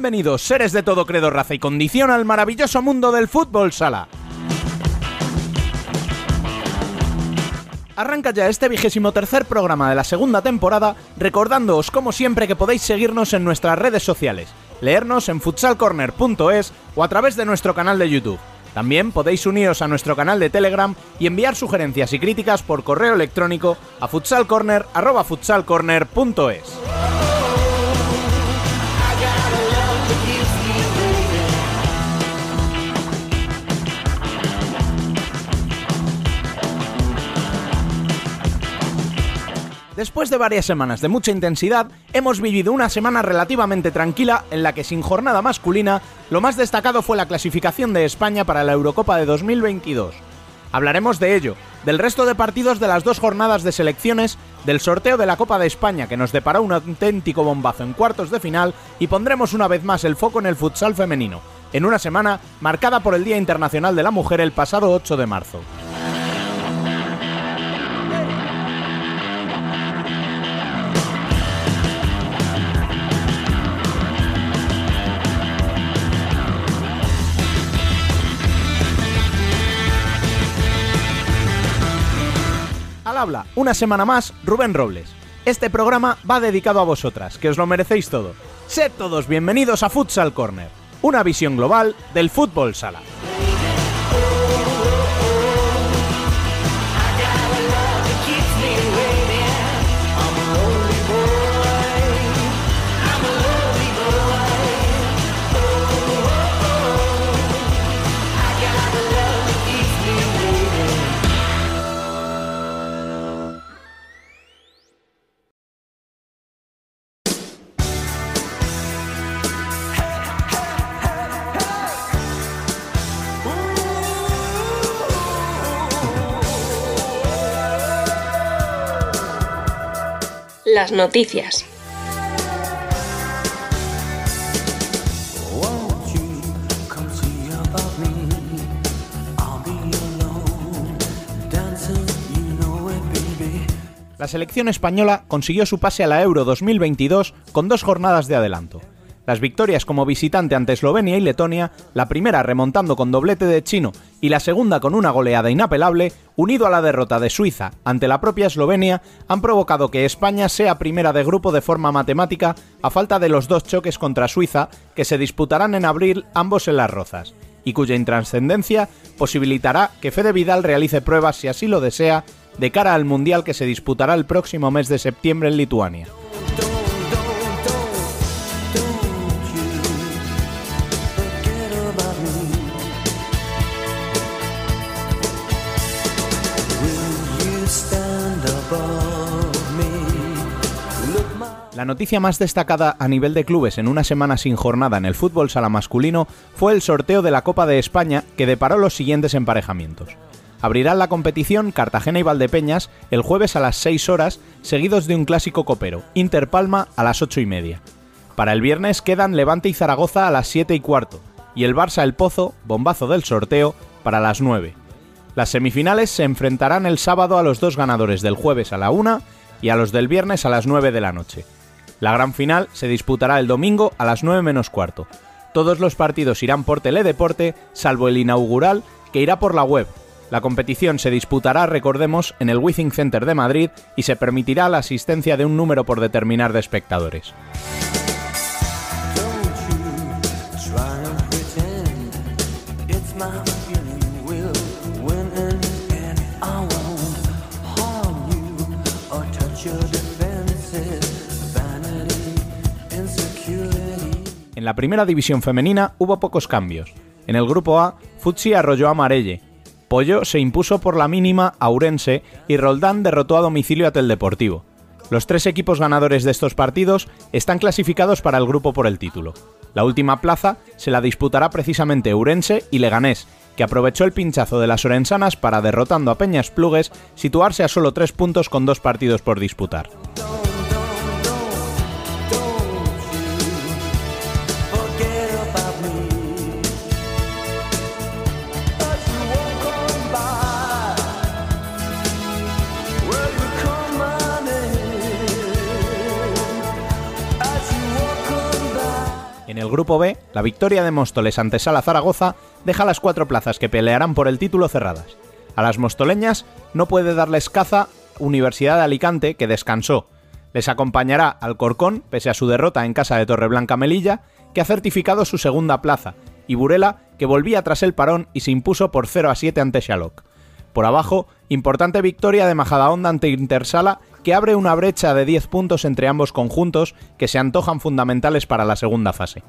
Bienvenidos, seres de todo credo, raza y condición, al maravilloso mundo del fútbol sala. Arranca ya este vigésimo tercer programa de la segunda temporada, recordándoos como siempre que podéis seguirnos en nuestras redes sociales, leernos en futsalcorner.es o a través de nuestro canal de YouTube. También podéis uniros a nuestro canal de Telegram y enviar sugerencias y críticas por correo electrónico a futsalcorner.futsalcorner.es. Después de varias semanas de mucha intensidad, hemos vivido una semana relativamente tranquila en la que sin jornada masculina, lo más destacado fue la clasificación de España para la Eurocopa de 2022. Hablaremos de ello, del resto de partidos de las dos jornadas de selecciones, del sorteo de la Copa de España que nos deparó un auténtico bombazo en cuartos de final y pondremos una vez más el foco en el futsal femenino, en una semana marcada por el Día Internacional de la Mujer el pasado 8 de marzo. Habla, una semana más, Rubén Robles. Este programa va dedicado a vosotras, que os lo merecéis todo. Sed todos bienvenidos a Futsal Corner, una visión global del fútbol sala. Las noticias. La selección española consiguió su pase a la Euro 2022 con dos jornadas de adelanto. Las victorias como visitante ante Eslovenia y Letonia, la primera remontando con doblete de chino y la segunda con una goleada inapelable, unido a la derrota de Suiza ante la propia Eslovenia, han provocado que España sea primera de grupo de forma matemática a falta de los dos choques contra Suiza que se disputarán en abril ambos en las Rozas, y cuya intranscendencia posibilitará que Fede Vidal realice pruebas si así lo desea de cara al Mundial que se disputará el próximo mes de septiembre en Lituania. La noticia más destacada a nivel de clubes en una semana sin jornada en el fútbol sala masculino fue el sorteo de la Copa de España que deparó los siguientes emparejamientos. Abrirán la competición Cartagena y Valdepeñas el jueves a las 6 horas, seguidos de un clásico copero, Inter Palma a las 8 y media. Para el viernes quedan Levante y Zaragoza a las 7 y cuarto, y el Barça El Pozo, bombazo del sorteo, para las 9. Las semifinales se enfrentarán el sábado a los dos ganadores del jueves a la 1 y a los del viernes a las 9 de la noche. La gran final se disputará el domingo a las 9 menos cuarto. Todos los partidos irán por Teledeporte, salvo el inaugural, que irá por la web. La competición se disputará, recordemos, en el Withing Center de Madrid y se permitirá la asistencia de un número por determinar de espectadores. En la primera división femenina hubo pocos cambios. En el grupo A, Futsi arrolló a Marelle, Pollo se impuso por la mínima a Urense y Roldán derrotó a domicilio a Teldeportivo. Los tres equipos ganadores de estos partidos están clasificados para el grupo por el título. La última plaza se la disputará precisamente Urense y Leganés, que aprovechó el pinchazo de las Orensanas para, derrotando a Peñas Plugues, situarse a solo tres puntos con dos partidos por disputar. Grupo B, la victoria de Móstoles ante Sala Zaragoza deja las cuatro plazas que pelearán por el título cerradas. A las mostoleñas no puede darles caza Universidad de Alicante, que descansó. Les acompañará Alcorcón, pese a su derrota en casa de Torreblanca Melilla, que ha certificado su segunda plaza, y Burela, que volvía tras el parón y se impuso por 0 a 7 ante Shalok. Por abajo, importante victoria de Majadahonda ante Intersala, que abre una brecha de 10 puntos entre ambos conjuntos que se antojan fundamentales para la segunda fase.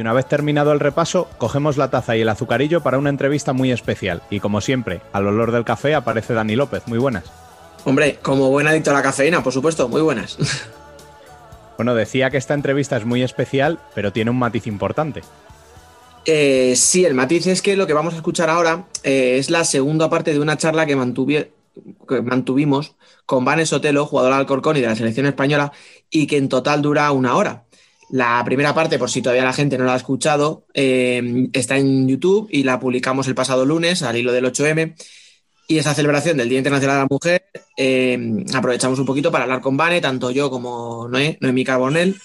Y una vez terminado el repaso, cogemos la taza y el azucarillo para una entrevista muy especial. Y como siempre, al olor del café aparece Dani López. Muy buenas. Hombre, como buen adicto a la cafeína, por supuesto, muy buenas. Bueno, decía que esta entrevista es muy especial, pero tiene un matiz importante. Eh, sí, el matiz es que lo que vamos a escuchar ahora eh, es la segunda parte de una charla que, que mantuvimos con Vanes Sotelo, jugador del Alcorcón y de la selección española, y que en total dura una hora. La primera parte, por si todavía la gente no la ha escuchado, eh, está en YouTube y la publicamos el pasado lunes al hilo del 8M. Y esa celebración del Día Internacional de la Mujer, eh, aprovechamos un poquito para hablar con Vane, tanto yo como Noé, Noemí Carbonell.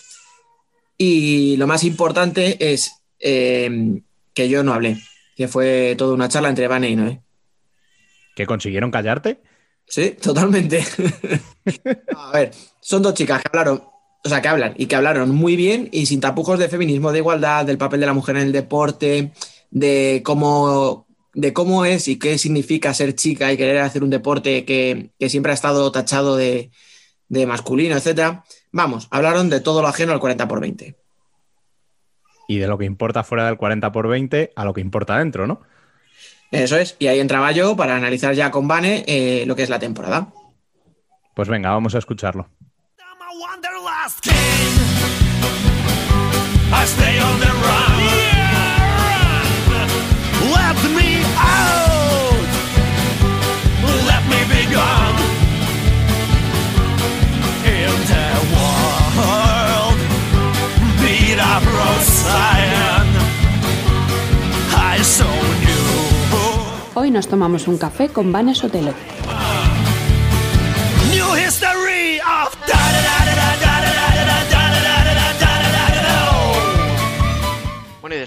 Y lo más importante es eh, que yo no hablé, que fue toda una charla entre Vane y Noé. ¿Que consiguieron callarte? Sí, totalmente. A ver, son dos chicas que hablaron o sea, que hablan y que hablaron muy bien y sin tapujos de feminismo, de igualdad, del papel de la mujer en el deporte, de cómo, de cómo es y qué significa ser chica y querer hacer un deporte que, siempre ha estado tachado de, masculino, etc. Vamos, hablaron de todo lo ajeno al 40 por 20. Y de lo que importa fuera del 40 por 20 a lo que importa dentro, ¿no? Eso es, y ahí entraba yo para analizar ya con Bane eh, lo que es la temporada. Pues venga, vamos a escucharlo. Wanderlust king. I stay on the run. Yeah, run. Let me out. Let me be gone. In the world, beat up Rosalind. I so new. Hoy nos tomamos un café con Vanes Otelo. New history of Bueno, y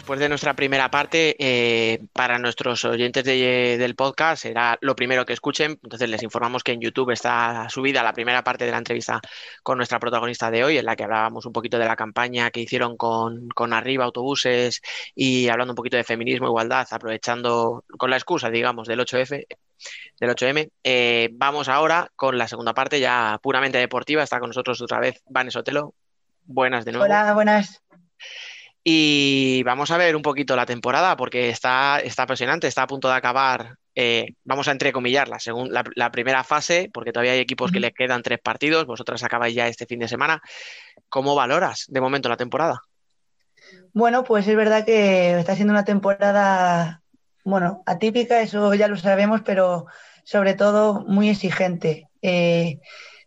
después de nuestra primera parte, eh, para nuestros oyentes del podcast será lo primero que escuchen. Entonces les informamos que en YouTube está subida la primera parte de la entrevista con nuestra protagonista de hoy, en la que hablábamos un poquito de la campaña que hicieron con, Arriba Autobuses y hablando un poquito de feminismo, igualdad, aprovechando con la excusa, digamos, del 8F, del 8M. Eh, vamos ahora con la segunda parte, ya puramente deportiva. Está con nosotros otra vez Vanes Otelo. Buenas de nuevo. Hola, buenas. Y vamos a ver un poquito la temporada porque está, está apasionante, está a punto de acabar. Eh, vamos a entrecomillar la, la, primera fase, porque todavía hay equipos que le quedan tres partidos. Vosotras acabáis ya este fin de semana. ¿Cómo valoras de momento la temporada? Bueno, pues es verdad que está siendo una temporada, bueno, atípica, eso ya lo sabemos, pero sobre todo muy exigente. Eh,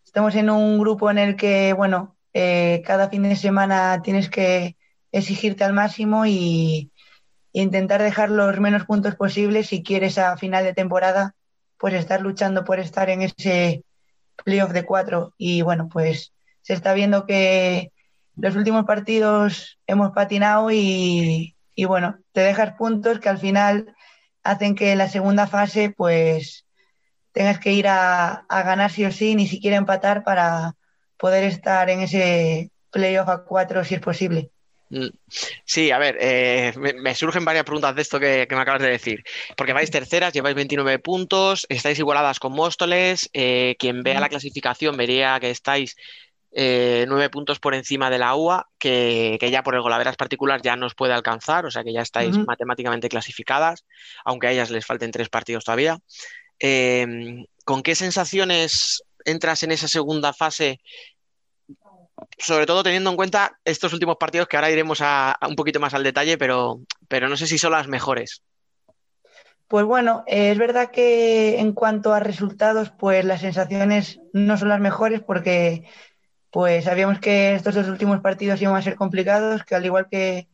estamos en un grupo en el que, bueno, eh, cada fin de semana tienes que exigirte al máximo y, intentar dejar los menos puntos posibles si quieres a final de temporada pues estar luchando por estar en ese playoff de cuatro y bueno pues se está viendo que los últimos partidos hemos patinado y, bueno te dejas puntos que al final hacen que en la segunda fase pues tengas que ir a, a ganar sí o sí ni siquiera empatar para poder estar en ese playoff a cuatro si es posible. Sí, a ver, eh, me, surgen varias preguntas de esto que, me acabas de decir. Porque vais terceras, lleváis 29 puntos, estáis igualadas con Móstoles. Eh, quien vea la clasificación vería que estáis eh, nueve puntos por encima de la UA, que, ya por el golaveras particular ya nos puede alcanzar, o sea que ya estáis matemáticamente clasificadas, aunque a ellas les falten tres partidos todavía. ¿Con qué sensaciones entras en esa segunda fase sobre todo teniendo en cuenta estos últimos partidos que ahora iremos a, un poquito más al detalle, pero, pero no sé si son las mejores. Pues bueno, es verdad que en cuanto a resultados, pues las sensaciones no son las mejores porque pues sabíamos que estos dos últimos partidos iban a ser complicados, que al igual que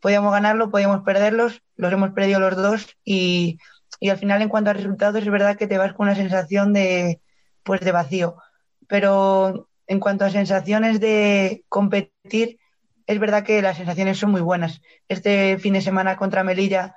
podíamos ganarlo, podíamos perderlos, los hemos perdido los dos y, y al final en cuanto a resultados es verdad que te vas con una sensación de pues de vacío. Pero en cuanto a sensaciones de competir, es verdad que las sensaciones son muy buenas. Este fin de semana contra Melilla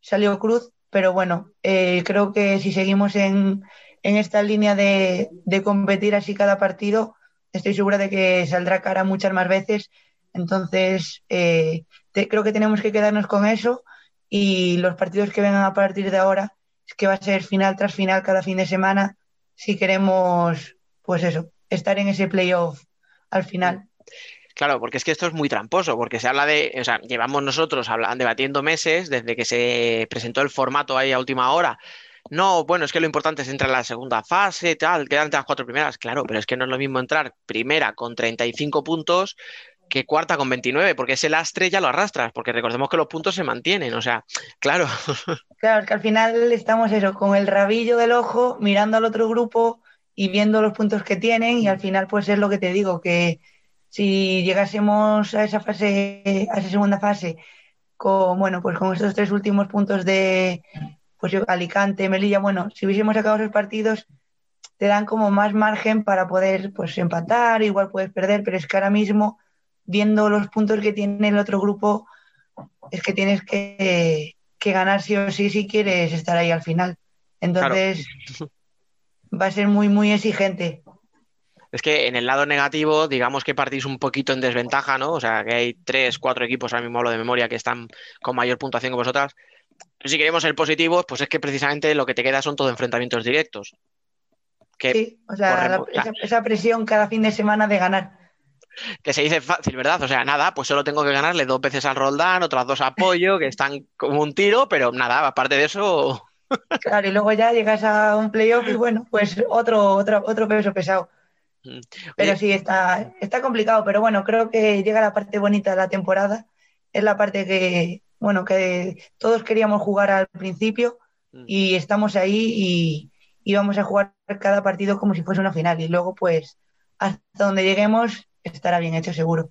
salió Cruz, pero bueno, eh, creo que si seguimos en, esta línea de, competir así cada partido, estoy segura de que saldrá cara muchas más veces. Entonces, eh, creo que tenemos que quedarnos con eso y los partidos que vengan a partir de ahora es que va a ser final tras final cada fin de semana si queremos, pues eso, estar en ese playoff al final. Claro, porque es que esto es muy tramposo, porque se habla de, o sea, llevamos nosotros hablando, debatiendo meses desde que se presentó el formato ahí a última hora. No, bueno, es que lo importante es entrar en la segunda fase, tal, quedan las cuatro primeras, claro, pero es que no es lo mismo entrar primera con 35 puntos que cuarta con 29, porque ese lastre ya lo arrastras, porque recordemos que los puntos se mantienen, o sea, claro. Claro, es que al final estamos eso, con el rabillo del ojo, mirando al otro grupo y viendo los puntos que tienen, y al final, pues es lo que te digo, que si llegásemos a esa fase, a esa segunda fase, con bueno, pues con estos tres últimos puntos de pues Alicante, Melilla, bueno, si hubiésemos sacado esos partidos, te dan como más margen para poder pues empatar, igual puedes perder, pero es que ahora mismo, viendo los puntos que tiene el otro grupo, es que tienes que, que ganar sí o sí si quieres estar ahí al final. Entonces, claro. va a ser muy, muy exigente. Es que en el lado negativo, digamos que partís un poquito en desventaja, ¿no? O sea, que hay tres, cuatro equipos, ahora mismo hablo de memoria, que están con mayor puntuación que vosotras. Pero si queremos ser positivos, pues es que precisamente lo que te queda son todos enfrentamientos directos. Que sí, o sea, la, esa, esa presión cada fin de semana de ganar que se dice fácil, ¿verdad? O sea, nada, pues solo tengo que ganarle dos veces al Roldán, otras dos a Apoyo, que están como un tiro, pero nada, aparte de eso. Claro, y luego ya llegas a un playoff y bueno, pues otro, otro, otro peso pesado. Pero sí, está, está complicado, pero bueno, creo que llega la parte bonita de la temporada. Es la parte que, bueno, que todos queríamos jugar al principio y estamos ahí y, y vamos a jugar cada partido como si fuese una final. Y luego, pues, hasta donde lleguemos, estará bien hecho seguro.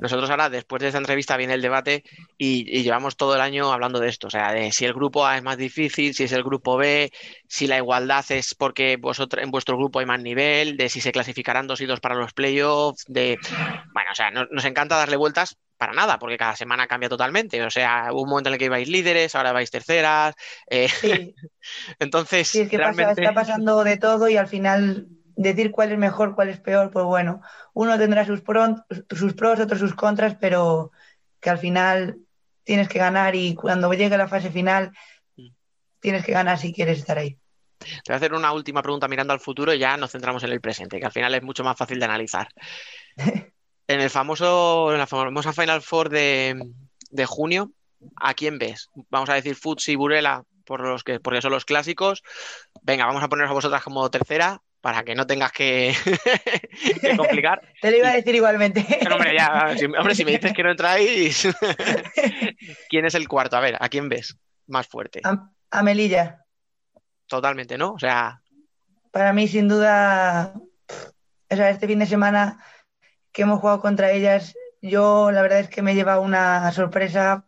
Nosotros ahora, después de esta entrevista, viene el debate y, y, llevamos todo el año hablando de esto, o sea, de si el grupo A es más difícil, si es el grupo B, si la igualdad es porque vosotros, en vuestro grupo hay más nivel, de si se clasificarán dos y dos para los playoffs, de... Bueno, o sea, nos, nos encanta darle vueltas para nada, porque cada semana cambia totalmente. O sea, hubo un momento en el que ibais líderes, ahora vais terceras. Eh... Sí. Entonces, sí, es que realmente... pasa, está pasando de todo y al final decir cuál es mejor, cuál es peor, pues bueno, uno tendrá sus, pro, sus pros, otros sus contras, pero que al final tienes que ganar y cuando llegue la fase final tienes que ganar si quieres estar ahí. Te voy a hacer una última pregunta mirando al futuro y ya nos centramos en el presente, que al final es mucho más fácil de analizar. en el famoso, en la famosa Final Four de, de junio, ¿a quién ves? Vamos a decir Futsi y Burela por los que, porque son los clásicos. Venga, vamos a poneros a vosotras como tercera para que no tengas que, que complicar. Te lo iba a decir igualmente. Pero, hombre, ya, si, hombre, si me dices que no entráis, ¿quién es el cuarto? A ver, ¿a quién ves más fuerte? A, a, Melilla. Totalmente, ¿no? O sea. Para mí, sin duda, o sea, este fin de semana que hemos jugado contra ellas, yo la verdad es que me he llevado una sorpresa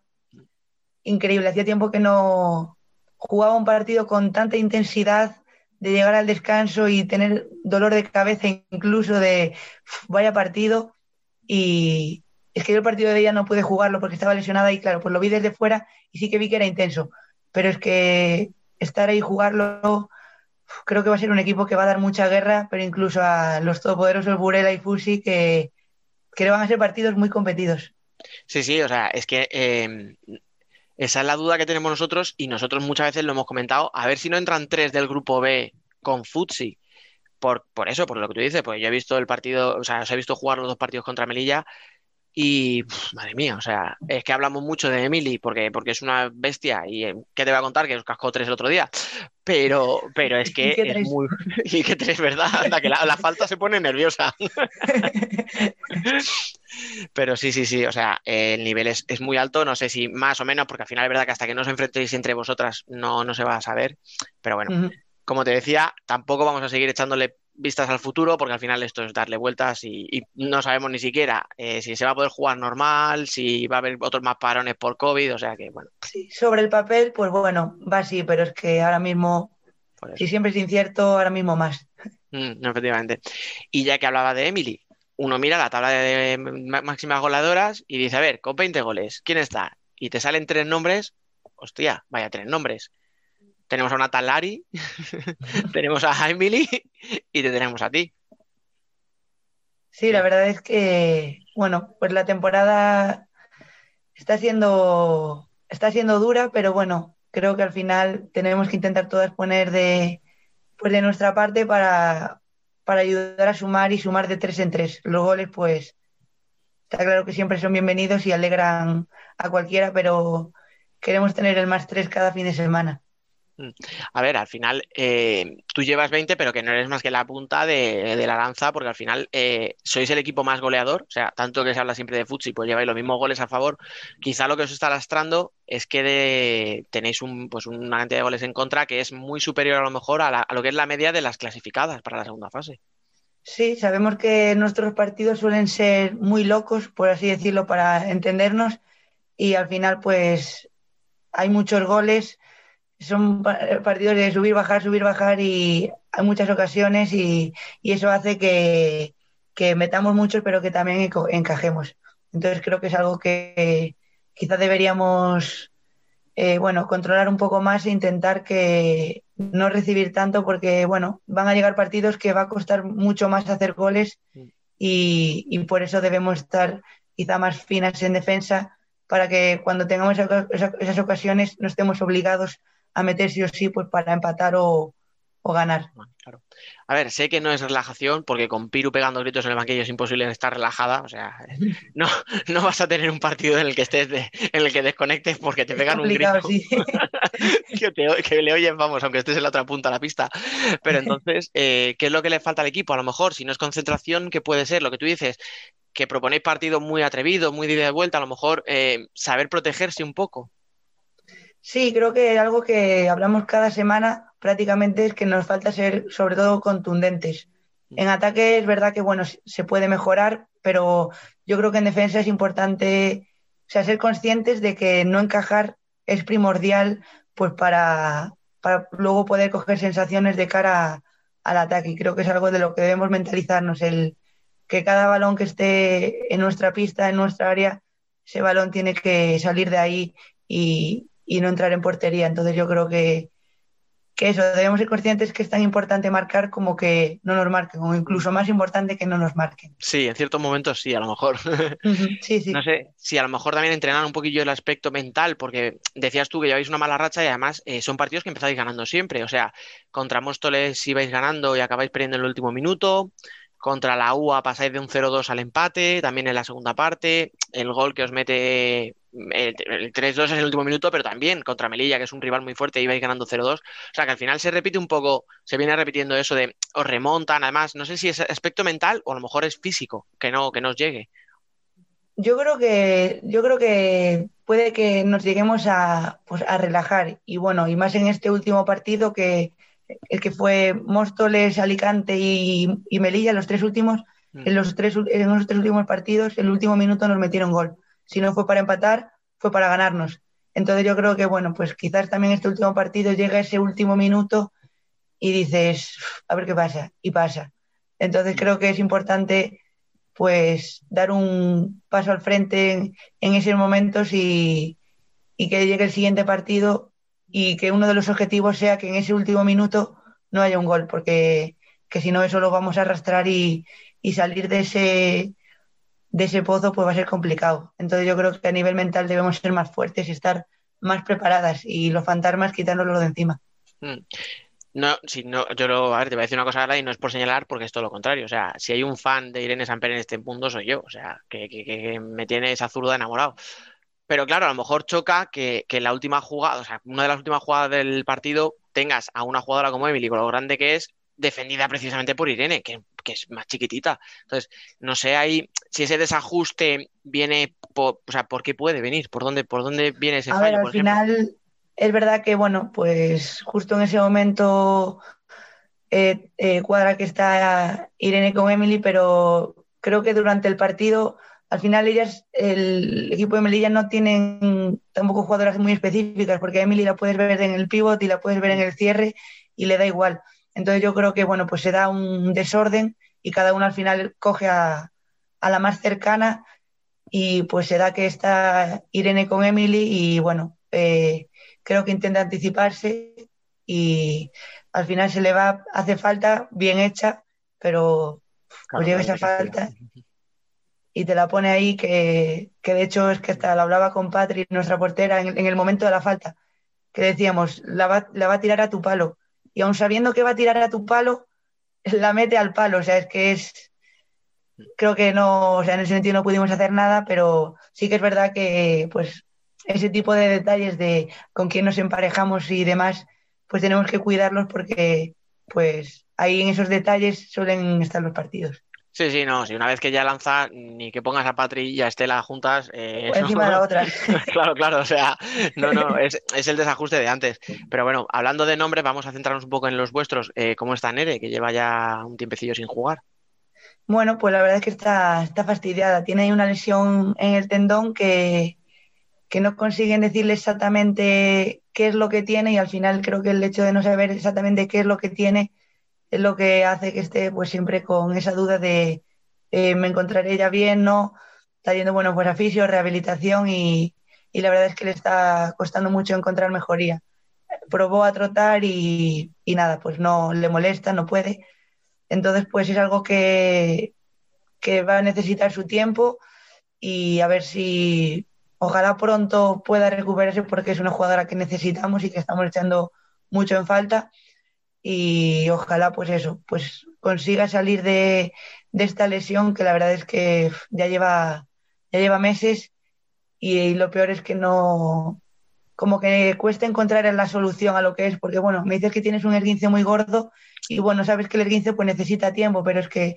increíble. Hacía tiempo que no jugaba un partido con tanta intensidad de llegar al descanso y tener dolor de cabeza incluso de vaya partido y es que yo el partido de ella no pude jugarlo porque estaba lesionada y claro, pues lo vi desde fuera y sí que vi que era intenso, pero es que estar ahí y jugarlo creo que va a ser un equipo que va a dar mucha guerra, pero incluso a los todopoderosos Burela y Fusi que, que van a ser partidos muy competidos. Sí, sí, o sea, es que eh, esa es la duda que tenemos nosotros y nosotros muchas veces lo hemos comentado. A ver si no entran tres del grupo B con Futsi. Por, por eso, por lo que tú dices, pues yo he visto el partido, o sea, os he visto jugar los dos partidos contra Melilla y, pff, madre mía, o sea, es que hablamos mucho de Emily porque, porque es una bestia y eh, ¿qué te va a contar? Que os cascó tres el otro día. Pero, pero es que ¿Y es muy... Y que tres, ¿verdad? Anda, que la, la, falta se pone nerviosa. Pero sí, sí, sí, o sea, el nivel es, muy alto, no sé si más o menos, porque al final es verdad que hasta que no os enfrentéis entre vosotras no, no se va a saber, pero bueno, como te decía, tampoco vamos a seguir echándole vistas al futuro, porque al final esto es darle vueltas y, no sabemos ni siquiera eh, si se va a poder jugar normal, si va a haber otros más parones por COVID, o sea que bueno. Sí, sobre el papel, pues bueno, va así, pero es que ahora mismo, si siempre es incierto, ahora mismo más. Mm, efectivamente. Y ya que hablaba de Emily, uno mira la tabla de máximas goleadoras y dice, a ver, con 20 goles, ¿quién está? Y te salen tres nombres, hostia, vaya tres nombres tenemos a una Talari, tenemos a Emily y te tenemos a ti. Sí, la verdad es que, bueno, pues la temporada está siendo, está siendo dura, pero bueno, creo que al final tenemos que intentar todas poner de, pues de nuestra parte para, para ayudar a sumar y sumar de tres en tres. Los goles, pues, está claro que siempre son bienvenidos y alegran a cualquiera, pero queremos tener el más tres cada fin de semana. Mm. A ver, al final eh, tú llevas 20, pero que no eres más que la punta de, la lanza, porque al final eh, sois el equipo más goleador, o sea, tanto que se habla siempre de futsi, pues lleváis los mismos goles a favor. Quizá lo que os está lastrando es que tenéis un, pues una cantidad de goles en contra que es muy superior a lo mejor a, a lo que es la media de las clasificadas para la segunda fase. Sí, sabemos que nuestros partidos suelen ser muy locos, por así decirlo, para entendernos, y al final, pues hay muchos goles son partidos de subir, bajar, subir, bajar y hay muchas ocasiones y, eso hace que, metamos muchos pero que también encajemos. Entonces creo que es algo que quizás deberíamos eh, bueno, controlar un poco más e intentar que no recibir tanto porque bueno, van a llegar partidos que va a costar mucho más hacer goles y, por eso debemos estar quizá más finas en defensa para que cuando tengamos esas ocasiones no estemos obligados meter sí o sí pues para empatar o, ganar. A ver, sé que no es relajación, porque con Piru pegando gritos en el banquillo es imposible estar relajada. O sea, no, no vas a tener un partido en el que estés en el que desconectes porque te pegan un grito. que, le oyen, vamos, aunque estés en la otra punta de la pista. Pero entonces, eh, ¿qué es lo que le falta al equipo? A lo mejor, si no es concentración, ¿qué puede ser? Lo que tú dices, que proponéis partidos muy atrevidos, muy de ida y de vuelta, a lo mejor eh, saber protegerse un poco. Sí, creo que algo que hablamos cada semana prácticamente es que nos falta ser sobre todo contundentes. En ataque es verdad que bueno, se puede mejorar, pero yo creo que en defensa es importante sea, ser conscientes de que no encajar es primordial pues para, para luego poder coger sensaciones de cara al ataque. Y creo que es algo de lo que debemos mentalizarnos, el que cada balón que esté en nuestra pista, en nuestra área, ese balón tiene que salir de ahí y, y no entrar en portería. Entonces yo creo que, que eso, debemos ser conscientes que es tan importante marcar como que no nos marquen, o incluso más importante que no nos marquen. Sí, en ciertos momentos sí, a lo mejor. Sí, sí. No sé, si a lo mejor también entrenar un poquillo el aspecto mental, porque decías tú que lleváis una mala racha y además eh, son partidos que empezáis ganando siempre. O sea, contra Móstoles ibais ganando y acabáis perdiendo en el último minuto. Contra la UA pasáis de un 0-2 al empate, también en la segunda parte. El gol que os mete el, 3-2 es el último minuto, pero también contra Melilla, que es un rival muy fuerte, ibais ganando 0-2. O sea que al final se repite un poco, se viene repitiendo eso de os remontan, además, no sé si es aspecto mental o a lo mejor es físico, que no, que no os llegue. Yo creo que, yo creo que puede que nos lleguemos a, pues, a relajar. Y bueno, y más en este último partido que el que fue Móstoles, Alicante y, Melilla, los tres últimos, mm. en los tres, en los tres últimos partidos, el último minuto nos metieron gol si no fue para empatar, fue para ganarnos. Entonces yo creo que, bueno, pues quizás también este último partido llega ese último minuto y dices, a ver qué pasa, y pasa. Entonces creo que es importante pues dar un paso al frente en, esos momentos y, que llegue el siguiente partido y que uno de los objetivos sea que en ese último minuto no haya un gol, porque que si no eso lo vamos a arrastrar y, y salir de ese, de ese pozo pues va a ser complicado. Entonces yo creo que a nivel mental debemos ser más fuertes y estar más preparadas y los fantasmas quitárnoslo de encima. Hmm. No, si no, yo lo, a ver, te voy a decir una cosa ahora y no es por señalar porque es todo lo contrario. O sea, si hay un fan de Irene Samper en este punto soy yo. O sea, que, me tiene esa zurda enamorado. Pero claro, a lo mejor choca que, que la última jugada, o sea, una de las últimas jugadas del partido tengas a una jugadora como Emily, con lo grande que es, defendida precisamente por Irene, que, que es más chiquitita. Entonces, no sé ahí si ese desajuste viene, por, o sea, ¿por qué puede venir? ¿Por dónde, por dónde viene ese A fallo? ver, al por ejemplo? final es verdad que, bueno, pues justo en ese momento eh, eh, cuadra que está Irene con Emily, pero creo que durante el partido, al final ellas, el equipo de Melilla no tienen tampoco jugadoras muy específicas, porque a Emily la puedes ver en el pivot y la puedes ver en el cierre y le da igual. Entonces yo creo que, bueno, pues se da un desorden y cada una al final coge a, a la más cercana y pues se da que está Irene con Emily y, bueno, eh, creo que intenta anticiparse y al final se le va, hace falta, bien hecha, pero Claro, pues llega claro, esa falta y te la pone ahí que, que de hecho es que hasta la hablaba con Patri, nuestra portera, en, en el momento de la falta, que decíamos, la va, la va a tirar a tu palo. Y aun sabiendo que va a tirar a tu palo, la mete al palo. O sea, es que es, creo que no, o sea, en ese sentido no pudimos hacer nada, pero sí que es verdad que pues ese tipo de detalles de con quién nos emparejamos y demás, pues tenemos que cuidarlos porque pues ahí en esos detalles suelen estar los partidos. Sí, sí, no, si una vez que ya lanza, ni que pongas a Patri y a Estela juntas, eh, Por encima de la otra. Claro, claro, o sea, no, no, es, es el desajuste de antes. Pero bueno, hablando de nombres, vamos a centrarnos un poco en los vuestros. Eh, ¿cómo está Nere, que lleva ya un tiempecillo sin jugar? Bueno, pues la verdad es que está, está fastidiada. Tiene ahí una lesión en el tendón que, que no consiguen decirle exactamente qué es lo que tiene y al final creo que el hecho de no saber exactamente qué es lo que tiene es lo que hace que esté pues siempre con esa duda de eh, me encontraré ya bien, ¿no? Está yendo, bueno, pues a fisio, rehabilitación y, y la verdad es que le está costando mucho encontrar mejoría. Probó a trotar y, y nada, pues no le molesta, no puede. Entonces, pues es algo que, que va a necesitar su tiempo y a ver si ojalá pronto pueda recuperarse porque es una jugadora que necesitamos y que estamos echando mucho en falta y ojalá pues eso, pues consiga salir de, de esta lesión que la verdad es que ya lleva, ya lleva meses y, y lo peor es que no, como que cuesta encontrar la solución a lo que es, porque bueno, me dices que tienes un esguince muy gordo y bueno, sabes que el esguince pues necesita tiempo, pero es que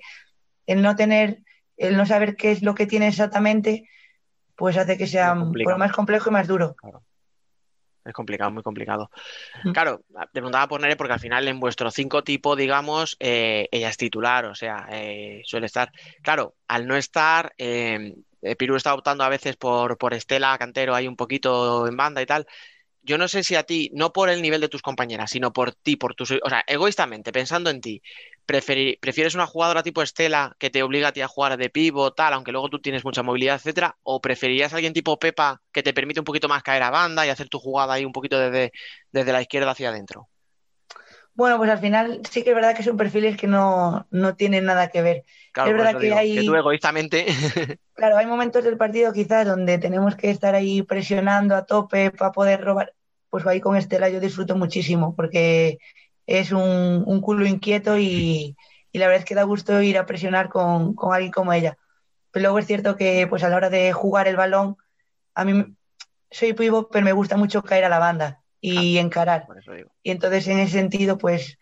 el no tener, el no saber qué es lo que tiene exactamente, pues hace que sea más complejo y más duro. Es complicado, muy complicado. Claro, te preguntaba por Nere porque al final en vuestro cinco tipo, digamos, eh, ella es titular, o sea, eh, suele estar. Claro, al no estar, eh, eh, Piru está optando a veces por, por Estela Cantero ahí un poquito en banda y tal. Yo no sé si a ti, no por el nivel de tus compañeras, sino por ti, por tus, o sea, egoístamente, pensando en ti, ¿prefieres una jugadora tipo Estela que te obliga a ti a jugar de pivo, tal, aunque luego tú tienes mucha movilidad, etcétera? ¿O preferirías a alguien tipo Pepa que te permite un poquito más caer a banda y hacer tu jugada ahí un poquito desde, desde la izquierda hacia adentro? Bueno, pues al final sí que es verdad que son perfiles que no, no tienen nada que ver. Claro, Es verdad que digo, hay- que tú egoístamente, Claro, hay momentos del partido quizás donde tenemos que estar ahí presionando a tope para poder robar. Pues ahí con Estela yo disfruto muchísimo porque es un, un culo inquieto y, y la verdad es que da gusto ir a presionar con, con alguien como ella. Pero luego es cierto que pues a la hora de jugar el balón, a mí soy pivo, pero me gusta mucho caer a la banda y encarar. eso digo. Y entonces en ese sentido, pues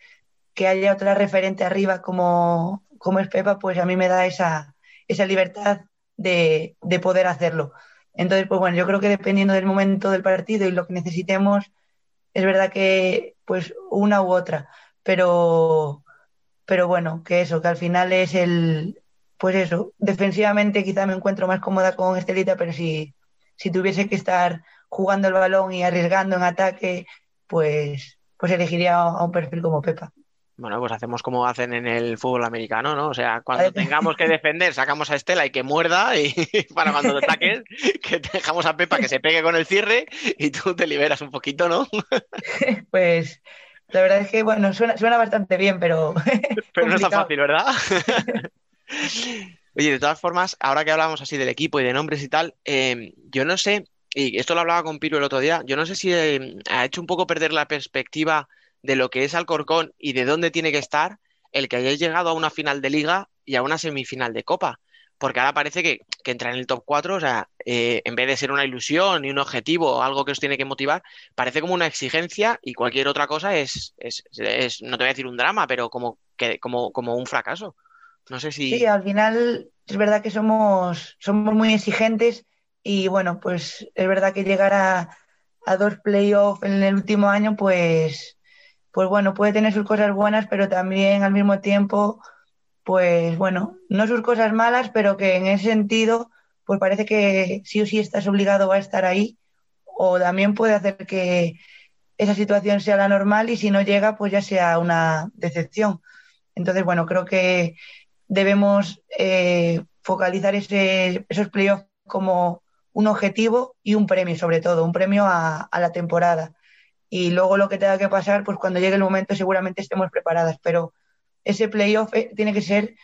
que haya otra referente arriba como, como es Pepa, pues a mí me da esa, esa libertad de, de poder hacerlo. Entonces, pues bueno, yo creo que dependiendo del momento del partido y lo que necesitemos, es verdad que pues una u otra, pero, pero bueno, que eso, que al final es el, pues eso, defensivamente quizá me encuentro más cómoda con Estelita, pero si, si tuviese que estar jugando el balón y arriesgando en ataque, pues, pues elegiría a un perfil como Pepa. Bueno, pues hacemos como hacen en el fútbol americano, ¿no? O sea, cuando tengamos que defender, sacamos a Estela y que muerda y para cuando te ataques, que dejamos a Pepa que se pegue con el cierre y tú te liberas un poquito, ¿no? Pues la verdad es que, bueno, suena, suena bastante bien, pero Pero no es tan fácil, ¿verdad? Oye, de todas formas, ahora que hablamos así del equipo y de nombres y tal, eh, yo no sé, y esto lo hablaba con Piro el otro día, yo no sé si eh, ha hecho un poco perder la perspectiva de lo que es Alcorcón y de dónde tiene que estar el que hayáis llegado a una final de liga y a una semifinal de copa. Porque ahora parece que, que entrar en el top 4, o sea, eh, en vez de ser una ilusión y un objetivo algo que os tiene que motivar, parece como una exigencia y cualquier otra cosa es, es, es- no te voy a decir un drama, pero como, que, como, como un fracaso. No sé si... Sí, al final es verdad que somos, somos muy exigentes y bueno, pues es verdad que llegar a, a dos playoffs en el último año, pues, pues bueno, puede tener sus cosas buenas, pero también al mismo tiempo, pues bueno, no sus cosas malas, pero que en ese sentido, pues parece que sí o sí estás obligado a estar ahí, o también puede hacer que esa situación sea la normal y si no llega, pues ya sea una decepción. Entonces, bueno, creo que debemos eh, focalizar ese, esos playoffs como un objetivo y un premio, sobre todo, un premio a, a, la temporada. Y luego lo que tenga que pasar, pues cuando llegue el momento seguramente estemos preparadas, pero ese playoff eh, tiene que ser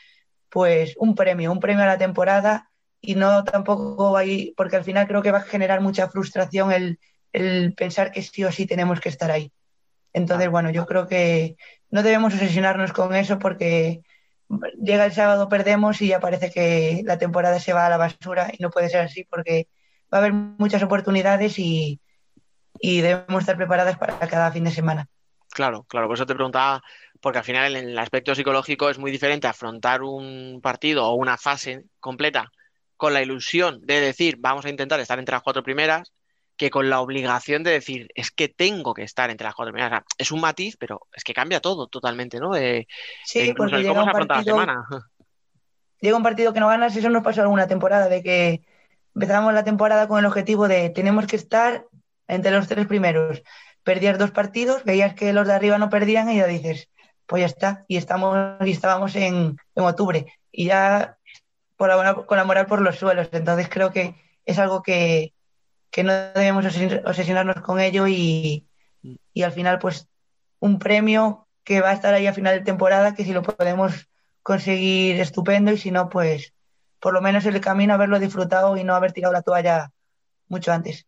pues un premio, un premio a la temporada y no tampoco va a ir, porque al final creo que va a generar mucha frustración el, el pensar que sí o sí tenemos que estar ahí. Entonces, bueno, yo creo que no debemos obsesionarnos con eso porque llega el sábado, perdemos y ya parece que la temporada se va a la basura y no puede ser así porque va a haber muchas oportunidades y, y debemos estar preparadas para cada fin de semana. Claro, claro, por eso te preguntaba, porque al final en el aspecto psicológico es muy diferente afrontar un partido o una fase completa con la ilusión de decir vamos a intentar estar entre las cuatro primeras que con la obligación de decir es que tengo que estar entre las cuatro primeras. O sea, es un matiz, pero es que cambia todo totalmente, ¿no? De, sí, de porque llega un, partido, la semana. llega un partido que no ganas, eso nos pasó alguna temporada, de que empezamos la temporada con el objetivo de tenemos que estar entre los tres primeros. Perdías dos partidos, veías que los de arriba no perdían y ya dices, pues ya está, y estamos y estábamos en, en octubre y ya por la, con la moral por los suelos. Entonces creo que es algo que, que no debemos obsesionarnos con ello y, y, al final pues un premio que va a estar ahí a final de temporada que si lo podemos conseguir estupendo y si no pues por lo menos el camino haberlo disfrutado y no haber tirado la toalla mucho antes.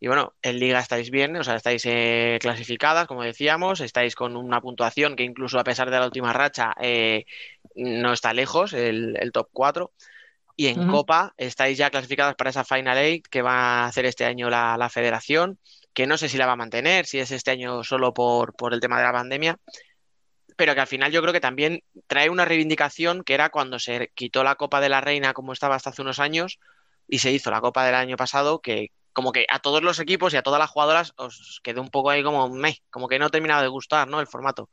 Y bueno, en liga estáis bien, o sea, estáis eh, clasificadas, como decíamos, estáis con una puntuación que incluso a pesar de la última racha eh, no está lejos, el, el top 4. Y en uh -huh. Copa estáis ya clasificadas para esa Final Eight que va a hacer este año la, la, federación, que no sé si la va a mantener, si es este año solo por, por el tema de la pandemia, pero que al final yo creo que también trae una reivindicación que era cuando se quitó la Copa de la Reina como estaba hasta hace unos años y se hizo la Copa del año pasado, que como que a todos los equipos y a todas las jugadoras os quedó un poco ahí como meh, como que no terminaba de gustar, ¿no? El formato.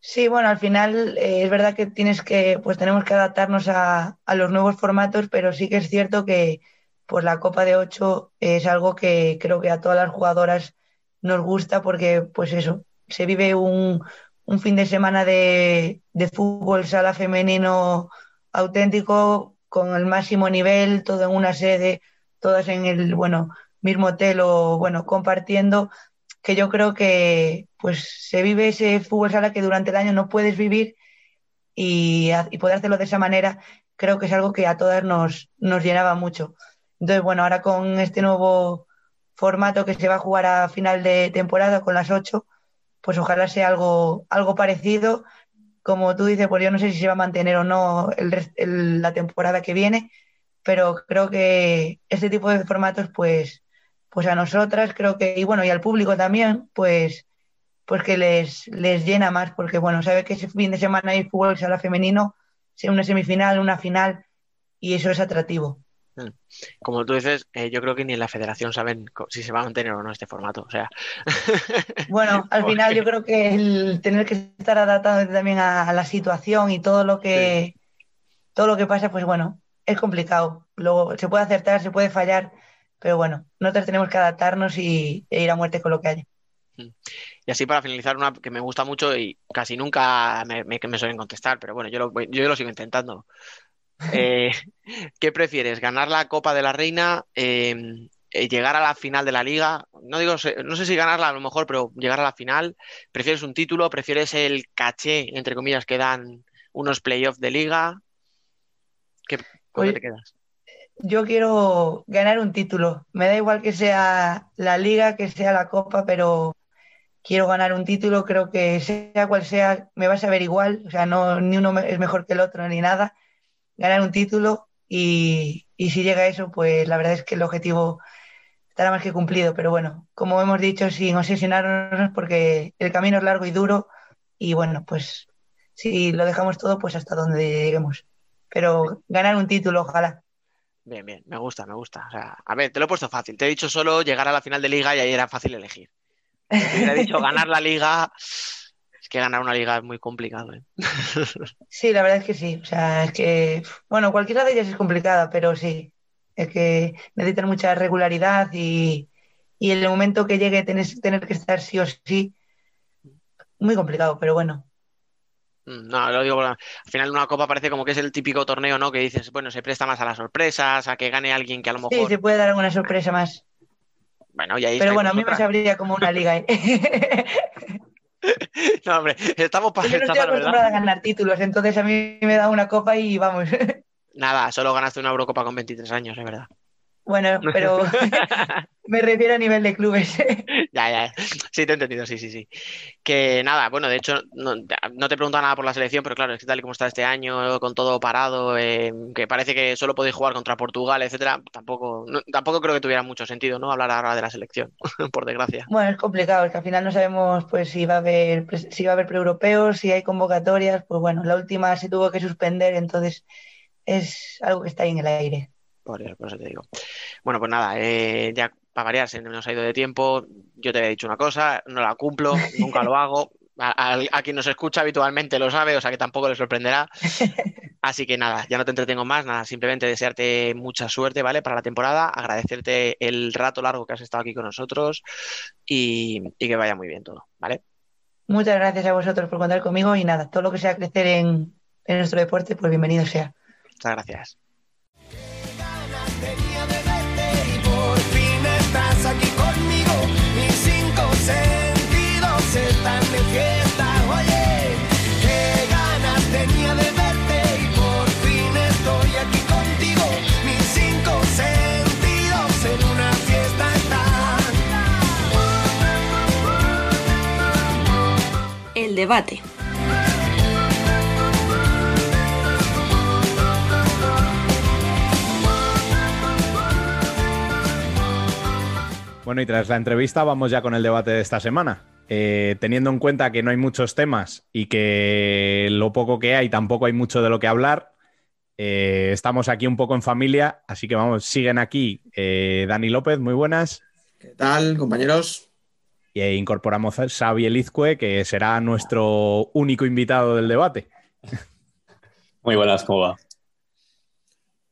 Sí, bueno, al final eh, es verdad que tienes que, pues tenemos que adaptarnos a, a, los nuevos formatos, pero sí que es cierto que pues la Copa de 8 es algo que creo que a todas las jugadoras nos gusta porque pues eso, se vive un, un fin de semana de, de, fútbol sala femenino auténtico con el máximo nivel, todo en una sede, todas en el bueno mismo hotel o bueno compartiendo que yo creo que pues se vive ese fútbol sala que durante el año no puedes vivir y, y poder hacerlo de esa manera creo que es algo que a todas nos, nos llenaba mucho. Entonces, bueno, ahora con este nuevo formato que se va a jugar a final de temporada con las ocho, pues ojalá sea algo, algo parecido. Como tú dices, pues yo no sé si se va a mantener o no la temporada que viene, pero creo que este tipo de formatos, pues, pues a nosotras creo que, y bueno, y al público también, pues, pues que les, les llena más, porque bueno, sabe que ese fin de semana hay fútbol sala femenino, sea una semifinal, una final, y eso es atractivo. Como tú dices, eh, yo creo que ni en la federación saben si se va a mantener o no este formato. O sea. Bueno, al final yo creo que el tener que estar adaptado también a, a la situación y todo lo que sí. todo lo que pasa, pues bueno, es complicado. Luego se puede acertar, se puede fallar, pero bueno, nosotros tenemos que adaptarnos y, e ir a muerte con lo que haya. Y así para finalizar, una que me gusta mucho y casi nunca me, me, me suelen contestar, pero bueno, yo lo, yo lo sigo intentando. Eh, ¿Qué prefieres? ¿Ganar la Copa de la Reina? Eh, ¿Llegar a la final de la liga? No digo, no sé si ganarla a lo mejor, pero llegar a la final. ¿Prefieres un título? ¿Prefieres el caché, entre comillas, que dan unos playoffs de liga? ¿Qué, Yo quiero ganar un título. Me da igual que sea la liga, que sea la copa, pero quiero ganar un título. Creo que sea cual sea, me vas a ver igual. O sea, no, ni uno es mejor que el otro ni nada ganar un título y, y, si llega a eso, pues la verdad es que el objetivo estará más que cumplido. Pero bueno, como hemos dicho, sin obsesionarnos porque el camino es largo y duro y bueno, pues si lo dejamos todo, pues hasta donde lleguemos. Pero ganar un título, ojalá. Bien, bien, me gusta, me gusta. O sea, a ver, te lo he puesto fácil. Te he dicho solo llegar a la final de liga y ahí era fácil elegir. Te he dicho ganar la liga. Es que ganar una liga es muy complicado. ¿eh? Sí, la verdad es que sí. O sea, es que, bueno, cualquiera de ellas es complicada, pero sí. Es que necesitan mucha regularidad y, y en el momento que llegue tenés, tener que estar sí o sí, muy complicado, pero bueno. Mm, no, lo digo, al final una copa parece como que es el típico torneo, ¿no? Que dices, bueno, se presta más a las sorpresas, a que gane alguien que a lo mejor... Sí, se puede dar alguna sorpresa más. Bueno, y ahí Pero bueno, a mí me sabría como una liga. ¿eh? No, hombre, estamos para Yo no estoy acostumbrada a ganar títulos, entonces a mí me da una copa y vamos. Nada, solo ganaste una Eurocopa con 23 años, es verdad. Bueno, pero me refiero a nivel de clubes. Ya, ya, sí, te he entendido, sí, sí, sí. Que nada, bueno, de hecho, no, no te he preguntado nada por la selección, pero claro, es que tal y como está este año, con todo parado, eh, que parece que solo podéis jugar contra Portugal, etcétera, tampoco, no- tampoco creo que tuviera mucho sentido, ¿no? Hablar ahora de la selección, por desgracia. Bueno, es complicado, es que al final no sabemos pues si va a haber pre- si va a haber preeuropeos, si hay convocatorias, pues bueno, la última se tuvo que suspender, entonces es algo que está ahí en el aire. Por eso, por eso te digo. Bueno, pues nada, eh, ya para variar, se nos ha ido de tiempo. Yo te había dicho una cosa, no la cumplo, nunca lo hago. A, a- a quien nos escucha habitualmente lo sabe, o sea que tampoco le sorprenderá. Así que nada, ya no te entretengo más, nada, simplemente desearte mucha suerte, ¿vale? Para la temporada, agradecerte el rato largo que has estado aquí con nosotros y, y que vaya muy bien todo, ¿vale? Muchas gracias a vosotros por contar conmigo y nada, todo lo que sea crecer en, en nuestro deporte, pues bienvenido sea. Muchas gracias. Debate. Bueno, y tras la entrevista vamos ya con el debate de esta semana. Eh, teniendo en cuenta que no hay muchos temas y que lo poco que hay tampoco hay mucho de lo que hablar, eh, estamos aquí un poco en familia, así que vamos, siguen aquí eh, Dani López, muy buenas, ¿Qué tal, compañeros? Y eh, incorporamos a Xavi Elizcue, que será nuestro único invitado del debate. Muy buenas, ¿cómo va?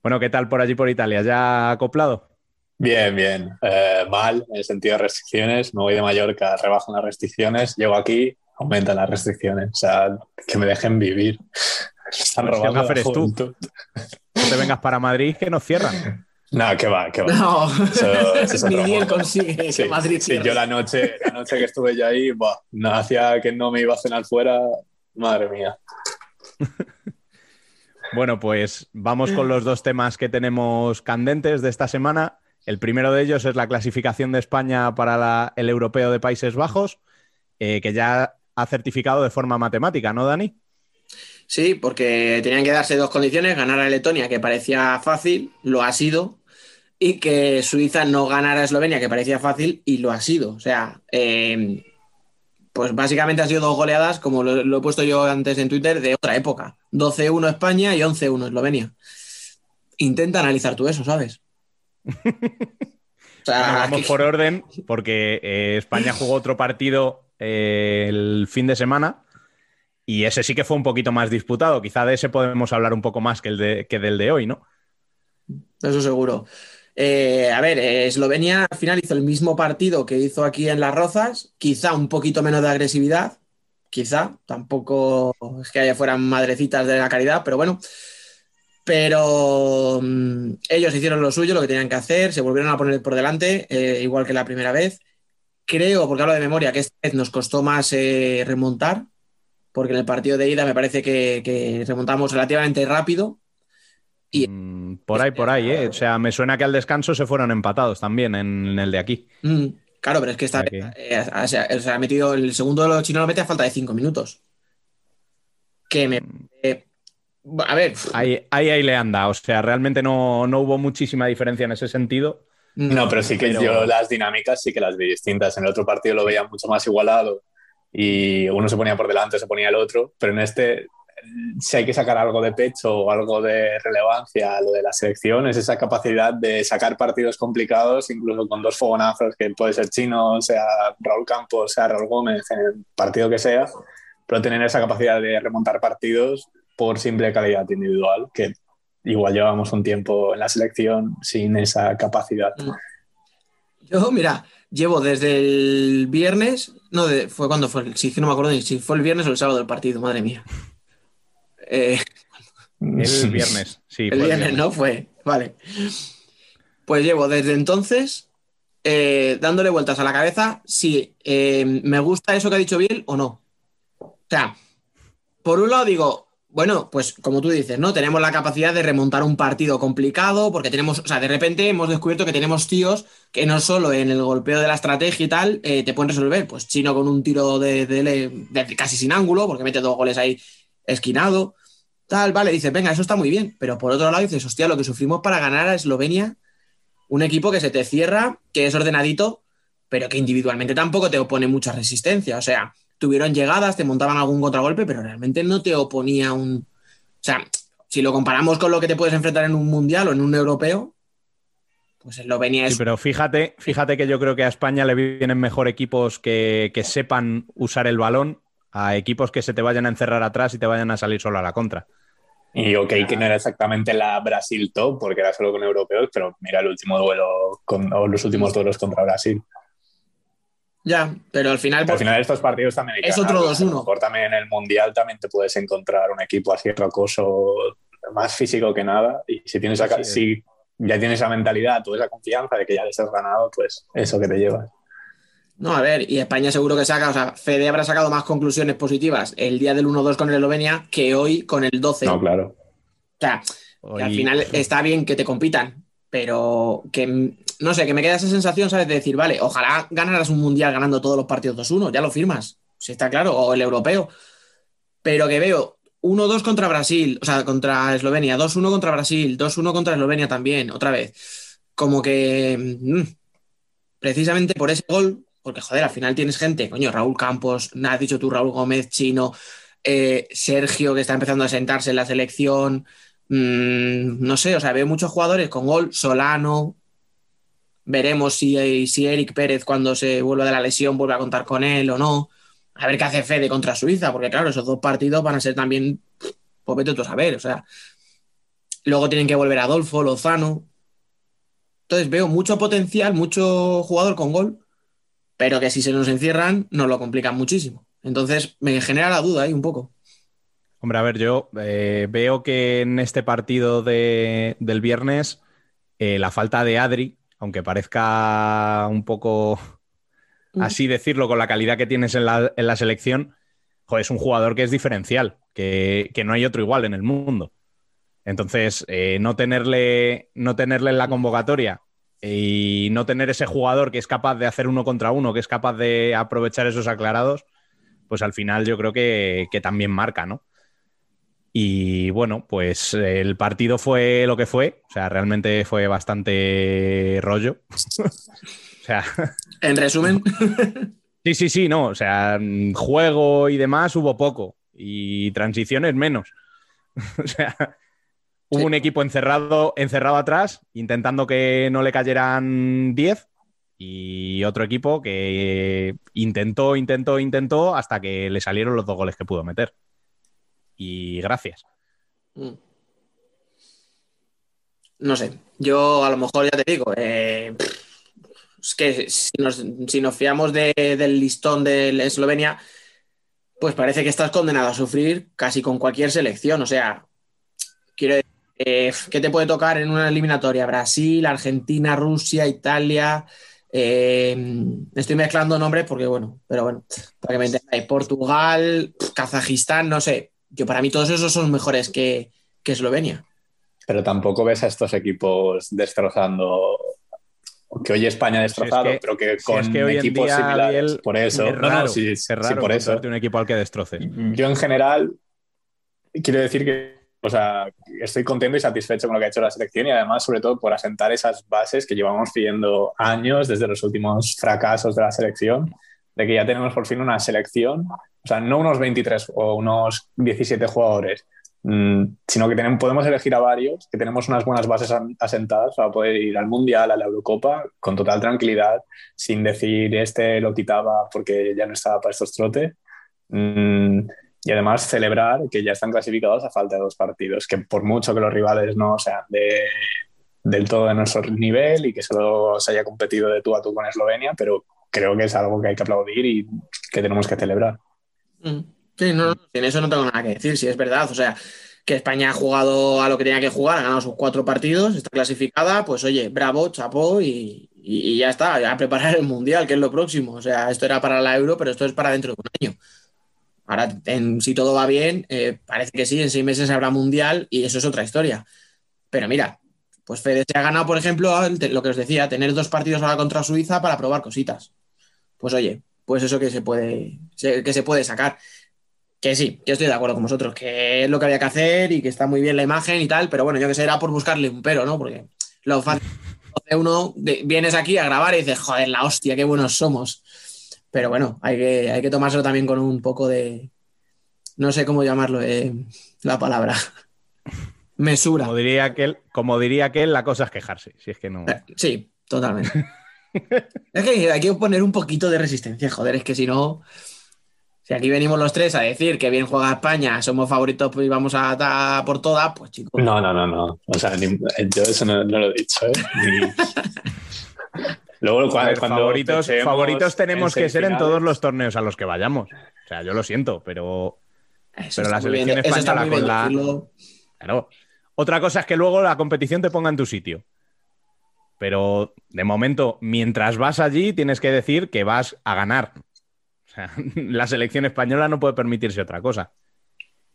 Bueno, ¿qué tal por allí por Italia? ¿Ya acoplado? Bien, bien. Eh, mal en el sentido de restricciones. Me voy de Mallorca, rebajan las restricciones. Llego aquí, aumentan las restricciones. O sea, que me dejen vivir. Están ¿qué robando eres tú? No te vengas para Madrid que nos cierran. No, que va, que va. No, Eso- eso es ni juego. consigue Sí, que Madrid sí, yo la noche, la noche que estuve yo ahí, buah, no hacía que no me iba a cenar fuera. Madre mía. Bueno, pues vamos con los dos temas que tenemos candentes de esta semana. El primero de ellos es la clasificación de España para la- el Europeo de Países Bajos, eh, que ya ha certificado de forma matemática, ¿no, Dani? Sí, porque tenían que darse dos condiciones, ganar a Letonia, que parecía fácil, lo ha sido, y que Suiza no ganara a Eslovenia, que parecía fácil, y lo ha sido. O sea, eh, pues básicamente ha sido dos goleadas, como lo, lo he puesto yo antes en Twitter, de otra época. 12-1 España y 11-1 Eslovenia. Intenta analizar tú eso, ¿sabes? O sea, Bueno, vamos que- por orden, porque eh, España jugó otro partido eh, el fin de semana y ese sí que fue un poquito más disputado. Quizá de ese podemos hablar un poco más que, el de, que del de hoy, ¿no? Eso seguro. Eh, a ver, eh, Eslovenia al final hizo el mismo partido que hizo aquí en Las Rozas, quizá un poquito menos de agresividad, quizá, tampoco es que haya fueran madrecitas de la caridad, pero bueno. Pero mm, ellos hicieron lo suyo, lo que tenían que hacer, se volvieron a poner por delante, eh, igual que la primera vez. Creo, porque hablo de memoria, que esta vez nos costó más remontar, porque en el partido de ida me parece que remontamos relativamente rápido. Y- Mm, por ahí, por ahí, ¿eh? O sea, me suena que al descanso se fueron empatados también en, en el de aquí. Mm, claro, pero es que O sea vez, eh, o sea, se ha metido el segundo de los chinos lo mete a falta de cinco minutos. Que me. eh, a ver. Ahí, ahí, ahí le anda. O sea, realmente no, no hubo muchísima diferencia en ese sentido. No, pero sí que Pero- yo las dinámicas sí que las vi distintas. En el otro partido lo veía mucho más igualado y uno se ponía por delante, se ponía el otro, pero en este si hay que sacar algo de pecho o algo de relevancia a lo de la selección, es esa capacidad de sacar partidos complicados, incluso con dos fogonazos, que puede ser Chino, sea Raúl Campos, sea Raúl Gómez, el partido que sea, pero tener esa capacidad de remontar partidos por simple calidad individual, que igual llevamos un tiempo en la selección sin esa capacidad. Yo, mira, llevo desde el viernes, no, fue cuando fue, sí, que no me acuerdo ni si fue el viernes o el sábado del partido, madre mía. Eh, El viernes, sí. el viernes, ¿no? Fue, vale. Pues llevo desde entonces eh, dándole vueltas a la cabeza si eh, me gusta eso que ha dicho Biel o no. O sea, por un lado digo, bueno, pues como tú dices, ¿no? Tenemos la capacidad de remontar un partido complicado porque tenemos, o sea, de repente hemos descubierto que tenemos tíos que no solo en el golpeo de la estrategia y tal eh, te pueden resolver, pues Chino con un tiro de, de- de casi sin ángulo porque mete dos goles ahí esquinado, tal, vale, dices, venga, eso está muy bien, pero por otro lado dices, hostia, lo que sufrimos para ganar a Eslovenia, un equipo que se te cierra, que es ordenadito, pero que individualmente tampoco te opone mucha resistencia, o sea, tuvieron llegadas, te montaban algún contragolpe, pero realmente no te oponía un... O sea, si lo comparamos con lo que te puedes enfrentar en un mundial o en un europeo, pues Eslovenia Sí, es... pero fíjate, fíjate que yo creo que a España le vienen mejor equipos que, que sepan usar el balón a equipos que se te vayan a encerrar atrás y te vayan a salir solo a la contra. Y ok, que no era exactamente la Brasil top, porque era solo con europeos, pero mira el último duelo con, o los últimos duelos contra Brasil. Ya, pero al final... Al final estos partidos también hay que Es otro ganarlos. A lo 2-1. mejor también en el Mundial también te puedes encontrar un equipo así rocoso, más físico que nada. Y si tienes Sí, si ya tienes esa mentalidad, tú esa confianza de que ya les has ganado, pues eso que te llevas. No, a ver, y España seguro que saca, o sea, Fede habrá sacado más conclusiones positivas el día del 1-2 con el Eslovenia que hoy con el 12. No, claro. O sea, que al Hoy- final está bien que te compitan, pero que, no sé, que me queda esa sensación, ¿sabes? De decir, vale, ojalá ganaras un mundial ganando todos los partidos 2-1, ya lo firmas, si está claro, o el europeo. Pero que veo 1-2 contra Brasil, o sea, contra Eslovenia, 2-1 contra Brasil, 2-1 contra Eslovenia también, otra vez. Como que, mm, precisamente por ese gol, porque joder, al final tienes gente, coño, Raúl Campos, has dicho tú, Raúl Gómez, Chino, eh, Sergio, que está empezando a sentarse en la selección. Mm, no sé, o sea, veo muchos jugadores con gol, Solano. Veremos si, si Eric Pérez, cuando se vuelva de la lesión, vuelve a contar con él o no. A ver qué hace Fede contra Suiza, porque claro, esos dos partidos van a ser también, pues tú a saber, o sea. Luego tienen que volver Adolfo, Lozano. Entonces veo mucho potencial, mucho jugador con gol, pero que si se nos encierran, nos lo complican muchísimo. Entonces me genera la duda ahí un poco. Hombre, a ver, yo eh, veo que en este partido de- del viernes eh, la falta de Adri, aunque parezca un poco así decirlo con la calidad que tienes en la, en la selección, joder, es un jugador que es diferencial, que, que no hay otro igual en el mundo. Entonces, eh, no, tenerle, no tenerle en la convocatoria y no tener ese jugador que es capaz de hacer uno contra uno, que es capaz de aprovechar esos aclarados, pues al final yo creo que, que también marca, ¿no? Y bueno, pues el partido fue lo que fue, o sea, realmente fue bastante rollo. o sea, En resumen, sí, sí, sí, no, o sea, juego y demás hubo poco y transiciones menos. o sea, hubo Sí. un equipo encerrado, encerrado atrás, intentando que no le cayeran 10 y otro equipo que intentó, intentó, intentó hasta que le salieron los dos goles que pudo meter. Y gracias. Mm. No sé, yo a lo mejor ya te digo, eh, es que si nos, si nos fiamos de- del listón de Eslovenia, pues parece que estás condenado a sufrir casi con cualquier selección. O sea, quiero decir, eh, ¿qué te puede tocar en una eliminatoria? Brasil, Argentina, Rusia, Italia. eh, estoy mezclando nombres porque, bueno, pero bueno, para que me entendáis, Portugal, Kazajistán, no sé. Yo para mí todos esos son mejores que, que Eslovenia. Pero tampoco ves a estos equipos destrozando. Que hoy España ha destrozado, Si es que- pero que Si con es que hoy equipos día, similares. Biel, por eso. es No, no, raro, sí, es sí, raro por eso. un equipo al que destroces. Yo en general quiero decir que o sea, estoy contento y satisfecho con lo que ha hecho la selección y además sobre todo por asentar esas bases que llevamos pidiendo años desde los últimos fracasos de la selección de que ya tenemos por fin una selección, o sea, no unos 23 o unos 17 jugadores, mm, sino que tenemos, podemos elegir a varios, que tenemos unas buenas bases asentadas para poder ir al Mundial, a la Eurocopa, con total tranquilidad, sin decir este lo quitaba porque ya no estaba para estos trotes. Y además celebrar que ya están clasificados a falta de dos partidos, que por mucho que los rivales no sean de, del todo de nuestro nivel y que solo se haya competido de tú a tú con Eslovenia, pero creo que es algo que hay que aplaudir y que tenemos que celebrar. Mm. Sí, no, en eso no tengo nada que decir, si es verdad. O sea, que España ha jugado a lo que tenía que jugar, ha ganado sus cuatro partidos, está clasificada, pues oye, bravo, chapó y, y, ya está, a preparar el Mundial, que es lo próximo. O sea, esto era para la Euro, pero esto es para dentro de un año. Ahora, en, si todo va bien, eh, parece que sí, en seis meses habrá Mundial y eso es otra historia. Pero mira, pues Fede se ha ganado, por ejemplo, lo que os decía, tener dos partidos ahora contra Suiza para probar cositas. Pues oye, pues eso que se puede, que se puede sacar. Que sí, que estoy de acuerdo con vosotros, que es lo que había que hacer y que está muy bien la imagen y tal, pero bueno, yo que sé, era por buscarle un pero, ¿no? Porque lo fácil de uno, vienes aquí a grabar y dices, joder, la hostia, qué buenos somos. Pero bueno, hay que, hay que tomárselo también con un poco de, no sé cómo llamarlo, eh, la palabra. Mesura. Como diría, aquel, como diría aquel, la cosa es quejarse, si es que no. Eh, sí, totalmente. es que hay que poner un poquito de resistencia, joder, es que si no. Si aquí venimos los tres a decir que bien juega España, somos favoritos y vamos a, por todas, pues chicos. No, no, no, no. O sea, yo eso no, lo he dicho, ¿eh? Luego, cuando, favoritos, favoritos tenemos que ser en todos los torneos a los que vayamos. O sea, yo lo siento, pero, pero la selección española con la. Claro. Otra cosa es que luego la competición te ponga en tu sitio. Pero de momento, mientras vas allí, tienes que decir que vas a ganar. O sea, la selección española no puede permitirse otra cosa.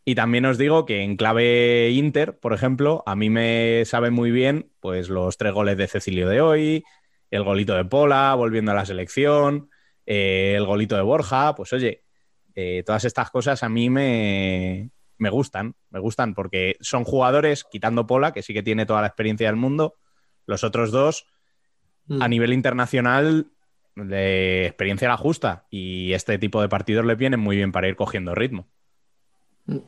Y también os digo que en clave Inter, por ejemplo, a mí me sabe muy bien pues los tres goles de Cecilio de hoy, el golito de Pola, volviendo a la selección, eh, el golito de Borja, pues oye, eh, todas estas cosas a mí me, me gustan, me gustan porque son jugadores, quitando Pola, que sí que tiene toda la experiencia del mundo, los otros dos, a mm. nivel internacional, de experiencia la justa y este tipo de partidos le vienen muy bien para ir cogiendo ritmo. Mm.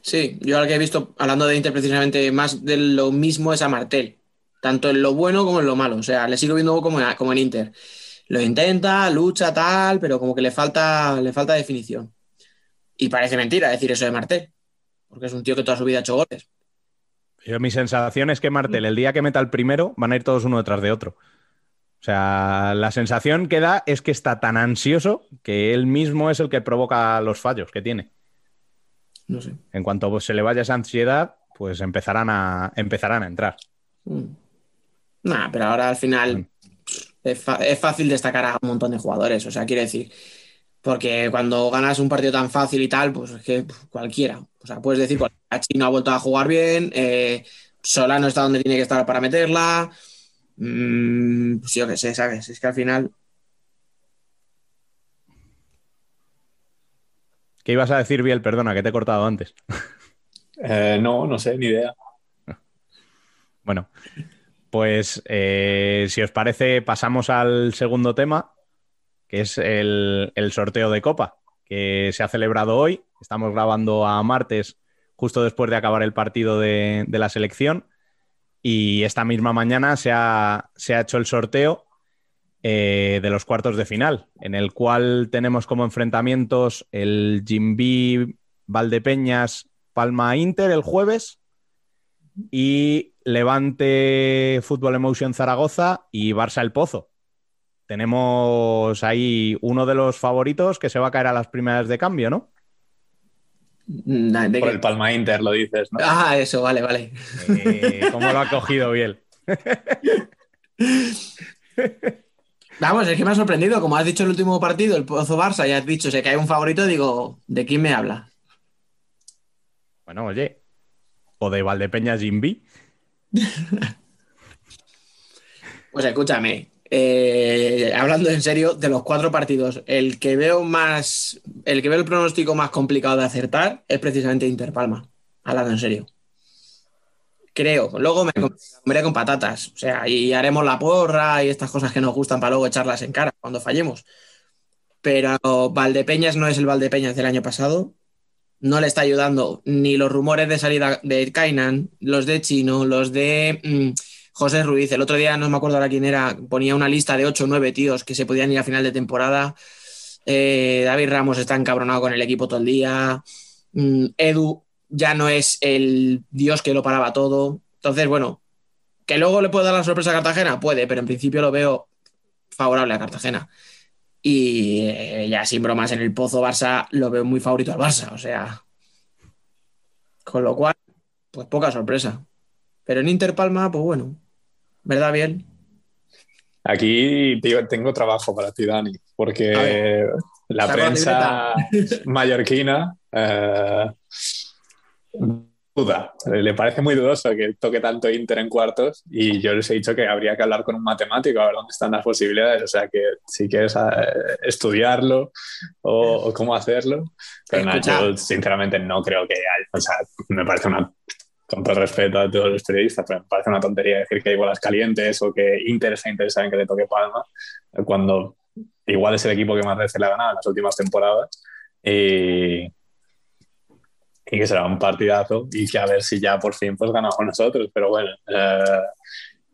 Sí, yo al que he visto, hablando de Inter precisamente más de lo mismo es a Martel, tanto en lo bueno como en lo malo, o sea, le sigo viendo como, como en Inter. Lo intenta, lucha, tal, pero como que le falta, le falta definición. Y parece mentira decir eso de Martel, porque es un tío que toda su vida ha hecho goles. mi sensación es que Martel, el día que meta el primero, van a ir todos uno detrás de otro. O sea, la sensación que da es que está tan ansioso que él mismo es el que provoca los fallos que tiene. No sé. En cuanto se le vaya esa ansiedad, pues empezarán a, empezarán a entrar. Mm. Nah, pero ahora al final es, es, fácil destacar a un montón de jugadores. O sea, quiere decir, porque cuando ganas un partido tan fácil y tal, pues es que cualquiera. O sea, puedes decir, Chino ha vuelto a jugar bien, eh, Solano está donde tiene que estar para meterla. Mm, pues yo qué sé, ¿sabes? Es que al final. ¿Qué ibas a decir, Biel? Perdona, que te he cortado antes. Eh, no, no sé, ni idea. Bueno, pues eh, si os parece, pasamos al segundo tema, que es el, sorteo de Copa, que se ha celebrado hoy. Estamos grabando a martes, justo después de acabar el partido de, la selección. Y esta misma mañana se ha, hecho el sorteo eh, de los cuartos de final, en el cual tenemos como enfrentamientos el Jimby Valdepeñas Palma Inter el jueves y Levante Fútbol Emotion Zaragoza y Barça El Pozo tenemos ahí uno de los favoritos que se va a caer a las primeras de cambio, ¿no? Por el Palma Inter lo dices, ¿no? Ah, eso, vale, vale. Eh, ¿Cómo lo ha cogido bien? Vamos, es que me ha sorprendido. Como has dicho el último partido, el Pozo Barça, y has dicho sé que hay un favorito, digo, ¿de quién me habla? Bueno, oye, o de Valdepeña Jimby. Pues escúchame, eh, hablando en serio, de los cuatro partidos, el que veo más, el que veo el pronóstico más complicado de acertar es precisamente Interpalma. Hablando en serio. Creo. Luego me comeré con patatas. O sea, y haremos la porra y estas cosas que nos gustan para luego echarlas en cara cuando fallemos. pero Valdepeñas no es el Valdepeñas del año pasado. No le está ayudando ni los rumores de salida de Kainan, los de Chino, los de mm, José Ruiz. El otro día, no me acuerdo ahora quién era, ponía una lista de 8 o 9 tíos que se podían ir a final de temporada. Eh, David Ramos está encabronado con el equipo todo el día. Mm, Edu ya no es el dios que lo paraba todo. Entonces, bueno, que luego le puede dar la sorpresa a Cartagena, puede, pero en principio lo veo favorable a Cartagena. Y eh, ya sin bromas, en el pozo Barça lo veo muy favorito al Barça, o sea. Con lo cual, pues poca sorpresa. Pero en Inter Palma, pues bueno, ¿verdad, bien? Aquí tío, tengo trabajo para ti, Dani, porque ver. la Saca la prensa mallorquina eh, duda. Le parece muy dudoso que toque tanto Inter en cuartos y yo les he dicho que habría que hablar con un matemático a ver dónde están las posibilidades. O sea que si quieres eh, estudiarlo o, o cómo hacerlo. Pero nada, yo sinceramente no creo que haya. O sea, me parece una. Con todo respeto a todos los periodistas, pero me parece una tontería decir que hay bolas calientes o que Inter está interesado en que le toque Palma, cuando igual es el equipo que más veces le ha ganado en las últimas temporadas. Y, y que será un partidazo y que a ver si ya por fin pues ganamos nosotros. Pero bueno, eh,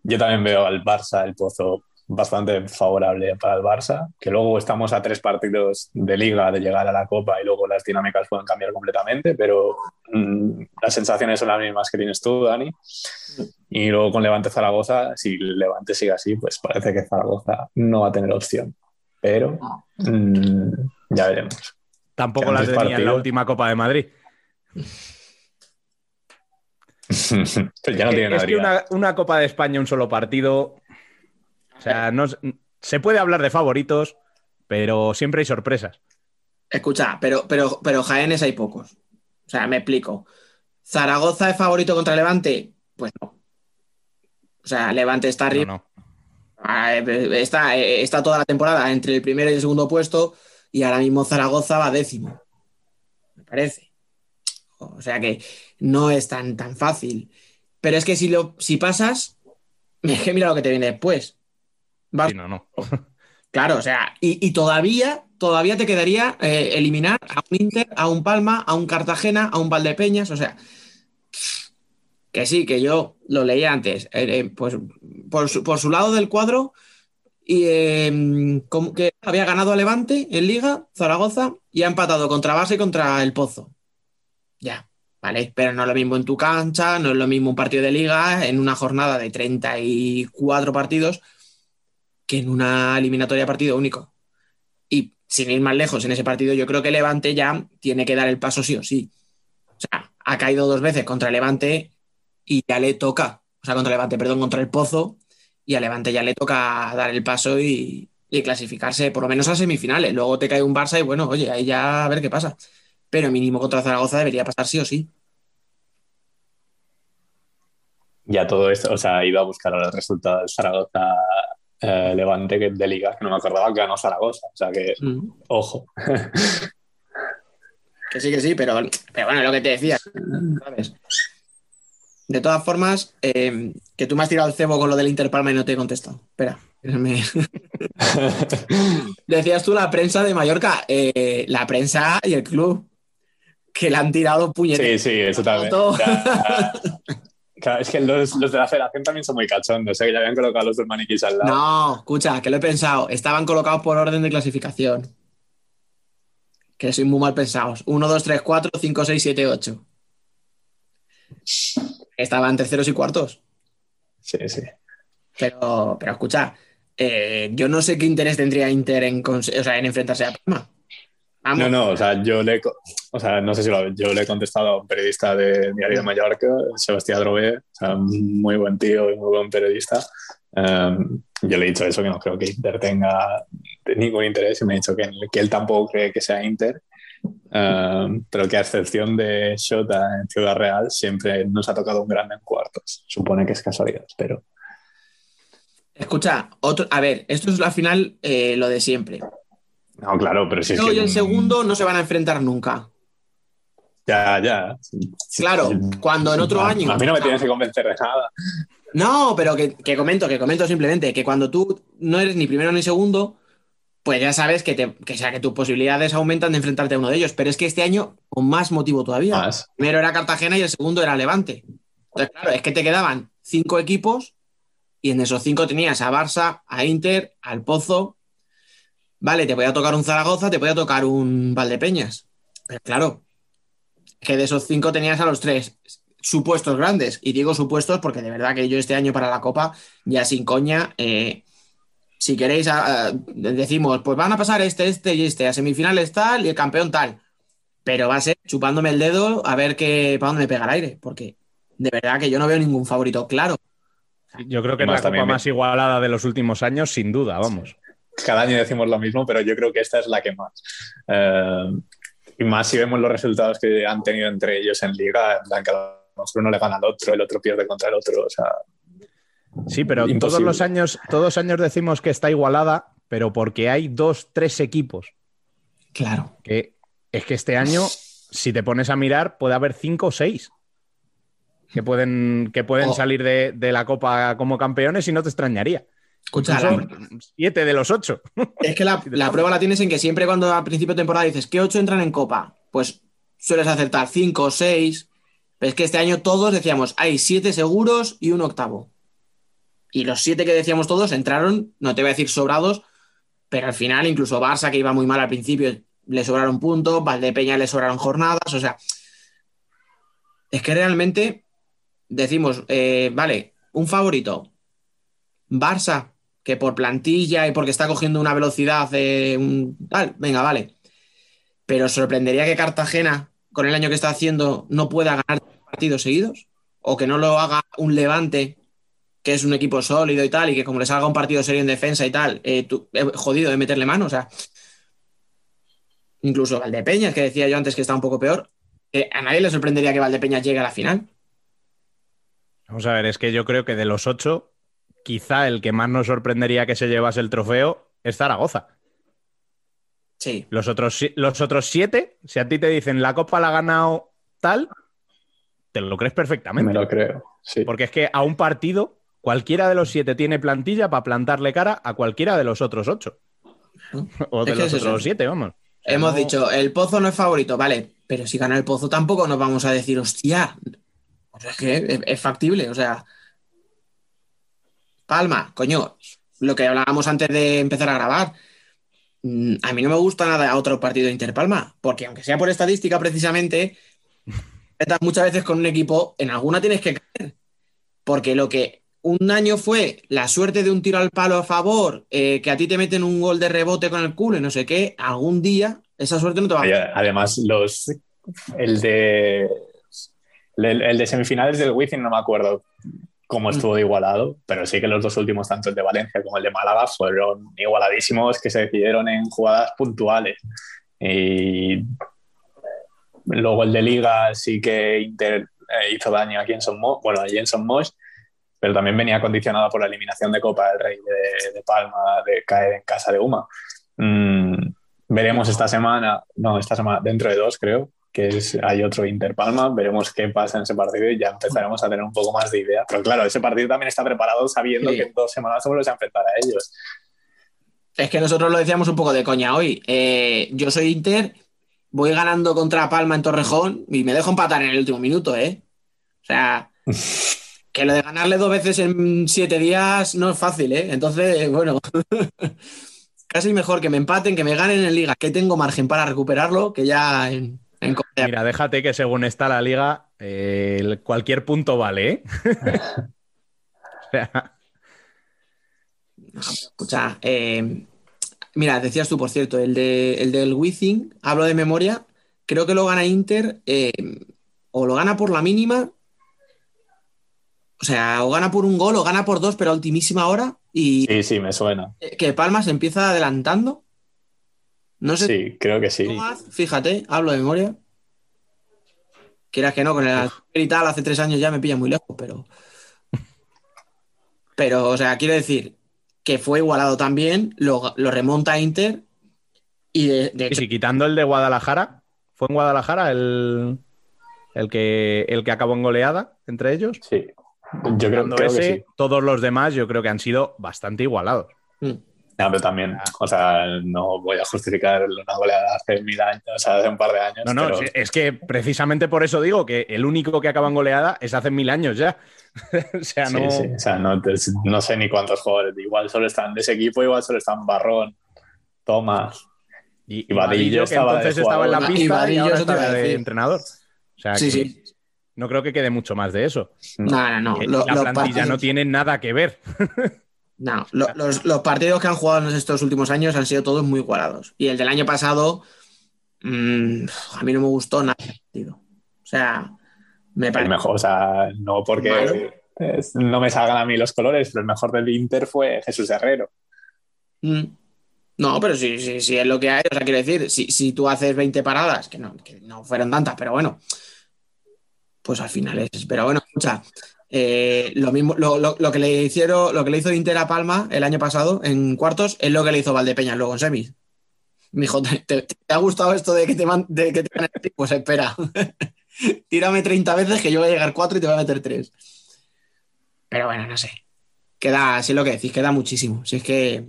yo también veo al Barça, el pozo bastante favorable para el Barça, que luego estamos a tres partidos de liga de llegar a la Copa y luego las dinámicas pueden cambiar completamente, pero mm, las sensaciones son las mismas que tienes tú, Dani. Y luego con Levante Zaragoza, si Levante sigue así, pues parece que Zaragoza no va a tener opción. Pero mm, ya veremos. Tampoco Quedan las tres tenía en la última Copa de Madrid. Ya no tiene es nada que una, una Copa de España, un solo partido. O sea, no, se puede hablar de favoritos, pero siempre hay sorpresas. Escucha, pero, pero, pero Jaénes hay pocos. O sea, me explico. ¿Zaragoza es favorito contra Levante? Pues no. O sea, Levante está arriba. no. Ah, eh, Está, eh, está toda la temporada entre el primero y el segundo puesto y ahora mismo Zaragoza va décimo. Me parece. O sea que no es tan, tan fácil. Pero es que si, lo, si pasas, es que mira lo que te viene después. Vas- Sí, no, no. Claro, o sea, y, y todavía, todavía te quedaría eh, eliminar a un Inter, a un Palma, a un Cartagena, a un Valdepeñas, o sea, que sí, que yo lo leí antes, eh, eh, pues por su, por su lado del cuadro, y eh, como que había ganado a Levante en Liga, Zaragoza, y ha empatado contra Base y contra el Pozo. Ya, vale, pero no es lo mismo en tu cancha, no es lo mismo un partido de Liga en una jornada de 34 partidos que en una eliminatoria partido único. Y sin ir más lejos en ese partido, yo creo que Levante ya tiene que dar el paso sí o sí. O sea, ha caído dos veces contra Levante y ya le toca, o sea, contra Levante, perdón, contra el Pozo, y a Levante ya le toca dar el paso y, y clasificarse por lo menos a semifinales. Luego te cae un Barça y bueno, oye, ahí ya a ver qué pasa. Pero mínimo contra Zaragoza debería pasar sí o sí. Ya todo esto, o sea, iba a buscar ahora el resultado del Zaragoza eh, Levante que- de Liga, que no me acordaba que ganó Zaragoza. O sea que, Mm. ojo. Que sí, que sí, pero, pero bueno, lo que te decía, ¿sabes? De todas formas, eh, que tú me has tirado el cebo con lo del Interpalma y no te he contestado. Espera, déjame. Decías tú la prensa de Mallorca, eh, la prensa y el club, que le han tirado puñetes. Sí, sí, eso también. Ya- Claro, es que los, los de la federación también son muy cachondos, ¿eh? que ya habían colocado los dos maniquís al lado. No, escucha, que lo he pensado. Estaban colocados por orden de clasificación. Que soy muy mal pensados. 1, 2, 3, 4, 5, 6, 7, 8. Estaban terceros y cuartos. Sí, sí. Pero, pero escucha, eh, yo no sé qué interés tendría Inter en, o sea, en enfrentarse a Palma. No, no, o sea, yo le, o sea, no sé si lo, yo le he contestado a un periodista de Diario de Mallorca, Sebastián Drobé, o sea, muy buen tío y muy buen periodista. Um, yo le he dicho eso, que no creo que Inter tenga ningún interés y me ha dicho que, que él tampoco cree que sea Inter, um, pero que a excepción de Shota en Ciudad Real siempre nos ha tocado un grande en cuartos. Supone que es casualidad, pero Escucha, otro, a ver, esto es la final, eh, lo de siempre. No, claro, pero si es Yo que y el segundo no se van a enfrentar nunca. ya, ya. Claro, cuando en otro a, año. A mí no me tienes que convencer de nada. No, pero que, que comento, que comento simplemente que cuando tú no eres ni primero ni segundo, pues ya sabes que, te, que, sea, que tus posibilidades aumentan de enfrentarte a uno de ellos. Pero es que este año, con más motivo todavía. Más. Primero era Cartagena y el segundo era Levante. Entonces, claro, es que te quedaban cinco equipos y en esos cinco tenías a Barça, a Inter, al Pozo. Vale, te podía tocar un Zaragoza, te podía tocar un Valdepeñas. Pero claro, que de esos cinco tenías a los tres supuestos grandes. Y digo supuestos porque de verdad que yo este año para la Copa, ya sin coña, eh, si queréis, uh, decimos, pues van a pasar este, este y este, a semifinales tal y el campeón tal. Pero va a ser chupándome el dedo a ver qué, para dónde me pega el aire, porque de verdad que yo no veo ningún favorito claro. Yo creo que es la copa más igualada de los últimos años, sin duda, vamos. Cada año decimos lo mismo, pero yo creo que esta es la que más. Uh, y más si vemos los resultados que han tenido entre ellos en liga, en plan que uno le gana al otro, el otro pierde contra el otro, o sea, Sí, pero Imposible. todos los años, todos los años decimos que está igualada, pero porque hay dos, tres equipos. Claro. Que es que este año, si te pones a mirar, puede haber cinco o seis que pueden, que pueden oh. salir de, de, la Copa como campeones y no te extrañaría. Escucha, la... siete de los ocho. Es que la, la, prueba la tienes en que siempre cuando a principio de temporada dices que ocho entran en Copa, pues sueles acertar cinco o seis. Pero es que este año todos decíamos, hay siete seguros y un octavo. Y los siete que decíamos todos entraron, no te voy a decir sobrados, pero al final incluso Barça, que iba muy mal al principio, le sobraron puntos, Valdepeña le sobraron jornadas, o sea, es que realmente decimos, eh, vale, un favorito, Barça, que por plantilla y porque está cogiendo una velocidad de un tal, venga, vale. Pero sorprendería que Cartagena, con el año que está haciendo, no pueda ganar partidos seguidos, o que no lo haga un levante que es un equipo sólido y tal, y que como le salga un partido serio en defensa y tal, eh, eh, jodido de meterle mano, o sea. Incluso Valdepeñas, que decía yo antes que está un poco peor, eh, a nadie le sorprendería que Valdepeñas llegue a la final. Vamos a ver, es que yo creo que de los ocho, quizá el que más nos sorprendería que se llevase el trofeo es Zaragoza. Sí. Los otros, los otros siete, si a ti te dicen la copa la ha ganado tal, te lo crees perfectamente. Me lo creo, sí. Porque es que a un partido Cualquiera de los siete tiene plantilla para plantarle cara a cualquiera de los otros ocho. O de es los otros siete, vamos. Hemos no... dicho, el pozo no es favorito, vale, pero si gana el pozo tampoco nos vamos a decir, hostia, pues es que es, es factible, o sea. Palma, coño, lo que hablábamos antes de empezar a grabar. mm, A mí no me gusta nada otro partido de Interpalma, porque aunque sea por estadística precisamente, estás muchas veces con un equipo, en alguna tienes que caer. Porque lo que un año fue la suerte de un tiro al palo a favor, eh, que a ti te meten un gol de rebote con el culo y no sé qué, algún día esa suerte no te va a además, los, el, de, el, el de semifinales del Wizzing no me acuerdo cómo estuvo de igualado, pero sí que los dos últimos, tanto el de Valencia como el de Málaga, fueron igualadísimos que se decidieron en jugadas puntuales. Y luego el de Liga sí que Inter eh, hizo daño a Jenson Mosh, bueno, a Jenson Mosh, pero también venía condicionada por la eliminación de Copa del Rey de, de Palma, de caer en casa de Uma. Mm, veremos esta semana, no, esta semana, dentro de dos creo, que es, hay otro Inter Palma, veremos qué pasa en ese partido y ya empezaremos a tener un poco más de idea. Pero claro, ese partido también está preparado sabiendo Sí. que en dos semanas se a enfrentar a ellos. Es que nosotros lo decíamos un poco de coña hoy. Eh, yo soy Inter, voy ganando contra Palma en Torrejón y me dejo empatar en el último minuto, ¿eh? O sea, que lo de ganarle dos veces en siete días no es fácil, ¿eh? Entonces, bueno, casi mejor que me empaten, que me ganen en liga, que tengo margen para recuperarlo, que ya en, en. Mira, déjate que según está la liga, eh, cualquier punto vale, ¿eh? O sea, Escucha, eh, mira, decías tú, por cierto, el, de, el del Wizzing, hablo de memoria, creo que lo gana Inter, eh, o lo gana por la mínima, o sea, o gana por un gol o gana por dos, pero a ultimísima hora, y Sí, sí, me suena. que Palma se empieza adelantando. No sé, Sí, creo que sí. fíjate, hablo de memoria. Quieras que no, con el y tal, hace tres años ya me pilla muy lejos, pero. Pero, o sea, quiero decir que fue igualado también, lo, lo remonta Inter y de, de y hecho, si quitando el de Guadalajara, ¿fue en Guadalajara el, el, que, el que acabó en goleada entre ellos? Sí. Yo creo, que sí. todos los demás yo creo que han sido bastante igualados. mm, No, pero también, o sea, no voy a justificar una goleada hace mil años, o sea, hace un par de años. No, no, pero- sí, es que precisamente por eso digo que el único que acaba en goleada es hace mil años ya. o sea, Sí, no. sí, o sea, no, no sé ni cuántos jugadores. Igual solo están de ese equipo, igual solo están Barrón, Tomás. Y, Y Vadillo que estaba de entonces estaba en la. Y pista y, Vadillo, ahora eso te está iba a de entrenador. O sea, Sí, que sí. no creo que quede mucho más de eso. No, no, no. Lo- la plantilla no tiene nada que ver. No, lo- los, los partidos que han jugado en estos últimos años han sido todos muy igualados. Y el del año pasado, mm, a mí no me gustó nada. el partido. O sea, me El parece. mejor, o sea, no porque Malo. no me salgan a mí los colores, pero el mejor del Inter fue Jesús Herrero. Mm. No, pero sí, sí, sí, es lo que hay. O sea, quiero decir, si, si tú haces 20 paradas, que no, que no fueron tantas, pero bueno, pues al final es. Pero bueno, escucha, eh, lo mismo, lo, lo- lo que le hicieron, lo que le hizo Inter a Palma el año pasado en cuartos es lo que le hizo Valdepeñas luego en semis. Me dijo, ¿te, ha gustado esto de que te, man- de que? Pues espera, tírame 30 veces que yo voy a llegar 4 y te voy a meter 3. Pero bueno, no sé. Queda, si es lo que decís, queda muchísimo. Si es que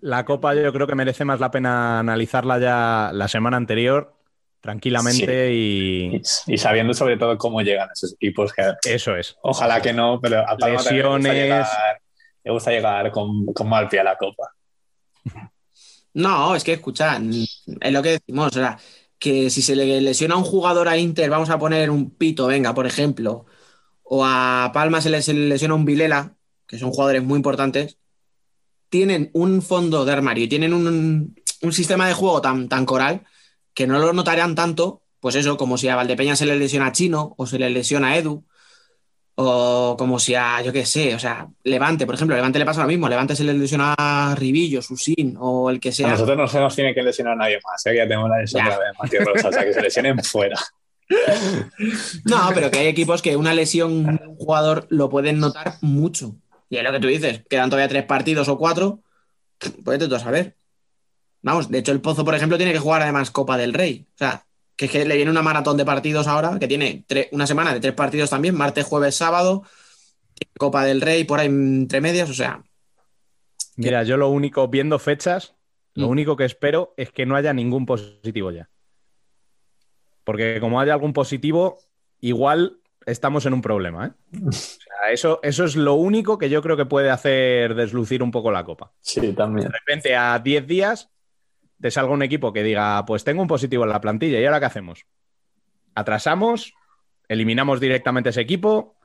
la Copa yo creo que merece más la pena analizarla ya la semana anterior, tranquilamente Y, y sabiendo sobre todo cómo llegan esos equipos, que eso es. ojalá que no, pero a Palma también le gusta Lesiones. llegar, le gusta llegar con, con mal pie a la Copa. No, es que escucha, es lo que decimos, o sea, que si se le lesiona a un jugador a Inter, vamos a poner un Pito, venga, por ejemplo, o a Palma se le, se le lesiona un Vilela, que son jugadores muy importantes, tienen un fondo de armario y tienen un, un sistema de juego tan, tan coral que no lo notarían tanto, pues eso, como si a Valdepeña se le lesiona a Chino o se le lesiona a Edu, o como si a, yo qué sé, o sea, Levante, por ejemplo, a Levante le pasa lo mismo, Levante se le lesiona a Ribillo, Susín o el que A sea. nosotros no se nos tiene que lesionar nadie más, ¿eh? que ya tenemos la lesión de Matías Rosa, o sea, que se lesionen fuera. No, pero que hay equipos que una lesión de un jugador lo pueden notar mucho. Y es lo que tú dices, quedan todavía tres partidos o cuatro, pues tú a saber. Vamos, de hecho el Pozo, por ejemplo, tiene que jugar además Copa del Rey. O sea, que es que le viene una maratón de partidos ahora, que tiene una semana de tres partidos también, martes, jueves, sábado, Copa del Rey por ahí entre medias, o sea, Mira, yo lo único, viendo fechas, lo Mm. único que espero es que no haya ningún positivo ya. Porque como haya algún positivo, igual estamos en un problema. ¿eh? O sea, eso, eso es lo único que yo creo que puede hacer deslucir un poco la copa. Sí, también. De repente, a 10 días, te salga un equipo que diga, pues tengo un positivo en la plantilla, ¿y ahora qué hacemos? Atrasamos, eliminamos directamente ese equipo.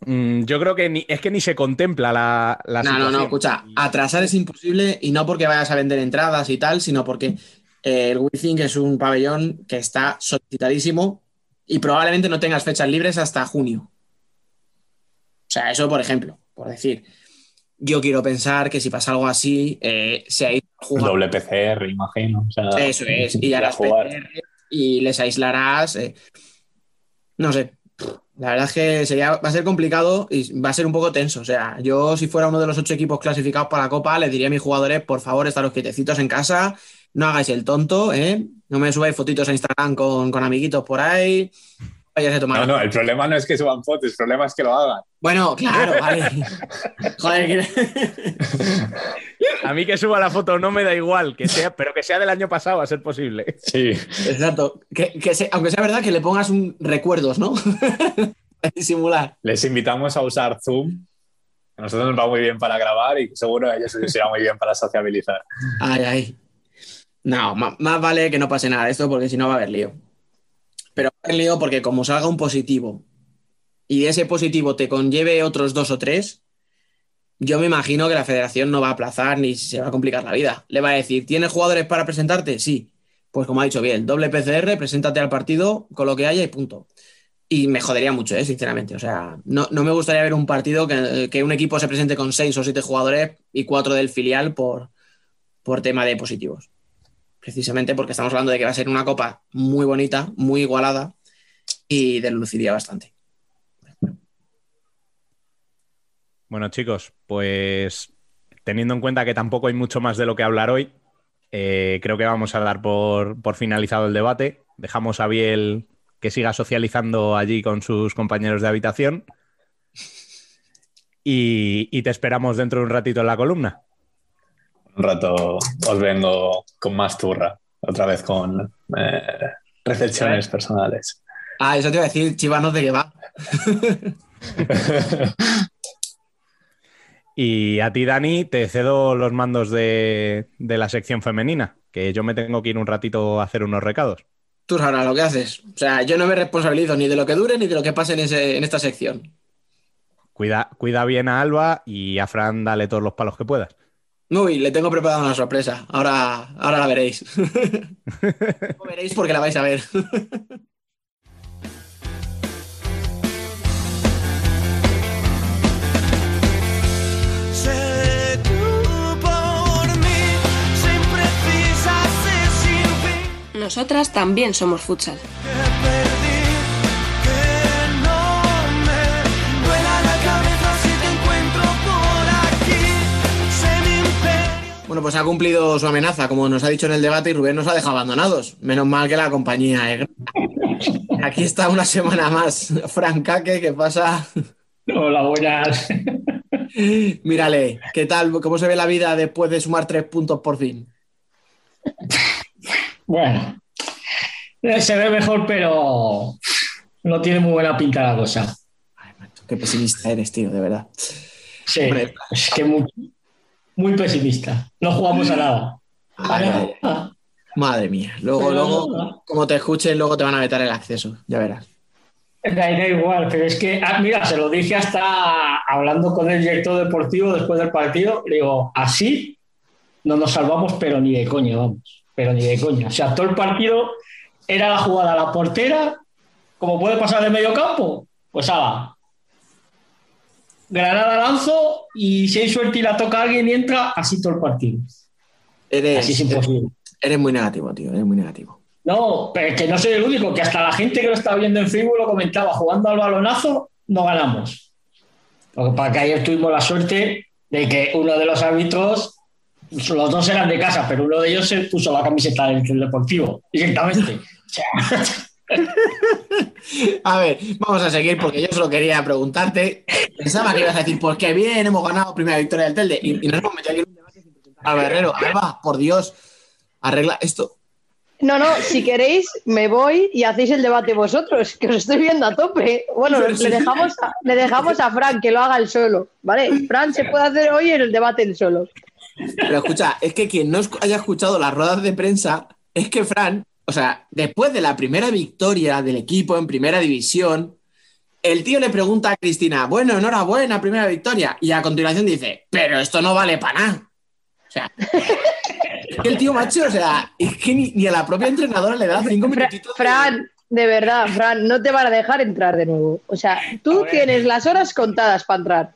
Mm, yo creo que ni, es que ni se contempla la, la No, no, situación. no, escucha, atrasar es imposible y no porque vayas a vender entradas y tal, sino porque eh, el Wizzing es un pabellón que está solicitadísimo y probablemente no tengas fechas libres hasta junio. O sea, eso por ejemplo, por decir. Yo quiero pensar que si pasa algo así, eh, se ha ido a jugar. Doble PCR, imagino. o sea, Eso es, y a harás jugar. PCR y les aislarás. eh. No sé. La verdad es que sería, va a ser complicado y va a ser un poco tenso. O sea, yo si fuera uno de los ocho equipos clasificados para la Copa, les diría a mis jugadores, por favor, estaros quietecitos en casa, no hagáis el tonto, ¿eh? No me subáis fotitos a Instagram con, con amiguitos por ahí. Vayas a tomar. No, no, el problema no es que suban fotos, el problema es que lo hagan. Bueno, claro, vale. Joder, que- A mí que suba la foto no me da igual, que sea, pero que sea del año pasado a ser posible. Sí. Exacto. Que, que se- aunque sea verdad, que le pongas un recuerdos, ¿no? Para disimular. Les invitamos a usar Zoom. A nosotros nos va muy bien para grabar y seguro a ellos les irá muy bien para sociabilizar. Ay, ay. No, ma- más vale que no pase nada de esto porque si no va a haber lío. Pero porque como salga un positivo y ese positivo te conlleve otros dos o tres, yo me imagino que la federación no va a aplazar ni se va a complicar la vida. Le va a decir, ¿tienes jugadores para presentarte? Sí. Pues como ha dicho bien, doble PCR, preséntate al partido con lo que haya y punto. Y me jodería mucho, ¿eh? sinceramente. O sea, no, no me gustaría ver un partido que, que un equipo se presente con seis o siete jugadores y cuatro del filial por, por tema de positivos. Precisamente porque estamos hablando de que va a ser una copa muy bonita, muy igualada y desluciría bastante. Bueno, chicos, pues teniendo en cuenta que tampoco hay mucho más de lo que hablar hoy, eh, creo que vamos a dar por, por finalizado el debate. Dejamos a Biel que siga socializando allí con sus compañeros de habitación. y, y te esperamos dentro de un ratito en la columna. Un rato os vengo con más turra, otra vez con eh, recepciones personales. Ah, eso te iba a decir, chivanos de qué va. Y a ti, Dani, te cedo los mandos de, de la sección femenina, que yo me tengo que ir un ratito a hacer unos recados. Tú sabrás lo que haces. O sea, yo no me responsabilizo ni de lo que dure ni de lo que pase en, ese- en esta sección. Cuida, cuida bien a Alba y a Fran dale todos los palos que puedas. Uy, le tengo preparada una sorpresa. Ahora, ahora la veréis. No veréis porque la vais a ver. Nosotras también somos futsal. Bueno, pues ha cumplido su amenaza, como nos ha dicho en el debate, y Rubén nos ha dejado abandonados. Menos mal que la compañía es grande. Aquí está una semana más. Francaque, ¿qué pasa? Hola, buenas. Mírale, ¿qué tal? ¿Cómo se ve la vida después de sumar tres puntos por fin? Bueno, eh, se ve mejor, pero no tiene muy buena pinta la cosa. Ay, macho, qué pesimista eres, tío, de verdad. Sí, Hombre. es que muy, muy pesimista. No jugamos a nada. Ay, Ah, madre mía. Luego, Pero- luego, como te escuchen, luego te van a vetar el acceso. Ya verás. Da, igual, pero es que, ah, mira, se lo dije hasta hablando con el director deportivo después del partido. Le digo, así no nos salvamos, pero ni de coña, vamos. Pero ni de coña. O sea, todo el partido era la jugada a la portera, como puede pasar de medio campo, pues haga. Granada lanzo y si hay suerte y la toca alguien y entra, así todo el partido. Eres, Así es imposible. eres muy negativo, tío. Eres muy negativo. No, pero es que no soy el único, que hasta la gente que lo estaba viendo en Facebook lo comentaba, jugando al balonazo no ganamos. Lo que pasa es que ayer tuvimos la suerte de que uno de los árbitros, los dos eran de casa, pero uno de ellos se puso la camiseta del, del deportivo, directamente. A ver, vamos a seguir porque yo solo quería preguntarte. Pensaba que ibas a decir, pues qué bien, hemos ganado primera victoria del Telde. Y, y nos hemos metido aquí en un debate sin presentar. Alba, por Dios, arregla esto. No, no, si queréis, me voy y hacéis el debate vosotros, que os estoy viendo a tope. Bueno, le dejamos, a, le dejamos a Fran que lo haga él solo, ¿vale? Fran se puede hacer hoy el debate él solo. Pero escucha, es que quien no haya escuchado las ruedas de prensa es que Fran, o sea, después de la primera victoria del equipo en primera división, el tío le pregunta a Cristina, bueno, enhorabuena, primera victoria. Y a continuación dice, pero esto no vale para nada. O sea, es que el tío macho, o sea, es que ni, ni a la propia entrenadora le da cinco minutitos. de- Fran, de verdad, Fran, no te van a dejar entrar de nuevo. O sea, tú tienes las horas contadas para entrar.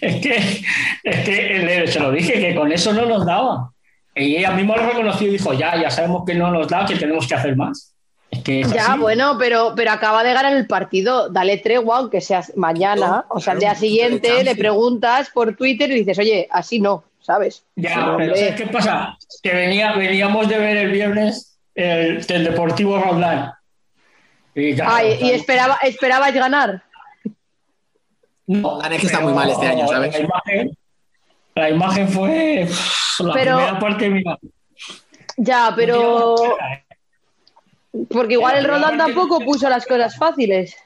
es que, es que le- se lo dije, que con eso no nos daba. Y ella misma lo reconoció y dijo, ya, ya sabemos que no nos da, que tenemos que hacer más. Es que es Ya, así. bueno, pero, pero acaba de ganar el partido. Dale tregua, aunque sea mañana. No, o sea, claro, al día siguiente le preguntas por Twitter y dices, oye, así no, ¿sabes? Ya, Pero, ¿sabes qué pasa? Que venía, veníamos de ver el viernes el, del Deportivo Roldán. Y, claro, ay, y claro, esperaba, esperabais ganar. no, es que está muy mal este año, ¿sabes? La imagen, la imagen fue la Pero- primera parte, mira. Ya, pero. ¿eh? Porque igual el parte- tampoco puso las cosas fáciles.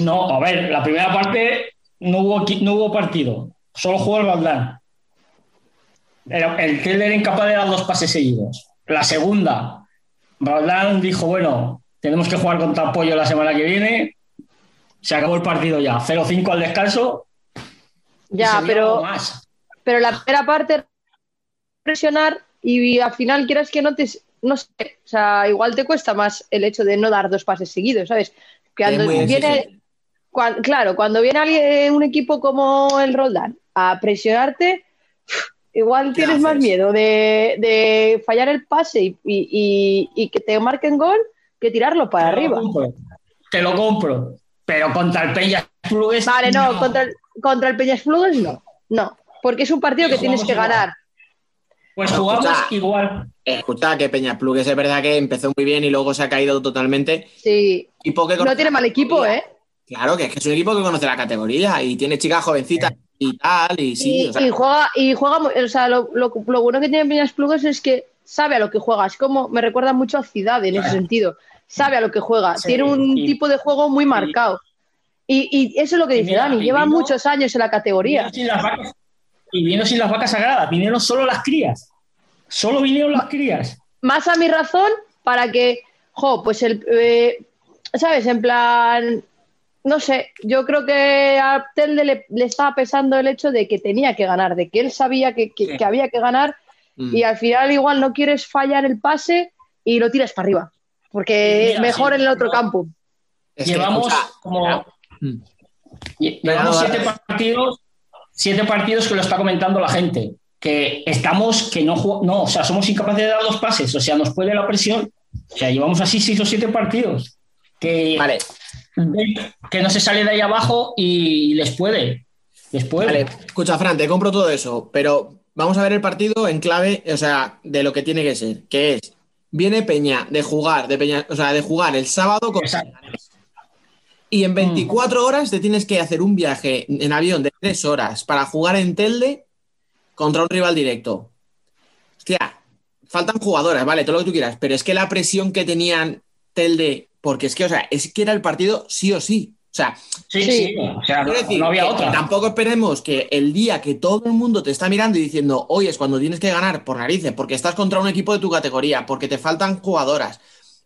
No, a ver, la primera parte no hubo, no hubo partido, solo jugó el Roldán. El Keller era incapaz de dar dos pases seguidos. La segunda, Roldán dijo, bueno, tenemos que jugar contra Pollo la semana que viene. Se acabó el partido ya, 0-5 al descanso. Ya, pero, más. pero la primera parte presionar y al final quieras que no te. No sé, o sea, igual te cuesta más el hecho de no dar dos pases seguidos, ¿sabes? Cuando viene, exigente. cuan- claro, cuando viene alguien, un equipo como el Roldán a presionarte, igual ¿Qué tienes más haces? miedo de, de fallar el pase y, y- y- que te marquen gol que tirarlo para Te lo arriba. compro, Te lo compro. Pero contra el Peña Plugues. Vale, no, Contra, el, contra el Peñas Flugues no, no, porque es un partido que tienes que igual. ganar. Pues jugamos escucha. igual. Escucha que Peña Plugues es verdad que empezó muy bien y luego se ha caído totalmente. Sí, Y Poque no tiene mal equipo, ¿eh? Claro, que es que es un equipo que conoce la categoría y tiene chicas jovencitas y tal, y sí. y, o sea, y juega, y juega, o sea, lo, lo- lo bueno que tiene Peñas Plugues es que sabe a lo que juega. Es como, me recuerda mucho a Ciudad en ese sentido. Sabe a lo que juega. Sí, tiene un y- tipo de juego muy marcado. Y, y eso es lo que dice mira, Dani. Lleva vino- muchos años en la categoría. Vinieron sin las vacas- y vino sin las vacas sagradas, vinieron solo las crías. Solo vinieron las crías. Más a mi razón para que, jo, pues el, eh, ¿sabes? En plan, no sé, yo creo que a Telde le, le estaba pesando el hecho de que tenía que ganar, de que él sabía que, que- Sí. que había que ganar mm. y al final igual no quieres fallar el pase y lo tiras para arriba, porque Mira, mejor sí, en el otro no. campo. Es que, llevamos escucha, como llevamos siete partidos, siete partidos que lo está comentando la gente. Que estamos, que no no, o sea, somos incapaces de dar dos pases, o sea, nos puede la presión. O sea, llevamos así seis o siete partidos. Que, Vale, que no se sale de ahí abajo y les puede. Les puede. vale. Escucha, Fran, te compro todo eso, pero vamos a ver el partido en clave, o sea, de lo que tiene que ser, que es, viene Peña de jugar, de Peña, o sea, de jugar el sábado con Exacto. Y en 24 horas te tienes que hacer un viaje en avión de 3 horas para jugar en Telde contra un rival directo. Hostia, faltan jugadoras, vale, todo lo que tú quieras, pero es que la presión que tenían Telde, porque es que, o sea, es que era el partido sí o sí. O sea, Sí, Sí. sí, o sea, decir no había otra. tampoco esperemos que el día que todo el mundo te está mirando y diciendo, hoy es cuando tienes que ganar por narices, porque estás contra un equipo de tu categoría, porque te faltan jugadoras,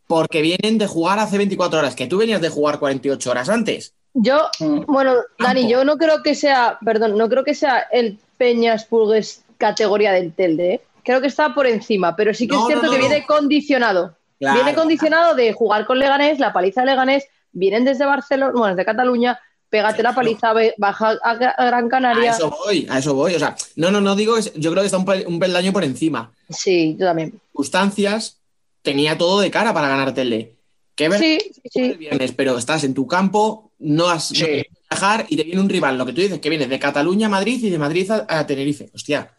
porque vienen de jugar hace 24 horas, que tú venías de jugar 48 horas antes. Yo, Mm. bueno, Dani, yo no creo que sea, perdón, no creo que sea el Peñas Pulgues categoría del Telde, ¿eh? creo que está por encima, pero sí que No, es cierto no, que no, viene condicionado. Claro. Viene condicionado de jugar con Leganés, la paliza de Leganés, vienen desde Barcelona, bueno, desde Cataluña, pégate la paliza, baja a, Gra- a Gran A Canaria. eso voy, a eso voy. O sea, no, no, no digo, yo creo que está un, pel- un peldaño por encima. Sí, yo también. Circunstancias, tenía todo de cara para ganar Tele. Que ver Sí, sí, el sí. viernes, pero estás en tu campo, no has Sí. viajar y te viene un rival, lo que tú dices, que viene de Cataluña a Madrid y de Madrid a, a Tenerife. Hostia.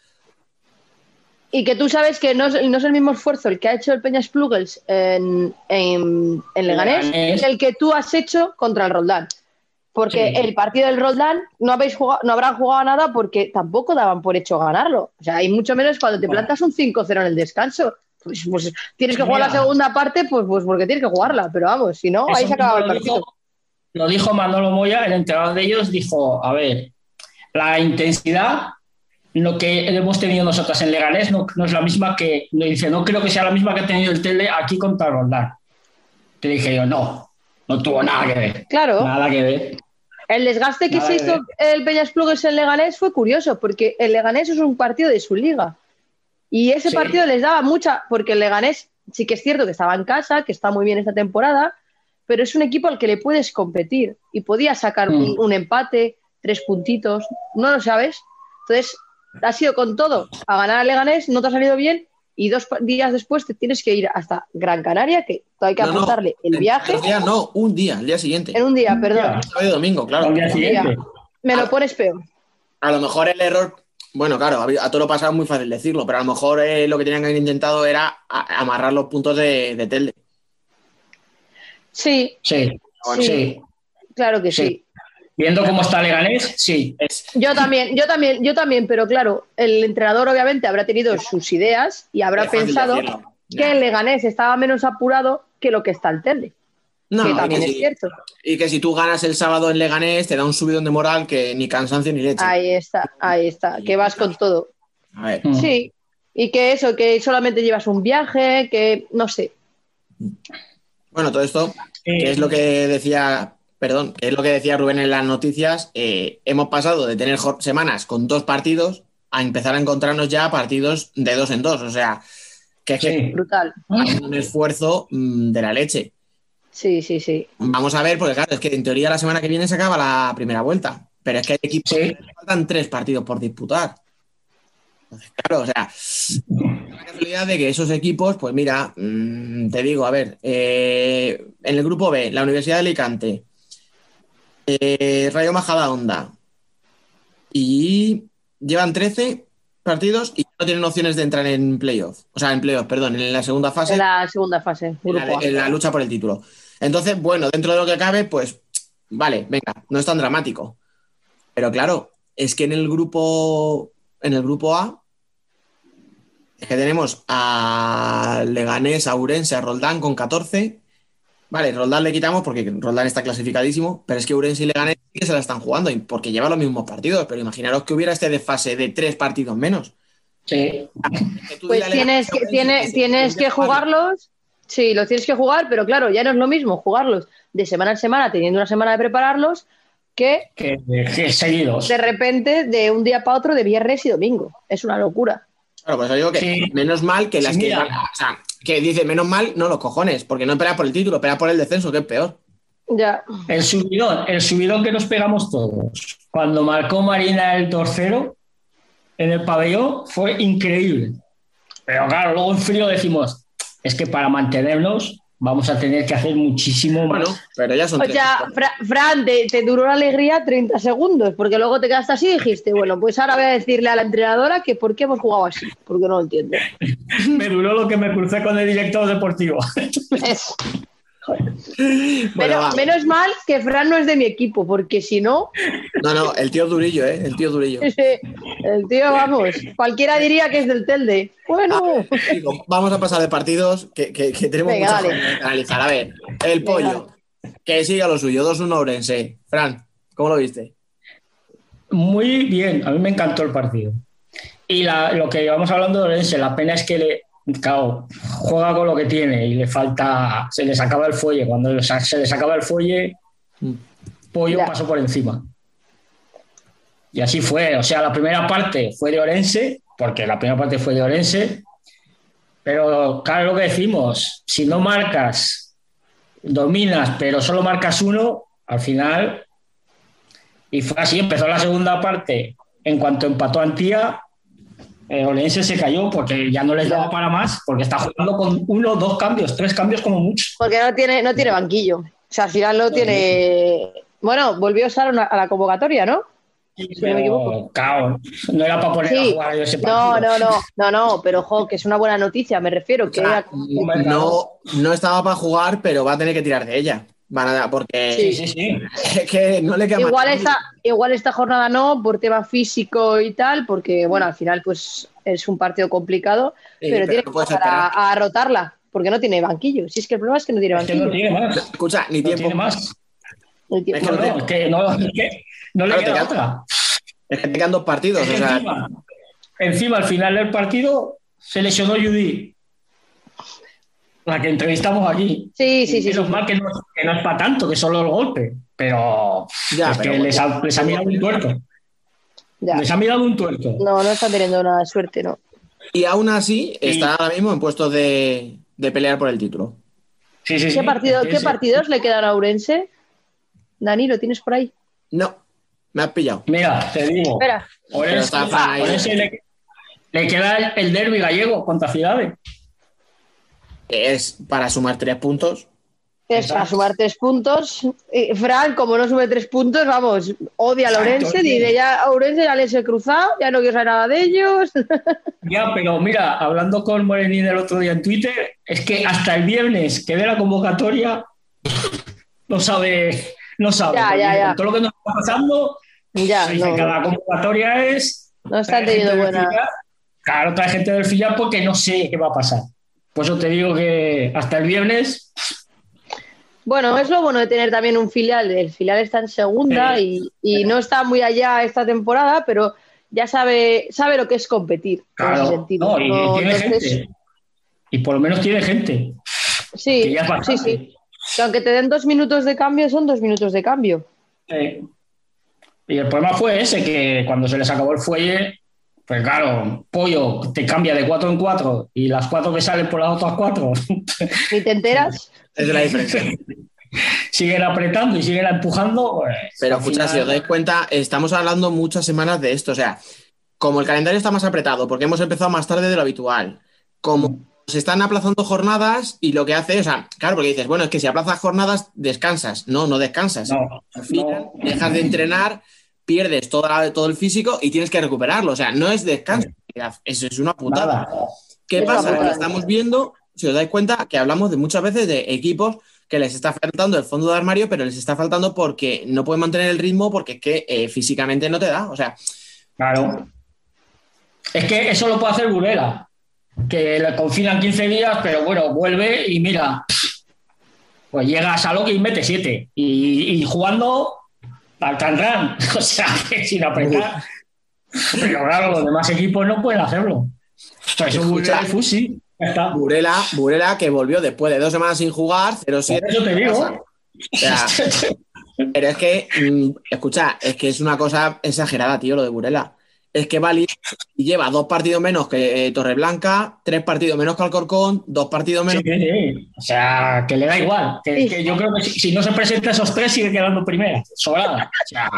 Y que tú sabes que no es, no es el mismo esfuerzo el que ha hecho el Peñas Plugels en, en, en Leganés Leganés. que el que tú has hecho contra el Roldán. Porque Sí. el partido del Roldán no, habéis jugado, no habrán jugado nada porque tampoco daban por hecho ganarlo. O sea, hay mucho menos cuando te plantas un 5-0 en el descanso. Pues, pues tienes que jugar la segunda parte, pues, pues porque tienes que jugarla. Pero vamos, si no, ahí se acaba el partido. dijo- Lo dijo Manolo Moya, el entrenador de ellos, dijo, a ver, la intensidad, lo que hemos tenido nosotros en Leganés no, no es la misma que, no dice, no creo que sea la misma que ha tenido el Tele aquí contra Roldán. Te dije yo, no, no tuvo nada que ver, Claro. nada que ver. El desgaste que Nada se hizo el Peñas Plugues en Leganés fue curioso, porque el Leganés es un partido de su liga. Y ese Sí. partido les daba mucha, porque el Leganés sí que es cierto que estaba en casa, que está muy bien esta temporada, pero es un equipo al que le puedes competir y podía sacar Mm. un, un empate, tres puntitos, no lo sabes. Entonces, ha sido con todo a ganar al Leganés, no te ha salido bien y dos días después te tienes que ir hasta Gran Canaria, que hay que No, no, apuntarle el en viaje dos días no, un día, el día siguiente. en un día, perdón. Sábado y domingo, claro. Al día siguiente. Me lo pones peor. A lo mejor el error, bueno, claro, a todo lo pasado es muy fácil decirlo, pero a lo mejor eh, lo que tenían que haber intentado era a- amarrar los puntos de, de Telde. Sí, Sí, Bueno, sí. claro que Sí. sí. Viendo cómo está Leganés, sí. Es- Yo también, yo también, yo también, pero claro, el entrenador obviamente habrá tenido sus ideas y habrá pensado decirlo. que el Leganés estaba menos apurado que lo que está el Telde, No, que y también que es si- cierto. Y que si tú ganas el sábado en Leganés, te da un subidón de moral que ni cansancio ni leche. Ahí está, ahí está, que vas con todo. A ver. Mm. Sí, y que eso, que solamente llevas un viaje, que no sé. Bueno, todo esto, que es lo que decía, perdón, que es lo que decía Rubén en las noticias, eh, hemos pasado de tener semanas con dos partidos a empezar a encontrarnos ya partidos de dos en dos. O sea, que es que. Brutal. un esfuerzo mm, de la leche. Sí, sí, sí. Vamos a ver, porque claro, es que en teoría la semana que viene se acaba la primera vuelta, pero es que hay equipos Sí. que faltan tres partidos por disputar. Entonces, claro, o sea, la casualidad de que esos equipos, pues mira, mm, te digo, a ver, eh, en el grupo B, la Universidad de Alicante, eh, Rayo Majadahonda, y llevan 13 partidos y no tienen opciones de entrar en playoff, o sea, en playoff, perdón, en la segunda fase En la segunda fase, la, en la lucha por el título. Entonces, bueno, dentro de lo que cabe, pues vale, venga, no es tan dramático. Pero claro, es que en el grupo, en el grupo A, es que tenemos a Leganés, a Urense, a Roldán con 14. Vale, Roldán le quitamos porque Roldán está clasificadísimo, pero es que Urense y Leganés sí que se la están jugando y porque lleva los mismos partidos. Pero imaginaros que hubiera este desfase de tres partidos menos. Sí. Tú Pues tienes que, tienes, tienes que jugarlos. Sí, los tienes que jugar, pero claro, ya no es lo mismo jugarlos de semana en semana, teniendo una semana de prepararlos, que Que, que seguidos. de repente de un día para otro de viernes y domingo. Es una locura. Claro, pues eso digo que Sí. menos mal que las Sí, que. mira. O sea, que dice menos mal, no los cojones, porque no pelea por el título, pelea por el descenso, que es peor. Ya. El subidón, el subidón que nos pegamos todos. Cuando marcó Marina el 2-0 en el pabellón fue increíble. Pero claro, luego en frío decimos, es que para mantenernos vamos a tener que hacer muchísimo más. Bueno, pero ya son O sea, Fra- Fran, te, te duró la alegría 30 segundos, porque luego te quedaste así y dijiste, bueno, pues ahora voy a decirle a la entrenadora que por qué hemos jugado así, porque no lo entiendo. me duró lo que me crucé con el director deportivo. Es- Bueno, Pero va. menos mal que Fran no es de mi equipo, porque si no, No, no, el tío Durillo, ¿eh? El tío Durillo. el tío, vamos, cualquiera diría que es del Telde. Bueno, Digo, vamos a pasar de partidos que, que- que tenemos Venga, cosas que analizar. A ver, el pollo. Que siga lo suyo, 2-1 Ourense. Fran, ¿cómo lo viste? Muy bien, a mí me encantó el partido. Y la- lo que íbamos hablando de Orense, la pena es que le, claro, juega con lo que tiene y le falta, se les acaba el fuelle. Cuando se les acaba el fuelle, Pollo Ya. pasó por encima. Y así fue. O sea, la primera parte fue de Orense, porque la primera parte fue de Orense. Pero claro, lo que decimos, si no marcas, dominas, pero solo marcas uno, al final. Y fue así, empezó la segunda parte. En cuanto empató Antía, eh, Orense se cayó porque ya no les daba para más, porque está jugando con uno, dos cambios, tres cambios como mucho. porque no tiene, no tiene banquillo. O sea, al final no tiene. Bueno, volvió a estar a la convocatoria, ¿no? Si no me equivoco. Pero, no era para poner a Sí, jugar yo ese no, partido. no, no, no, no, pero ojo, que es una buena noticia, me refiero, que No, no estaba para jugar, pero va a tener que tirar de ella. Van a, porque Sí, sí, sí. es que no le queda igual esta, igual esta jornada no, por tema físico y tal, porque bueno, al final pues es un partido complicado, Sí, pero, pero tiene no que empezar a, rotarla, porque no tiene banquillo. Si es que el problema es que no tiene Es que no banquillo. tiene más. Escucha, ni No tiempo. tiene más. Es que No, no, es que no, es que no le Claro, queda otra. Es que te quedan dos partidos. Es que o sea, encima, encima, al final del partido, se lesionó Judy. La que entrevistamos aquí. Sí, sí, sí. Menos sí. mal que no, que no es para tanto, que solo el golpe. Pero Ya, es pero que bueno. les ha, les ha mirado un tuerto. Ya. Les ha mirado un tuerto. No, no están teniendo nada de suerte, ¿no? Y aún así, Sí. está ahora mismo en puestos de, de pelear por el título. Sí, sí, sí. ¿Qué, partido, que ¿Qué partidos le quedan a Urense? Dani, ¿lo tienes por ahí? No, me has pillado. Mira, te digo. Espera. Orense, está ahí. Le, le queda el, el derby gallego contra Ciudades. Es para sumar tres puntos. Es para sumar tres puntos. Fran, como no sube tres puntos, vamos, odia a Lorense, dice ya a Orense ya les he cruzado, ya no quiero saber nada de ellos. Ya, pero mira, hablando con Morenín el otro día en Twitter, es que hasta el viernes que ve la convocatoria no sabe, no sabe. Ya, ya, ya. todo lo que nos está pasando, ya, dice, no, cada convocatoria es. no gente teniendo del buena. filial. Claro, trae gente del filial porque no sé qué va a pasar. Por eso te digo que hasta el viernes, Bueno, es lo bueno de tener también un filial. El filial está en segunda y, y no está muy allá esta temporada, pero ya sabe, sabe lo que es competir en ese claro, sentido. no, y No, tiene entonces, gente. Y por lo menos tiene gente. sí, ya sí, sí. Que aunque te den dos minutos de cambio, son dos minutos de cambio. Eh, y el problema fue ese, que cuando se les acabó el fuelle, pues claro, pollo te cambia de cuatro en cuatro y las cuatro que salen por las otras cuatro Ni te enteras. Es la diferencia. siguen apretando y siguen empujando. pues, Pero escucha, final- si os dais cuenta, estamos hablando muchas semanas de esto. O sea, como el calendario está más apretado, porque hemos empezado más tarde de lo habitual, como se están aplazando jornadas y lo que hace, o sea, claro, porque dices, bueno, es que si aplazas jornadas, descansas. No, no descansas. No, Al final, no. dejas de entrenar, pierdes toda- todo el físico y tienes que recuperarlo. O sea, no es descanso. Eso es una putada. Nada. ¿Qué Es pasa? Que estamos viendo, si os dais cuenta, que hablamos de muchas veces de equipos que les está faltando el fondo de armario, pero les está faltando porque no pueden mantener el ritmo porque es que eh, físicamente no te da. O sea, Claro. Es que eso lo puede hacer Burela, que le confinan 15 días, pero bueno, vuelve y mira, pues llega a Saloque y mete 7. Y, y jugando al Canran, o sea, que sin apretar. Pero claro, los demás equipos no pueden hacerlo. Pues un Burela de Fusi, está. Burela, Burela que volvió después de dos semanas sin jugar, 0-7. Por eso te digo. O sea, pero es que, mm, escucha, es que es una cosa exagerada, tío, lo de Burela. Es que Bali lleva dos partidos menos que eh, Torreblanca, tres partidos menos que Alcorcón, dos partidos menos. Sí, sí, sí. O sea, que le da igual. Que, que yo creo que si, si no se presenta esos tres, sigue quedando primera, sobrada. O sea,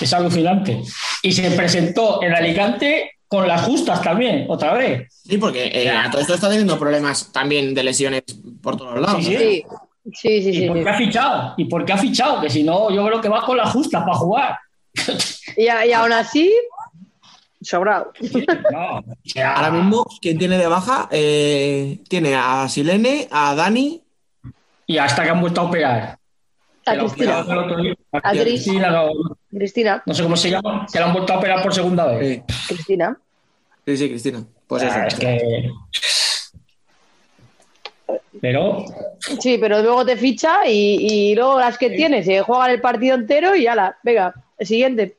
es alucinante. Y se presentó en Alicante con las justas también, otra vez. Sí, porque eh, a todo esto está teniendo problemas también de lesiones por todos lados. Sí, ¿no? sí. Sí. ¿Y sí, por sí. qué ha fichado? ¿Y por qué ha fichado? Que si no, yo creo que va con las justas para jugar. Y, y aún así, sobrado. No, Ahora mismo, ¿quién tiene de baja? Eh, tiene a Silene, a Dani. Y hasta que han vuelto a operar. A la Cristina. A Cris. Cristina, no, Cristina, no sé cómo se llama, que la han vuelto a operar por segunda vez. Sí, Cristina. sí, sí, Cristina. Pues sea, es que. Pero Sí, pero luego te ficha y, y luego las que tienes, eh, juegan el partido entero y ala, venga, el siguiente.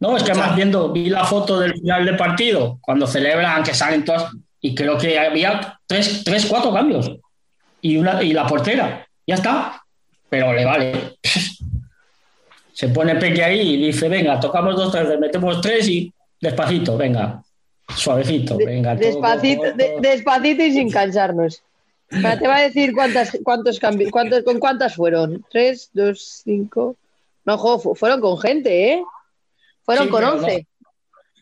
No, es que más viendo, vi la foto del final del partido, cuando celebran que salen todas, y creo que había tres, tres cuatro cambios. Y, una, y la portera, ya está. Pero le vale. Se pone Peque ahí y dice, venga, tocamos dos, tres, metemos tres y despacito, venga. Suavecito, venga. todo, despacito, todo, de- todo. despacito y sin cansarnos. Ahora te va a decir cuántas, cuántos cambios, cuántos, con cuántas fueron. Tres, dos, cinco. No, jo, fu- fueron con gente, ¿eh? Fueron Sí, con pero once.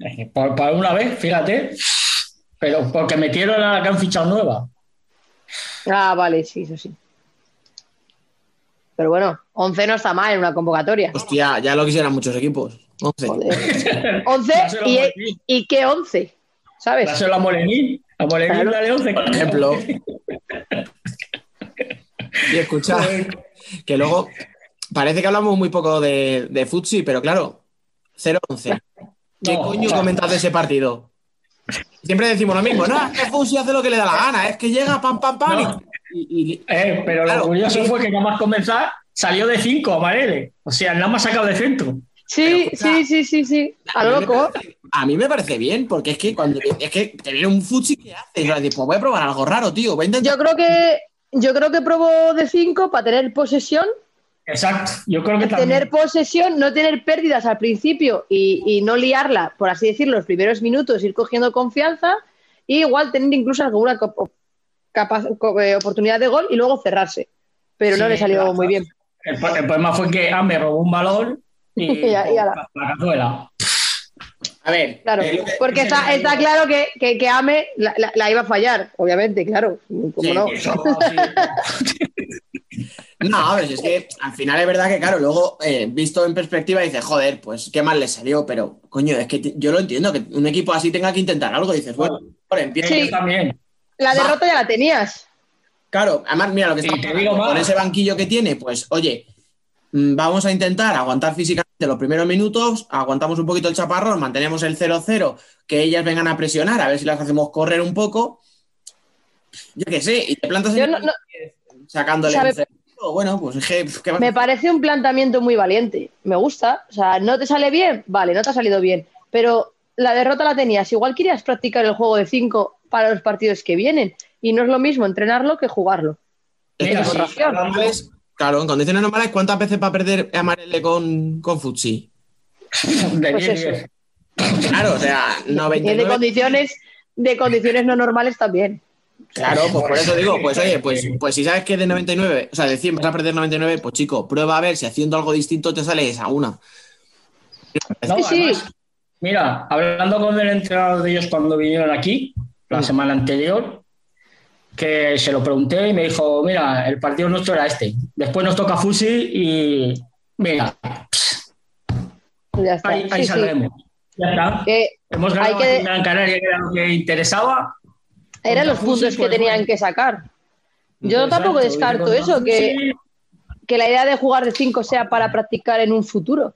Eh, Por, por una vez, fíjate. Pero porque metieron a la que han fichado nueva. Ah, vale, sí, eso sí. Pero bueno, 11 no está mal en una convocatoria. Hostia, ya lo quisieran muchos equipos. 11. Joder. 11 Dáselo a y, Molenín. y qué 11, ¿sabes? Dáselo a Molenín. A Molenín Claro. dale 11. Por ejemplo. Y escucha, que luego parece que hablamos muy poco de, de Futsi, pero claro, 0-11. ¿Qué No, coño o sea- comentas de ese partido? Siempre decimos lo mismo, no, es que Futsi hace lo que le da la gana, es que llega pam, pam, pam. No. Y, y- Eh, pero Claro. lo curioso fue que nada más comenzar salió de 5 a Marele. O sea, nada más sacado de centro. Sí, Pero, sí, sí, sí, sí. A lo loco. parece, a mí me parece bien, porque es que cuando es que te viene un Futsi, ¿qué haces? Pues voy a probar algo raro, tío. Voy a intentar. Yo creo que yo creo que probó de 5 para tener posesión, Exacto. Yo creo que también. tener posesión, no tener pérdidas al principio y, y no liarla, por así decirlo, los primeros minutos, ir cogiendo confianza y igual tener incluso alguna capaz- eh, oportunidad de gol y luego cerrarse. Pero no le salió claro. muy bien. El, pro- el problema fue que Ame robó un balón y, Y a- y a la- la, la cazuela. A ver, Claro, eh, que- porque está, claro que, que, que Ame la, la- la iba a fallar, obviamente, claro. ¿Cómo Sí, no? Eso, sí. No, a ver, es que al final es verdad que, claro, luego eh, visto en perspectiva dices, joder, pues qué mal le salió, pero coño, es que yo lo entiendo, que un equipo así tenga que intentar algo, dices, bueno, ahora empieza. Sí. También. La derrota ya la tenías. Claro, además, mira lo que está te digo más. con ese banquillo que tiene, pues oye, vamos a intentar aguantar físicamente los primeros minutos, aguantamos un poquito el chaparrón, mantenemos el 0-0, que ellas vengan a presionar, a ver si las hacemos correr un poco. Yo qué sé, y te plantas Yo en no- no- sacándole ¿Sabe? un 0. Bueno, pues. Me parece un planteamiento muy valiente. Me gusta. O sea, ¿no te sale bien? Vale, no te ha salido bien. Pero la derrota la tenías. Igual querías practicar el juego de 5 para los partidos que vienen. Y no es lo mismo entrenarlo que jugarlo. Mira, claro, en condiciones normales, ¿cuántas veces va a perder Amarele con, con Futsi? De Pues 10, eso. 10. Claro, o sea, Y de 99. condiciones, de condiciones no normales también. Claro, pues por eso digo, pues oye, pues, pues si sabes que de 99, o sea, de 100 vas a perder 99, pues chico, prueba a ver si haciendo algo distinto te sale esa una. No, Sí, además, mira, hablando con el entrenador de ellos cuando vinieron aquí, la Mm. semana anterior, que se lo pregunté y me dijo, mira, el partido nuestro era este. Después nos toca Fusi y mira, Ya está. ahí, ahí Sí, sí. saldremos. Ya está. Que Hemos ganado que- en Gran Canaria, que era lo que interesaba. eran los Fusi, puntos que tenían bueno. que sacar. Yo tampoco descarto eso, que, sí, que la idea de jugar de 5 sea para practicar en un futuro.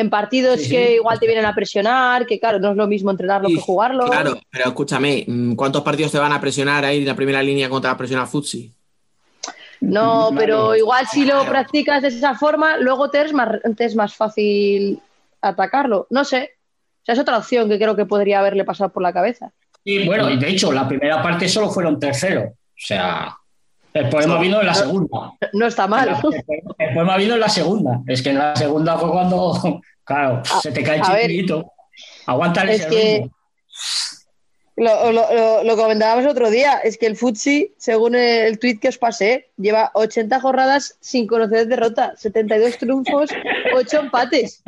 En partidos Sí, que sí. igual te vienen a presionar, que claro, no es lo mismo entrenarlo que jugarlo. Claro, pero escúchame, mm, ¿cuántos partidos te van a presionar ahí en la primera línea contra la presión al Futsi? No, Claro. pero igual si lo Claro. practicas de esa forma, luego te es más, te es más fácil atacarlo. No sé. O sea, es otra opción que creo que podría haberle pasado por la cabeza. Y bueno, y de hecho, la primera parte solo fueron tercero. O sea, el problema vino en la segunda. No está mal. El problema vino en la segunda. Es que en la segunda fue cuando, claro, se te cae el chiquito. Aguanta Es ese que- lo- lo- lo comentábamos otro día, es que el Futsi, según el tweet que os pasé, lleva 80 jornadas sin conocer derrota, 72 triunfos, 8 empates.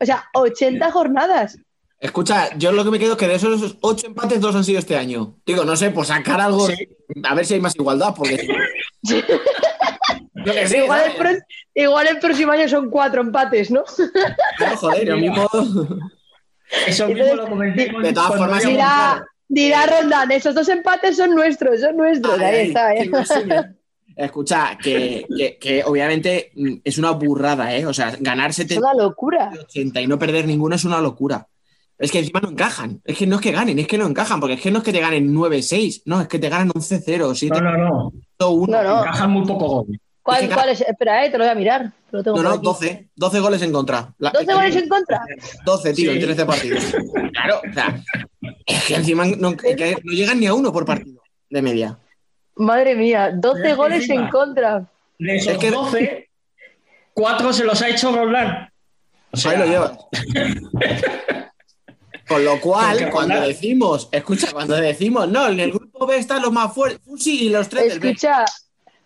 O sea, 80 jornadas. Escucha, yo lo que me quedo es que de esos ocho empates, dos han sido este año. Digo, no sé, por sacar algo, Sí. a ver si hay más igualdad, porque. Que igual, el ¿sabes? pro- igual el próximo año son 4 empates, ¿no? Claro, joder, lo mismo. Eso mismo lo comenté con- De todas formas, Dirá, dirá Roldán, esos dos empates son nuestros, son nuestros. Ay, Ahí ay, está, ¿eh? Escucha, que, que- que obviamente mm, es una burrada, ¿eh? O sea, ganar Es 70 una locura. y 80 y no perder ninguno es una locura. Es que encima no encajan. Es que no es que ganen, es que no encajan, porque es que no es que te ganen 9-6, no, es que te ganan 11-0, 7-1. No, no, no. No, no. Encajan muy poco gol. ¿Cuál, Es que- cuál es? Espera, eh, te lo voy a mirar. Lo tengo No, no, aquí. 12. 12 goles en contra. La- 12 goles en contra. 12, tío, Sí. en 13 partidos. Claro, o sea, es que encima no, que no llegan ni a uno por partido de media. Madre mía, 12 Pero es que goles encima- en contra. De esos Es que- 12, cuatro se los ha hecho Roland. O sea, Ahí lo llevas. Con lo cual, Porque cuando decimos, escucha, cuando decimos, no, en el grupo B están los más fuertes, Fusi y los tres del B. Escucha,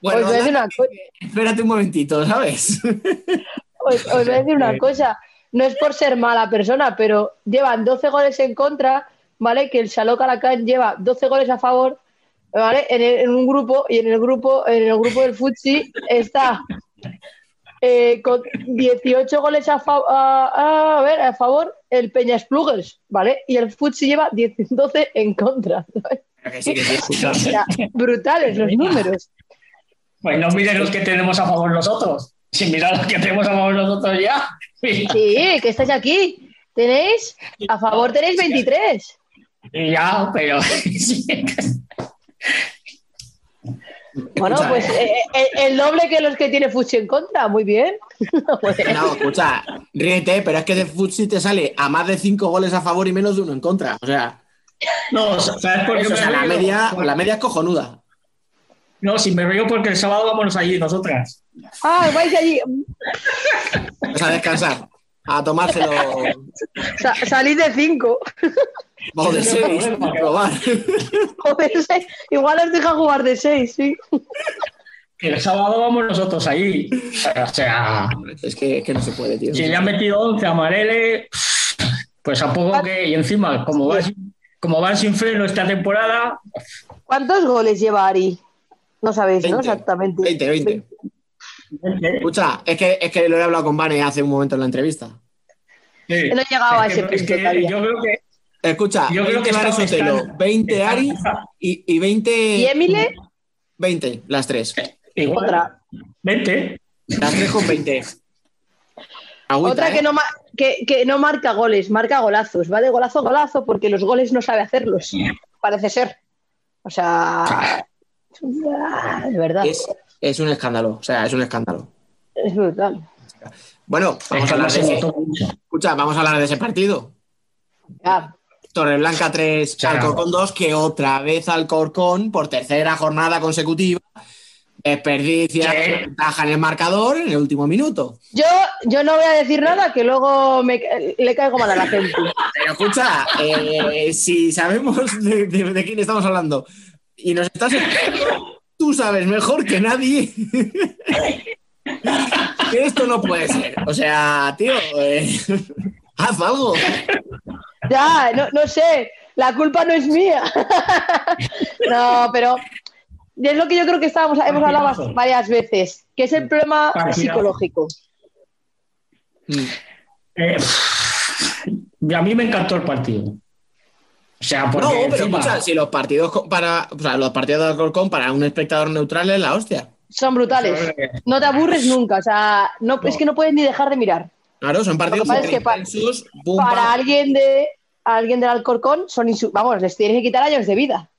Bueno, os voy a decir una cosa. espérate un momentito, ¿sabes? Os, os voy a decir una cosa, no es por ser mala persona, pero llevan 12 goles en contra, ¿vale? Que el Saló Calacán lleva 12 goles a favor, ¿vale? En, el- en un grupo, y en el grupo, en el grupo del Futsi está eh, con 18 goles a, fa- a- a ver, a favor el Peñas Plugers, ¿vale? Y el Futsi lleva 10 12 en contra. ¿sabes? Que sí, que sí. O sea, brutales los números. Pues no miren los que tenemos a favor nosotros. Si miran los que tenemos a favor nosotros ya. Sí, que estáis aquí. Tenéis, a favor tenéis 23. Y ya, pero. Bueno, Escucha, pues eh, eh, el doble que los que tiene Fuchi en contra, muy bien. Pues, No, escucha, ríete, pero es que de Futsi te sale a más de 5 goles a favor y menos de uno en contra. O sea, No, ¿sabes por qué eso, o me sea la, media, la media es cojonuda. No, si me río porque el sábado vámonos allí nosotras. ah, vais allí. O sea, a descansar, a tomárselo Sa- salid de 5. o de Sí, no hay 6, problema. probar. Igual os deja jugar de 6, sí. Que el sábado vamos nosotros allí. O sea, Es que, es que no se puede, tío. si le han metido 11 a Marele, pues a poco que. Y encima, como van, sin- como van sin freno esta temporada, ¿Cuántos goles lleva Ari? No sabéis, ¿no? 20, Exactamente. 20, 20. Escucha, es que, es que lo he hablado con Vane hace un momento en la entrevista. sí. No he llegado a Es ese que- es punto que todavía. yo creo que. Escucha, Yo creo 20 que está- Sotelo, están- 20 Ari están- y, y 20. ¿Y Emile? 20, las tres. Igual, Otra. 20. Las tres con 20. Agüita, Otra ¿eh? que no, ma- que, que no marca goles, marca golazos. Va de golazo a golazo porque los goles no sabe hacerlos. Parece ser. O sea. De verdad. Es, es un escándalo, o sea, es un escándalo. Es brutal. Bueno, vamos a hablar de ese. Escucha, vamos a hablar de ese partido. Ya. Torreblanca 3, Chao. Alcorcón 2, que otra vez Alcorcón, por tercera jornada consecutiva, desperdicia Sí. ventaja en el marcador en el último minuto. Yo, yo no voy a decir nada que luego me, le caigo mal a la gente. Pero escucha, eh, si sabemos de, de- de quién estamos hablando y nos estás escuchando, tú sabes mejor que nadie que esto no puede ser. O sea, tío, eh, haz algo. Ya, no, no sé, la culpa no es mía. No, pero es lo que yo creo que estábamos, hemos hablado varias veces, que es el problema Partidazo. psicológico. Mm. Eh, a mí me encantó el partido. O sea, porque No, pero encima- escucha, si los partidos para, o sea, los partidos de Alcorcón para un espectador neutral es la hostia. Son brutales. No te aburres nunca. O sea, no, es que no puedes ni dejar de mirar. Claro, son partidos que boom, Para alguien de alguien del Alcorcón son insu- vamos, les tienes que quitar años de vida.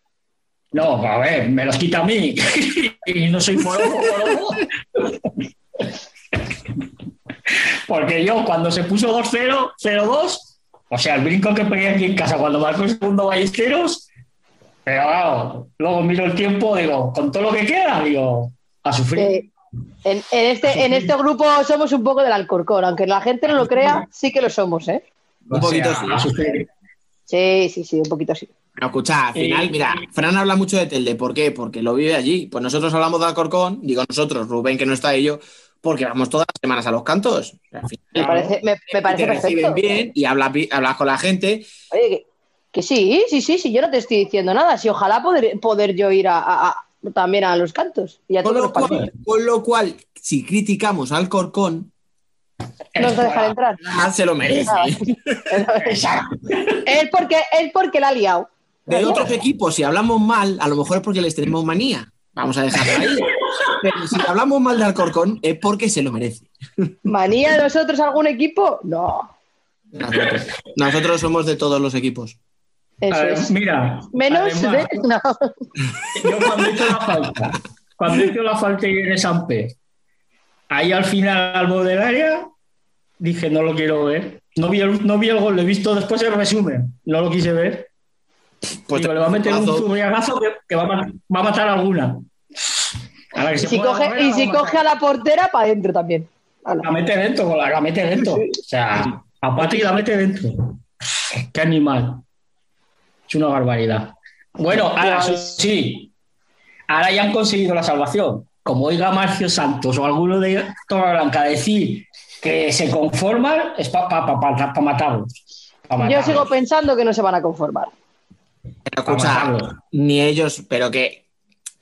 No, a ver, me los quita a mí. y no soy morojo. Porque yo, cuando se puso 2-0, 0-2, o sea, el brinco que pegué aquí en casa cuando marcó el segundo Ballesteros, pero claro, luego miro el tiempo, digo, con todo lo que queda, digo, a sufrir. Eh, en, en este, en este grupo somos un poco del Alcorcón, aunque la gente no lo crea, sí que lo somos, ¿eh? Un O poquito sea, sí. a sufrir. Sí, sí, sí, un poquito sí. Pero escucha, al final, Eh, mira, Fran habla mucho de Telde. ¿Por qué? Porque lo vive allí. Pues nosotros hablamos de Alcorcón, digo nosotros, Rubén, que no está ello, porque vamos todas las semanas a los cantos. Al final, Me parece, me, me parece te reciben perfecto. bien y hablas, hablas con la gente. Oye, que, que sí, sí, sí, sí, yo no te estoy diciendo nada. Si ojalá poder, poder yo ir a- también a los cantos y a Con todos lo, los cual, con lo cual, si criticamos al Alcorcón, No os dejan entrar. ah, se lo merece. Es porque, es porque la ha liado. De otros equipos, si hablamos mal, a lo mejor es porque les tenemos manía. Vamos a dejarlo ahí. Pero si hablamos mal de Alcorcón, es porque se lo merece. ¿Manía de nosotros algún equipo? No. Nosotros, nosotros somos de todos los equipos. Eso Adem- es. Mira, Menos además, de. No. Yo cuando hice la falta, cuando hice la falta y viene Sampe, ahí al final al borde del área, dije, no lo quiero ver. No vi, el, no vi el gol, lo he visto después el resumen, no lo quise ver. Pues Digo, le va a meter un zurriagazo que, que va, a, va a matar a alguna. A la que Y se si coge, y la si a coge a la portera, para adentro también. Ala. La mete dentro, la, la mete dentro. O sea, a Pati la mete dentro. Qué animal. Es una barbaridad. Bueno, ahora sí, ahora ya han conseguido la salvación. Como oiga Marcio Santos o alguno de Torreblanca decir que se conforman, es para pa, pa, pa- pa matarlos. Pa Yo sigo pensando que no se van a conformar. Pero escucha, ni ellos, pero que,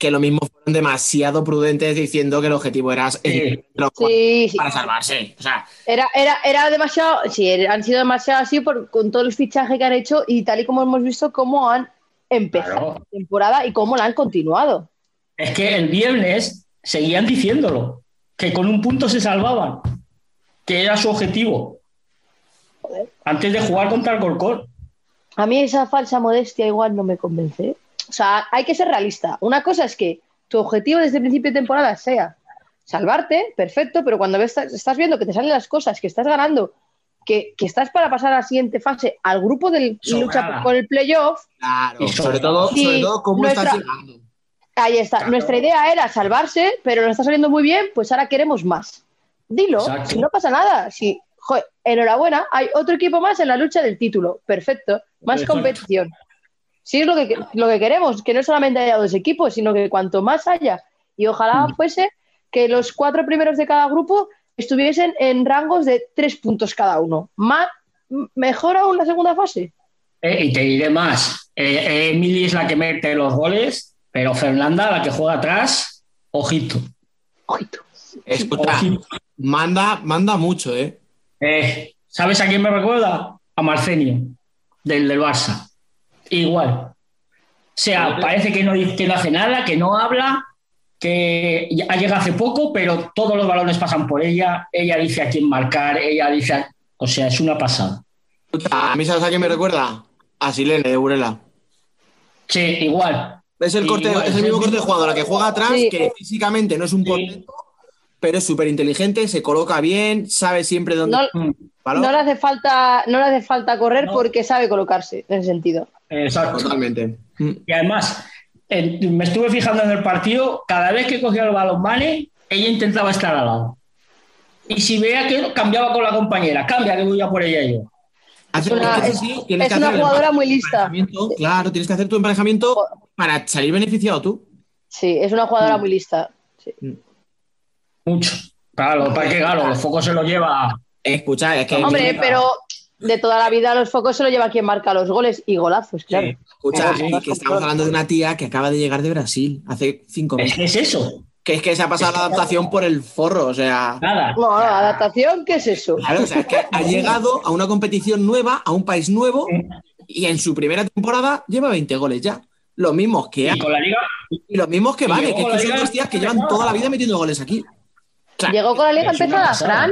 que lo mismo fueron demasiado prudentes diciendo que el objetivo era Sí. los Sí, sí. para salvarse. O sea, Era, era, era demasiado, sí, han sido demasiado así por, con todo el fichaje que han hecho y tal y como hemos visto cómo han empezado Claro. la temporada y cómo la han continuado. Es que el viernes seguían diciéndolo, que con un punto se salvaban, que era su objetivo. Antes de jugar contra el Corcón. A mí esa falsa modestia igual no me convence. O sea, hay que ser realista. Una cosa es que tu objetivo desde el principio de temporada sea salvarte, perfecto, pero cuando ves, estás viendo que te salen las cosas, que estás ganando, que, que estás para pasar a la siguiente fase, al grupo del Sobrada. lucha por el playoff, claro, Y sobre todo, sobre todo cómo nuestra- estás llegando. Ahí está. Claro. Nuestra idea era salvarse, pero nos está saliendo muy bien, pues ahora queremos más. Dilo, Exacto. si no pasa nada. Si, joder, enhorabuena, hay otro equipo más en la lucha del título. Perfecto. Más Exacto. competición. Si es lo que, lo que queremos, que no solamente haya dos equipos, sino que cuanto más haya. Y ojalá Mm. fuese que los cuatro primeros de cada grupo estuviesen en rangos de tres puntos cada uno. Más, mejor aún la segunda fase. Eh, y te diré más. Eh, eh, Emily es la que mete los goles, pero Fernanda, la que juega atrás, ojito. Ojito. Escucha, ojito. manda, manda mucho, ¿eh? Eh, ¿Sabes a quién me recuerda? A Marcenio, del, del Barça. Igual. O sea, parece que no, que no hace nada, que no habla, que ha llegado hace poco, pero todos los balones pasan por ella. Ella dice a quién marcar, ella dice. a- O sea, es una pasada. A mí, ¿sabes a quién me recuerda? A Silene de Burela. Sí, igual. Es el, corte, Igual, es el mismo corte de jugadora que juega atrás, Sí. que físicamente no es un Sí. portento, pero es súper inteligente, se coloca bien, sabe siempre dónde. No, no le hace falta, no le hace falta correr No. porque sabe colocarse en ese sentido. Exacto. Totalmente. Mm. Y además, me estuve fijando en el partido, cada vez que cogía el balón Mane, ella intentaba estar al lado. Y si veía que cambiaba con la compañera, cambia que voy a por ella yo. Hace- una- es es- sí, es que una jugadora muy lista. Claro, tienes que hacer tu emparejamiento para salir beneficiado tú. Sí, es una jugadora muy lista. Sí. Mucho. Claro, para que claro, los focos se los lleva. Escucha, es que. Hombre, pero de toda la vida los focos se lo lleva quien marca los goles y golazos, claro. Sí. Escucha, y que estamos hablando de una tía que acaba de llegar de Brasil hace cinco Es meses. que es eso. Que es que se ha pasado la adaptación por el forro, o sea. Nada. Bueno, adaptación, ¿qué es eso? Claro, o sea, es que ha llegado a una competición nueva, a un país nuevo, y en su primera temporada lleva 20 goles ya. Los mismos que Y hay. con la liga, Y los mismos que y vale, llegó que, son liga dos tías que llevan toda la vida metiendo goles aquí. Claro. ¿Llegó con la liga empezada. Fran?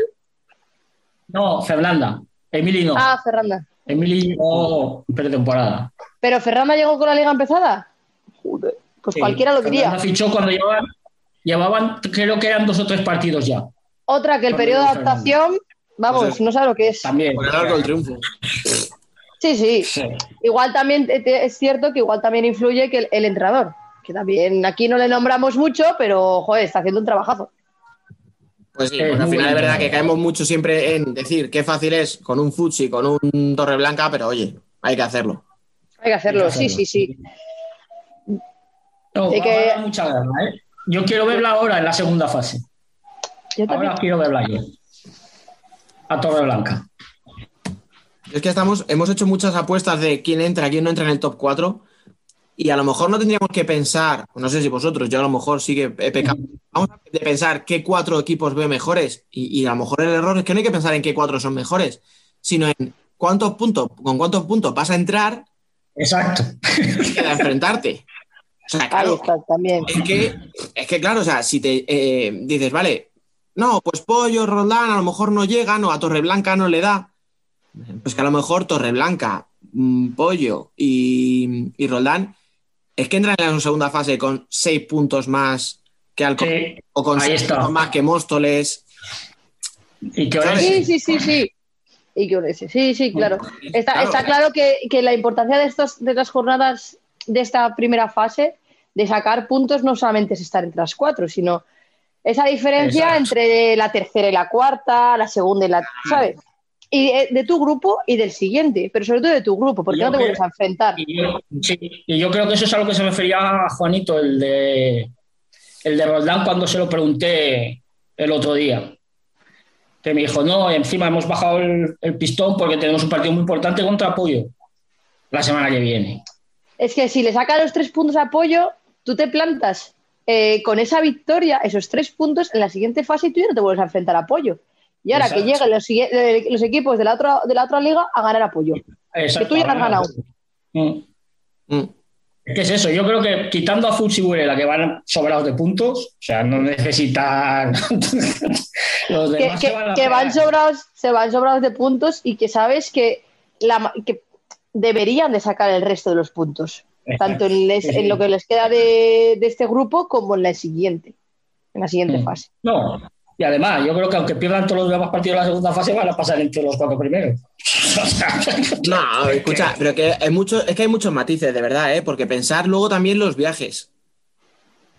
no, Fernanda. Emily no. Ah, Fernanda. Emily llegó pretemporada. ¿Pero Fernanda llegó con la liga empezada? Joder, pues Sí, cualquiera lo diría. Fernanda fichó cuando llevaban, llevaban, creo que eran dos o tres partidos ya. Otra que el Cuando periodo de adaptación, vamos, Pues es- no sabe lo que es. También. Por el arco del triunfo. Sí, sí. Sí. Igual también es cierto que igual también influye que el, el entrenador, que también aquí no le nombramos mucho, pero joder, está haciendo un trabajazo. Pues sí, Es porque al final es verdad que caemos mucho siempre en decir qué fácil es con un Futsi, con un Torre Blanca, pero oye, hay que hacerlo. Hay que hacerlo, Hay que sí, hacerlo. sí, sí. No, Hay que- mucha guerra, ¿eh? Yo quiero verla ahora en la segunda fase. Yo también. Ahora quiero verla yo. A Torre Blanca. Es que estamos, hemos hecho muchas apuestas de quién entra, quién no entra en el top 4. Y a lo mejor no tendríamos que pensar, no sé si vosotros, yo a lo mejor sí que he pecado, vamos a de pensar qué cuatro equipos veo mejores. Y, y a lo mejor el error es que no hay que pensar en qué cuatro son mejores, sino en cuántos puntos, con cuántos puntos vas a entrar Exacto. queda enfrentarte. O sea, Ahí claro, está también. es que, es que claro, o sea, si te eh, dices, vale, no, pues Pollo, Roldán, a lo mejor no llegan o a Torreblanca no le da, pues que a lo mejor Torreblanca, mm, Pollo y, y Roldán es que entran en la segunda fase con seis puntos más que Alcorcón Sí. o con seis está. puntos más que Móstoles. Y. Sí, sí, sí, sí. Y que Orense, sí, sí, claro. Está, Claro. está claro que, que la importancia de, estos, de las jornadas de esta primera fase, de sacar puntos, no solamente es estar entre las cuatro, sino esa diferencia Exacto. entre la tercera y la cuarta, la segunda y la. ¿Sabes? Y de tu grupo y del siguiente, pero sobre todo de tu grupo, porque Yo no te creo- vuelves a enfrentar. Y yo, sí, y yo creo que eso es a lo que se refería a Juanito, el de, el de Roldán, cuando se lo pregunté el otro día. Que me dijo, no, encima hemos bajado el, el pistón porque tenemos un partido muy importante contra Apoyo la semana que viene. Es que si le sacas los tres puntos de apoyo, tú te plantas eh, con esa victoria, esos tres puntos, en la siguiente fase y tú ya no te vuelves a enfrentar a apoyo. Y ahora Exacto. que lleguen los, eh, los equipos de la, otra, de la otra liga a ganar apoyo. Exacto. tú ya has ganado. Mm. Mm. ¿Qué es eso? Yo creo que quitando a Futsi y Burela, que van sobrados de puntos, o sea, no necesitan. Los Que, demás que- se van a que van pegar. sobrados, se van sobrados de puntos y que sabes que, la, que deberían de sacar el resto de los puntos. Tanto en, les- Sí, sí. en lo que les queda de, de este grupo como en la siguiente. En la siguiente Mm. fase. No, y además, yo creo que aunque pierdan todos los demás partidos de la segunda fase, van a pasar entre los cuatro primeros. No, escucha, pero que hay mucho, es que hay muchos matices, de verdad, ¿eh? porque pensar luego también los viajes.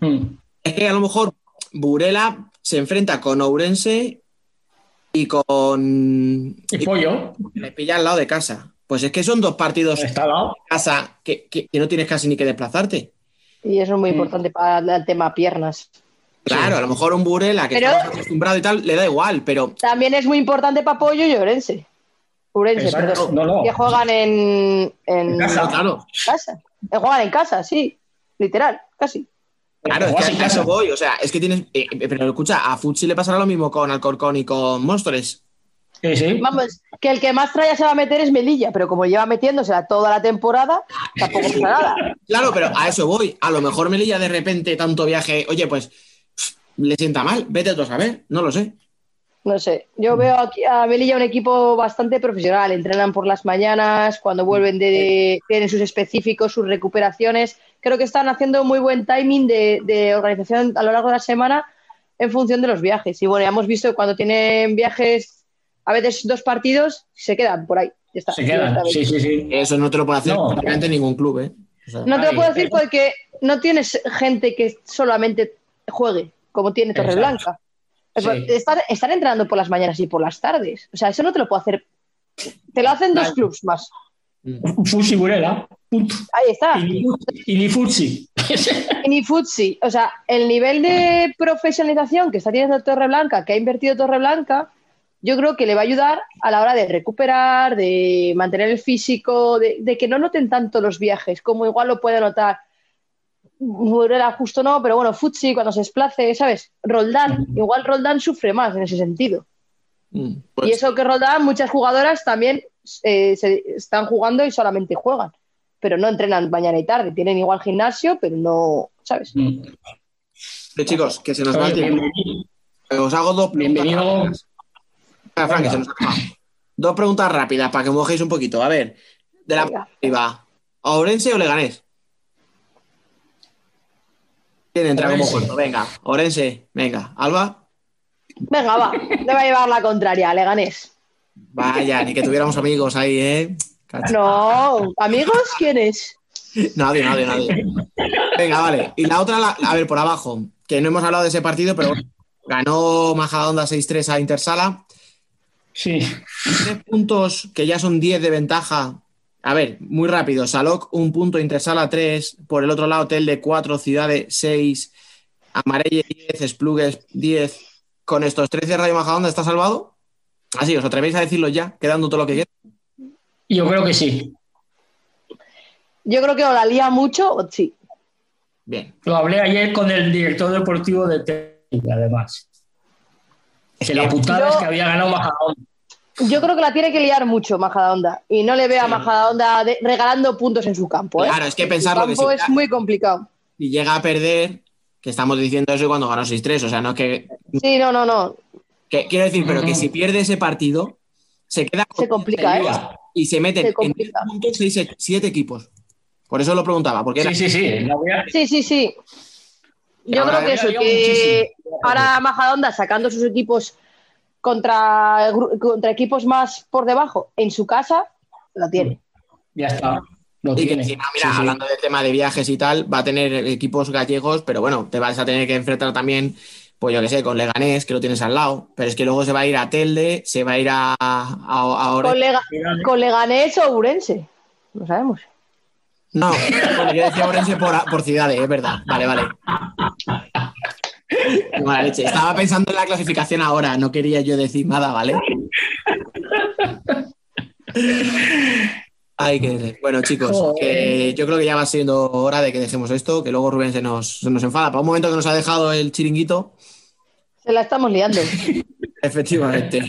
Mm. Es que a lo mejor Burela se enfrenta con Ourense y con. Y Pollo, Le pilla al lado de casa. Pues es que son dos partidos está al lado. de casa que, que- que no tienes casi ni que desplazarte. Y eso es muy Mm. importante para el tema piernas. Claro, a lo mejor un Burela que Pero- está acostumbrado y tal, le da igual, pero También es muy importante para Pollo y Orense. Urense, Exacto. perdón. No, no. Que juegan en, en En casa. claro, casa. Que juegan en casa, sí. Literal, casi. claro, es que en a eso casa. voy. O sea, es que tienes. eh, eh, pero escucha, a Futsi le pasará lo mismo con Alcorcón y con Móstoles. Sí, sí. Vamos, que el que más tralla se va a meter es Melilla, pero como lleva metiéndosela toda la temporada, tampoco pasa nada. Claro, pero a eso voy. A lo mejor Melilla de repente, tanto viaje, oye, pues le sienta mal. Vete tú a saber, no lo sé. No sé, yo veo aquí a Melilla un equipo bastante profesional. Entrenan por las mañanas, cuando vuelven de, de- tienen sus específicos, sus recuperaciones. Creo que están haciendo muy buen timing de, de organización a lo largo de la semana en función de los viajes. Y bueno, ya hemos visto que cuando tienen viajes, a veces dos partidos, se quedan por ahí. Ya está. Se quedan. Sí, sí, sí. Eso no te lo puede hacer No. prácticamente ningún club, ¿eh? O sea, No te lo puedo decir pero- porque no tienes gente que solamente juegue, como tiene Exacto. Torreblanca. Sí. Están, están entrenando por las mañanas y por las tardes. O sea, eso no te lo puedo hacer. Te lo hacen dos Vale. clubs más. Futsi y Burela. Punto. Ahí está. Y ni, y ni Futsi. Y ni Futsi. O sea, el nivel de profesionalización que está teniendo Torreblanca, que ha invertido Torreblanca, yo creo que le va a ayudar a la hora de recuperar, de mantener el físico, de, de que no noten tanto los viajes, como igual lo puede notar. Burela justo no, pero bueno, Futsi cuando se desplace, ¿sabes? Roldán, igual Roldán sufre más en ese sentido. mm, pues, Y eso que Roldán, muchas jugadoras también eh, se están jugando y solamente juegan, pero no entrenan mañana y tarde. Tienen igual gimnasio, pero no, ¿sabes? Mm. Eh, chicos, que se nos va el tiempo. Os hago dos preguntas. Bienvenido. rápidas. Espera, Fran, que se nos acaba. Dos preguntas rápidas para que mojéis un poquito. A ver, de la Venga. arriba, ¿Ourense o Leganés? ¿Quién entra como cuarto? Venga, Orense, venga. Alba, Venga, va, le va a llevar la contraria, Leganés. vaya, ni que tuviéramos amigos ahí, ¿eh? No, amigos, ¿quién es? Nadie, nadie, nadie. Venga, vale. Y la otra, la- a ver, por abajo, que no hemos hablado de ese partido, pero bueno, ganó Majadahonda 6-3 a Intersala. Sí. Tres puntos que ya son 10 de ventaja. A ver, muy rápido. Salok, un punto, Intersala 3. Por el otro lado, Telde 4, Ciudades 6, Amarelle 10, Esplugues 10. Con estos 13 Radio Majadahonda, ¿está salvado? Así, ¿os atrevéis a decirlo ya? Quedando todo lo que queda. Yo creo que sí. Yo creo que o la lía mucho o sí. Bien. Lo hablé ayer con el director deportivo de Tenerife, además. Que la putada Yo- es que había ganado Majadahonda. Yo creo que la tiene que liar mucho Majadahonda y no le veo a Sí. Majadahonda de- regalando puntos en su campo. ¿eh? Claro, es que pensarlo que campo es muy complicado. Y llega a perder, que estamos diciendo eso cuando ganó 6-3. O sea, no es que Sí, no, no, no. Que- quiero decir, pero que si pierde ese partido, se queda Se complica, ¿eh? y se meten Se en 10 complica. puntos seis, siete equipos. Por eso lo preguntaba, porque era Sí, sí, sí. A- Sí, sí, sí. Yo creo que eso, que muchísimo. ahora Majadahonda sacando sus equipos contra, contra equipos más por debajo en su casa, la tiene. Ya está. Lo y que encima, mira, Sí, sí. hablando del tema de viajes y tal, va a tener equipos gallegos, pero bueno, te vas a tener que enfrentar también, pues yo que sé, con Leganés, que lo tienes al lado. Pero es que luego se va a ir a Telde, se va a ir a, a, a Orense. Con, Lega- con Leganés o Urense. No sabemos. No, bueno, yo decía Orense por, por ciudades, es verdad. Vale, vale. Qué mala leche. Estaba pensando en la clasificación ahora, no quería yo decir nada, ¿vale? Ay, que... Bueno, chicos, que yo creo que ya va siendo hora de que dejemos esto, que luego Rubén se nos, se nos enfada. Para un momento que nos ha dejado el chiringuito, Se la estamos liando. efectivamente.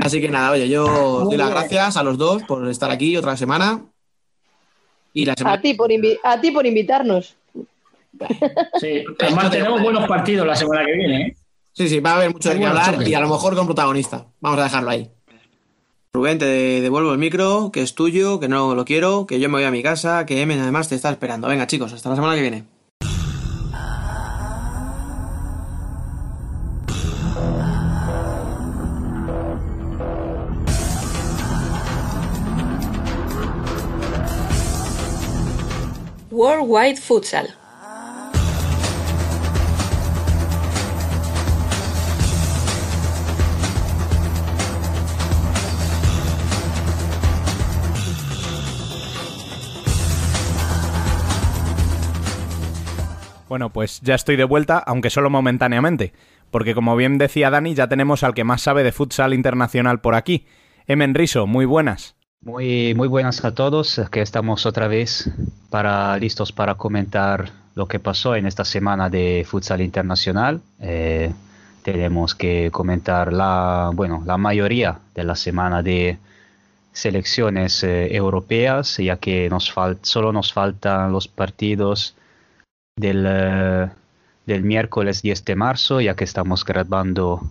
Así que nada, oye, yo os doy las gracias a los dos por estar aquí otra semana. Y la semana A ti por, a ti por invitarnos. Sí. Además, tenemos buenos partidos la semana que viene. ¿eh? Sí, sí, va a haber mucho de qué hablar y a lo mejor con protagonista. Vamos a dejarlo ahí. Rubén, te devuelvo el micro, que es tuyo, que no lo quiero, que yo me voy a mi casa, que Emen además te está esperando. Venga, chicos, hasta la semana que viene. Worldwide Futsal. Bueno, pues ya estoy de vuelta, aunque solo momentáneamente, porque como bien decía Dani, ya tenemos al que más sabe de futsal internacional por aquí. Emen Riso, muy buenas. Muy, muy buenas a todos, que estamos otra vez para, listos para comentar lo que pasó en esta semana de futsal internacional. Eh, tenemos que comentar la, bueno, la mayoría de la semana de selecciones eh, europeas, ya que nos solo nos faltan los partidos del, eh, del miércoles 10 de marzo, ya que estamos grabando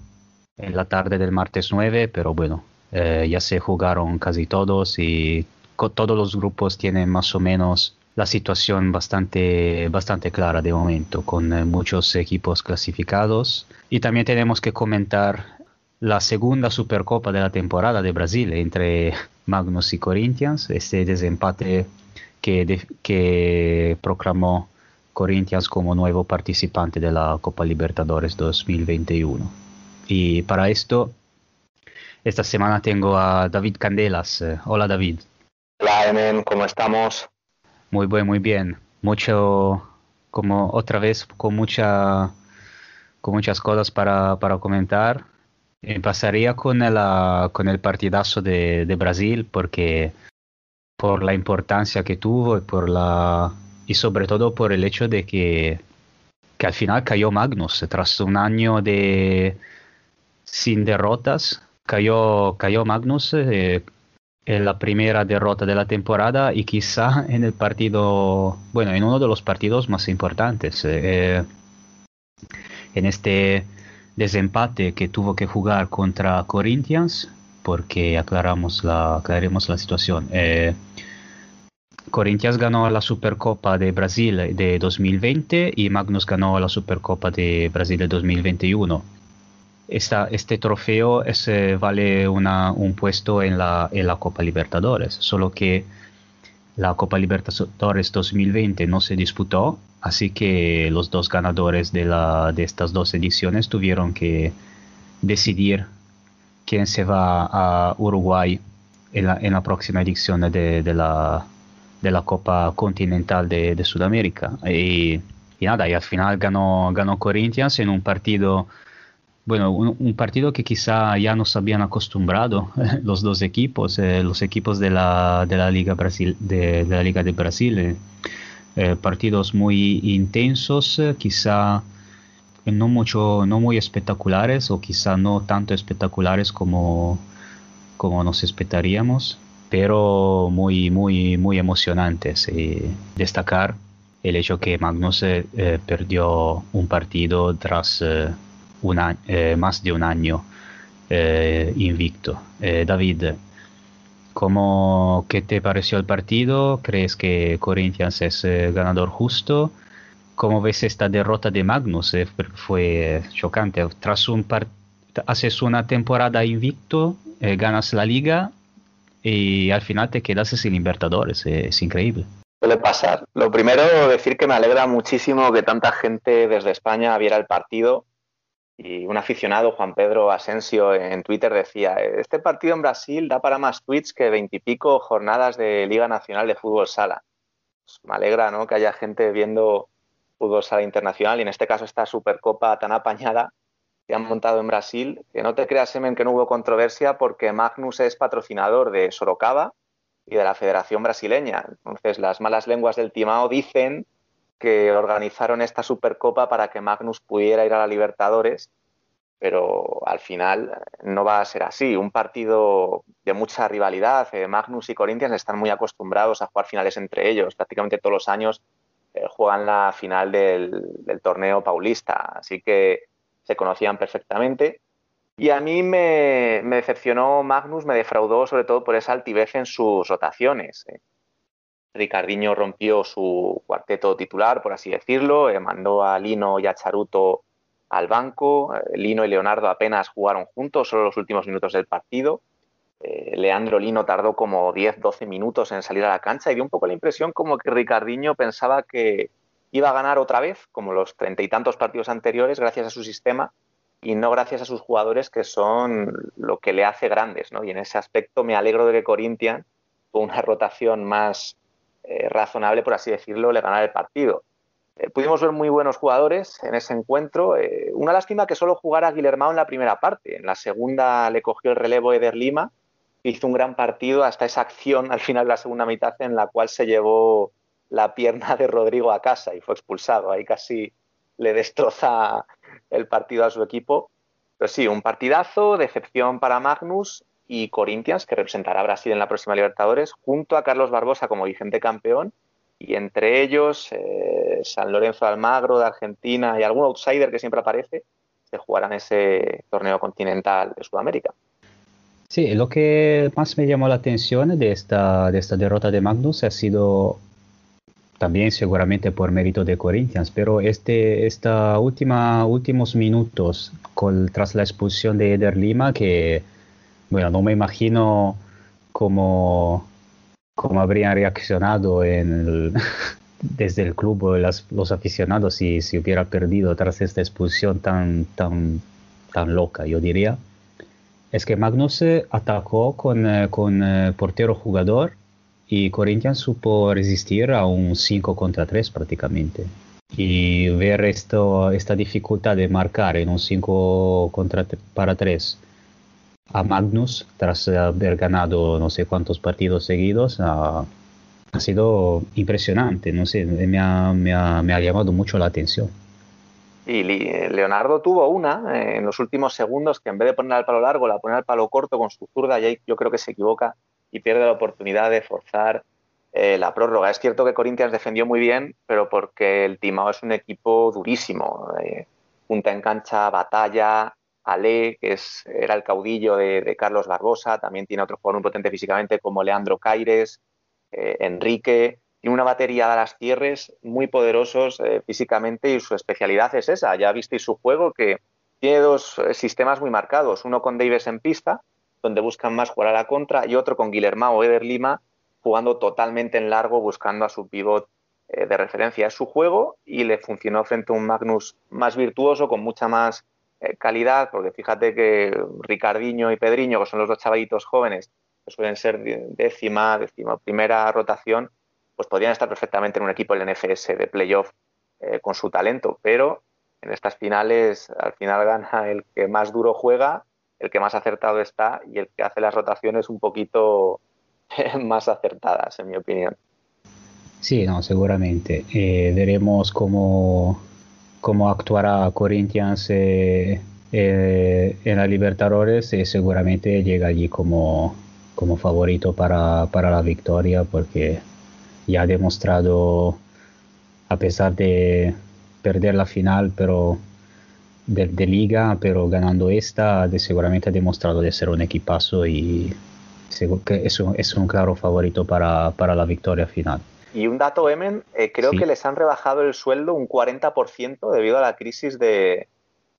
en la tarde del martes 9, pero bueno, eh, ya se jugaron casi todos y todos los grupos tienen más o menos la situación bastante, bastante clara de momento, con eh, muchos equipos clasificados. Y también tenemos que comentar la segunda Supercopa de la temporada de Brasil entre Magnus y Corinthians, este desempate que, que proclamó Corinthians como nuevo participante de la Copa Libertadores 2021. Y para esto, esta semana tengo a David Candelas. Eh, Hola David. Hola, Emen, ¿cómo estamos? Muy bien, muy bien. Mucho, como otra vez, con mucha, con muchas cosas para, para comentar. Empezaría con el, con el partidazo de, de Brasil, porque por la importancia que tuvo y por la y sobre todo por el hecho de que, que al final cayó Magnus tras un año de sin derrotas. Cayó, cayó Magnus eh, en la primera derrota de la temporada y quizá en el partido, bueno, en uno de los partidos más importantes. Eh, en este desempate que tuvo que jugar contra Corinthians, porque aclaramos la, aclaremos la situación. Eh, Corinthians ganó la Supercopa de Brasil de 2020 y Magnus ganó la Supercopa de Brasil de 2021. Esta, este trofeo es, vale un puesto en la, Copa Libertadores, solo que la Copa Libertadores 2020 no se disputó, así que los dos ganadores de, estas dos ediciones tuvieron que decidir quién se va a Uruguay en la, en la próxima edición de, de, la, de la Copa Continental de, Sudamérica. Y, y, nada, y al final ganó, ganó Corinthians en un partido bueno, un, partido que quizá ya nos habían acostumbrado los dos equipos, eh, los equipos de la, de la Liga Brasil, de, la Liga de Brasil, eh, eh, partidos muy intensos, quizá no mucho, no muy espectaculares o quizá no tanto espectaculares como, como nos esperaríamos, pero muy, muy, muy emocionantes. Y destacar el hecho que Magnus perdió un partido tras eh, más de un año eh, invicto. Eh, David, ¿cómo, ¿qué te pareció el partido? ¿Crees que Corinthians es ganador justo? ¿Cómo ves esta derrota de Magnus? fue chocante. Tras un haces una temporada invicto, ganas la liga y al final te quedas sin Libertadores. es increíble. Suele pasar. Lo primero, decir que me alegra muchísimo que tanta gente desde España viera el partido y un aficionado, Juan Pedro Asensio, en Twitter decía, este partido en Brasil da para más tweets que veintipico jornadas de Liga Nacional de Fútbol Sala. Pues me alegra ¿no? que haya gente viendo fútbol sala internacional y en este caso esta Supercopa tan apañada que han montado en Brasil. Que no te creas, Semen, que no hubo controversia porque Magnus es patrocinador de Sorocaba y de la Federación Brasileña. Entonces, las malas lenguas del Timao dicen que organizaron esta Supercopa para que Magnus pudiera ir a la Libertadores, pero al final no va a ser así. Un partido de mucha rivalidad. Eh, Magnus y Corinthians están muy acostumbrados a jugar finales entre ellos. Prácticamente todos los años eh, juegan la final del, torneo paulista, así que se conocían perfectamente. Y a mí me, decepcionó Magnus, me defraudó sobre todo por esa altivez en sus rotaciones. Eh. Ricardiño rompió su cuarteto titular, por así decirlo, eh, mandó a Lino y a Charuto al banco. Eh, Lino y Leonardo apenas jugaron juntos, solo los últimos minutos del partido. Leandro Lino tardó como 10-12 minutos en salir a la cancha y dio un poco la impresión como que Ricardiño pensaba que iba a ganar otra vez, como los treinta y tantos partidos anteriores, gracias a su sistema y no gracias a sus jugadores que son lo que le hace grandes. ¿no? Y en ese aspecto me alegro de que Corinthians, con una rotación más eh, razonable, por así decirlo, le ganar el partido. Eh, pudimos ver muy buenos jugadores en ese encuentro. Eh, una lástima que solo jugara Guillermo en la primera parte. En la segunda le cogió el relevo Eder Lima. Hizo un gran partido hasta esa acción al final de la segunda mitad en la cual se llevó la pierna de Rodrigo a casa y fue expulsado. Ahí casi le destroza el partido a su equipo. Pero sí, un partidazo, decepción para Magnus y Corinthians, que representará a Brasil en la próxima Libertadores, junto a Carlos Barbosa como vigente campeón, y entre ellos eh, San Lorenzo Almagro de Argentina y algún outsider que siempre aparece, se jugarán ese torneo continental de Sudamérica. Sí, lo que más me llamó la atención de esta, de esta derrota de Magnus ha sido también seguramente por mérito de Corinthians, pero este, esta última, últimos minutos con, tras la expulsión de Eder Lima, que bueno, no me imagino cómo, cómo habrían reaccionado en desde el club los aficionados si, si hubiera perdido tras esta expulsión tan, tan, tan loca, yo diría. Es que Magnus atacó con, eh, con eh, portero jugador y Corinthians supo resistir a un 5 contra 3 prácticamente. Y ver esto, esta dificultad de marcar en un 5 contra para 3 a Magnus tras haber ganado no sé cuántos partidos seguidos. ha sido impresionante, no sé, me ha, me, ha, me ha, llamado mucho la atención. Y Leonardo tuvo una eh, en los últimos segundos que en vez de poner al palo largo, la pone al palo corto con su zurda y ahí yo creo que se equivoca y pierde la oportunidad de forzar eh, la prórroga. Es cierto que Corinthians defendió muy bien, pero porque el Timao es un equipo durísimo. Eh, punta en cancha, batalla, Ale, que es, era el caudillo de, Carlos Barbosa, también tiene otro jugador muy potente físicamente como Leandro Caires, eh, Enrique. Tiene una batería de las tierras muy poderosos físicamente y su especialidad es esa. Ya visteis su juego que tiene dos sistemas muy marcados, uno con Davis en pista, donde buscan más jugar a la contra, y otro con Guillermo Eder Lima, jugando totalmente en largo, buscando a su pivot eh, de referencia. Es su juego y le funcionó frente a un Magnus más virtuoso, con mucha más eh, calidad, porque fíjate que Ricardiño y Pedriño, que son los dos chavalitos jóvenes, que suelen ser décima, décima primera rotación, pues podrían estar perfectamente en un equipo del NFS de playoff eh, con su talento, pero en estas finales al final gana el que más duro juega el que más acertado está y el que hace las rotaciones un poquito más acertadas, en mi opinión. Sí, no, seguramente. Eh, veremos cómo, cómo actuará Corinthians eh, eh, en la Libertadores y seguramente llega allí como, como favorito para, para la victoria porque ya ha demostrado, a pesar de perder la final, pero de, liga, pero ganando esta, de, seguramente ha demostrado de ser un equipazo y que es un, es un claro favorito para, para, la victoria final. Y un dato, Emen, eh, creo que les han rebajado el sueldo un 40% debido a la crisis de,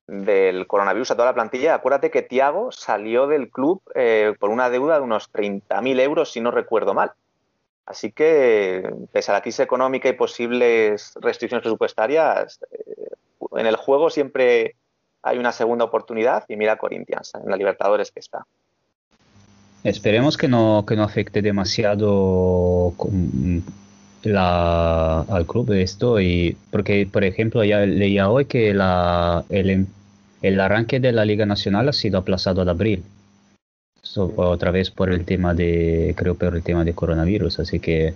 del coronavirus a toda la plantilla. Acuérdate que Tiago salió del club eh, por una deuda de unos 30.000 euros, si no recuerdo mal. Así que, pese a la crisis económica y posibles restricciones presupuestarias, eh, en el juego siempre hay una segunda oportunidad y mira Corinthians en la Libertadores que está. Esperemos que no, que no afecte demasiado la, al club esto y porque por ejemplo ya leía hoy que la, el, el arranque de la Liga Nacional ha sido aplazado a abril otra vez por el tema de creo por el tema de coronavirus así que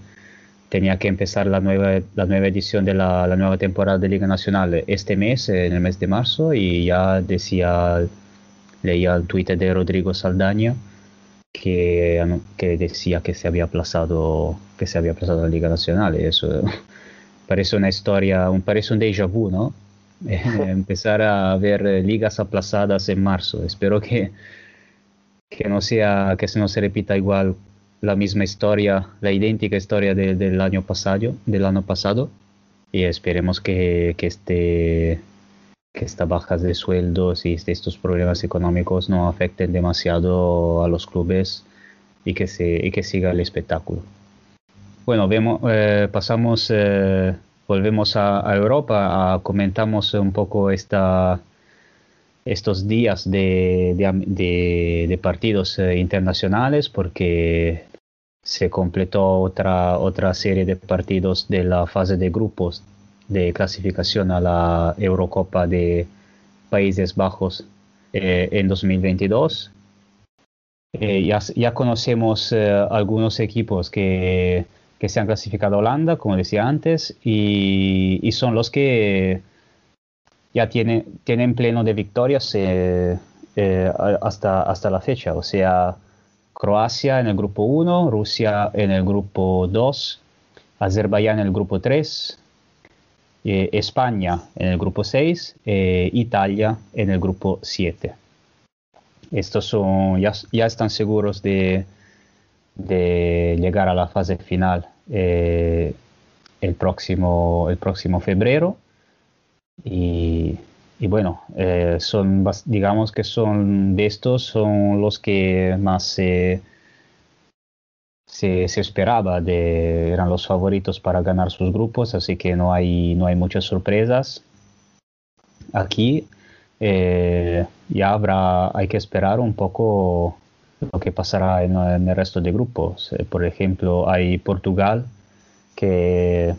tenía que empezar la nueva, la nueva edición de la, la, nueva temporada de Liga Nacional este mes, en el mes de marzo, y ya decía, leía el Twitter de Rodrigo Saldaña que, que decía que se había aplazado, que se había aplazado la Liga Nacional. Y eso parece una historia, un, parece un déjà vu, ¿no? Empezar a ver ligas aplazadas en marzo. Espero que, que no sea, que se no se repita igual la misma historia, la idéntica historia del año pasado, del año pasado y esperemos que, que, este, que estas bajas de sueldos y estos problemas económicos no afecten demasiado a los clubes y que, se, y que siga el espectáculo. Bueno, vemos, eh, pasamos, eh, volvemos a, Europa, comentamos un poco esta, estos días de, de, de, partidos eh, internacionales porque se completó otra, otra serie de partidos de la fase de grupos de clasificación a la Eurocopa de Países Bajos eh, en 2022. Eh, ya, ya, conocemos eh, algunos equipos que, que, se han clasificado a Holanda, como decía antes, y, y son los que ya tienen, pleno de victorias hasta, hasta la fecha. O sea, Croacia en el grupo 1, Rusia en el grupo 2, Azerbaiyán en el grupo 3, eh, España en el grupo 6, eh, Italia en el grupo 7. Estos son, ya, ya están seguros de, de, llegar a la fase final eh, el, próximo, el próximo febrero. Y y bueno, eh, son, digamos que son de estos, son los que más se, se, esperaba, de, eran los favoritos para ganar sus grupos, así que no hay, no hay muchas sorpresas. Aquí eh, ya habrá, hay que esperar un poco lo que pasará en, en el resto de grupos. Eh, por ejemplo, hay Portugal que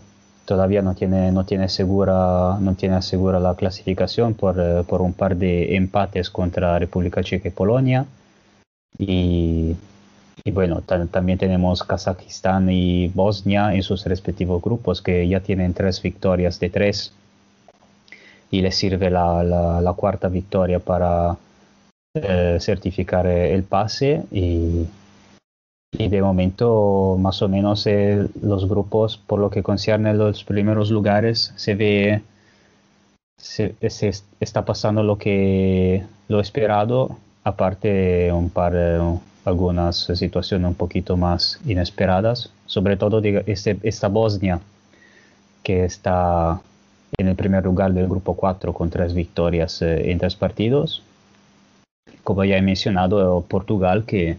todavía no tiene, no tiene, segura, no tiene segura la clasificación por, eh, por un par de empates contra República Checa y Polonia. Y, y bueno, también tenemos Kazajistán y Bosnia en sus respectivos grupos que ya tienen tres victorias de tres y les sirve la, la, cuarta victoria para eh, certificar el pase y, Y de momento, más o menos, eh, los grupos, por lo que concierne a los primeros lugares, se ve, se, se está pasando lo que lo esperado, aparte un par de algunas situaciones un poquito más inesperadas, sobre todo de este, esta Bosnia, que está en el primer lugar del grupo 4 con tres victorias eh, en tres partidos. Como ya he mencionado, Portugal que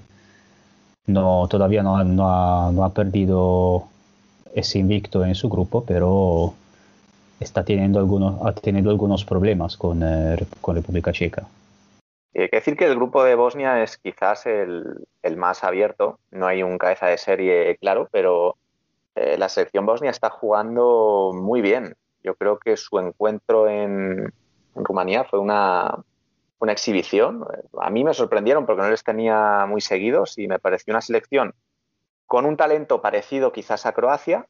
no, todavía no, no, ha, no, ha, perdido ese invicto en su grupo, pero está teniendo algunos, ha tenido algunos problemas con, eh, con República Checa. Hay que decir que el grupo de Bosnia es quizás el, el más abierto. No hay un cabeza de serie claro, pero eh, la selección bosnia está jugando muy bien. Yo creo que su encuentro en, en Rumanía fue una, una exhibición. A mí me sorprendieron porque no les tenía muy seguidos y me pareció una selección con un talento parecido quizás a Croacia,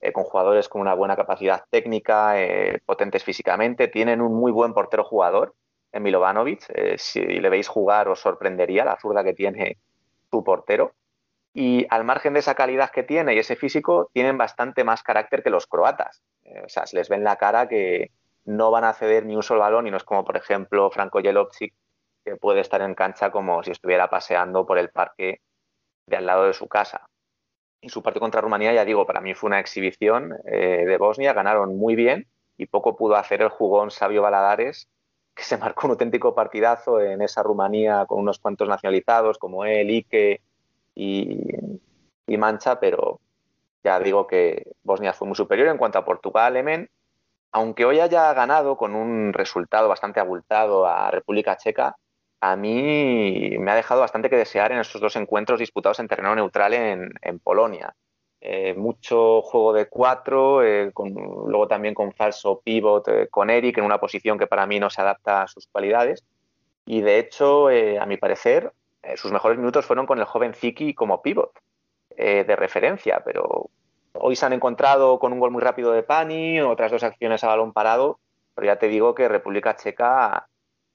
eh, con jugadores con una buena capacidad técnica, eh, potentes físicamente, tienen un muy buen portero jugador en Milovanovic. Eh, si le veis jugar os sorprendería la zurda que tiene su portero. Y al margen de esa calidad que tiene y ese físico, tienen bastante más carácter que los croatas. o sea, se les ve en la cara que, no van a ceder ni un solo balón y no es como, por ejemplo, Franco Jelovcic, que puede estar en cancha como si estuviera paseando por el parque de al lado de su casa. Y su partido contra Rumanía, ya digo, para mí fue una exhibición eh, de Bosnia, ganaron muy bien y poco pudo hacer el jugón Sabio Baladares, que se marcó un auténtico partidazo en esa Rumanía con unos cuantos nacionalizados como él, Ike y, y Mancha, pero ya digo que Bosnia fue muy superior en cuanto a Portugal, Emen, aunque hoy haya ganado con un resultado bastante abultado a República Checa, a mí me ha dejado bastante que desear en estos dos encuentros disputados en terreno neutral en, Polonia. Eh, mucho juego de cuatro, eh, luego también con falso pivot eh, con Eric en una posición que para mí no se adapta a sus cualidades. Y de hecho, a mi parecer, sus mejores minutos fueron con el joven Ziki como pivot de referencia, pero Hoy se han encontrado con un gol muy rápido de Pani, otras dos acciones a balón parado, pero ya te digo que República Checa,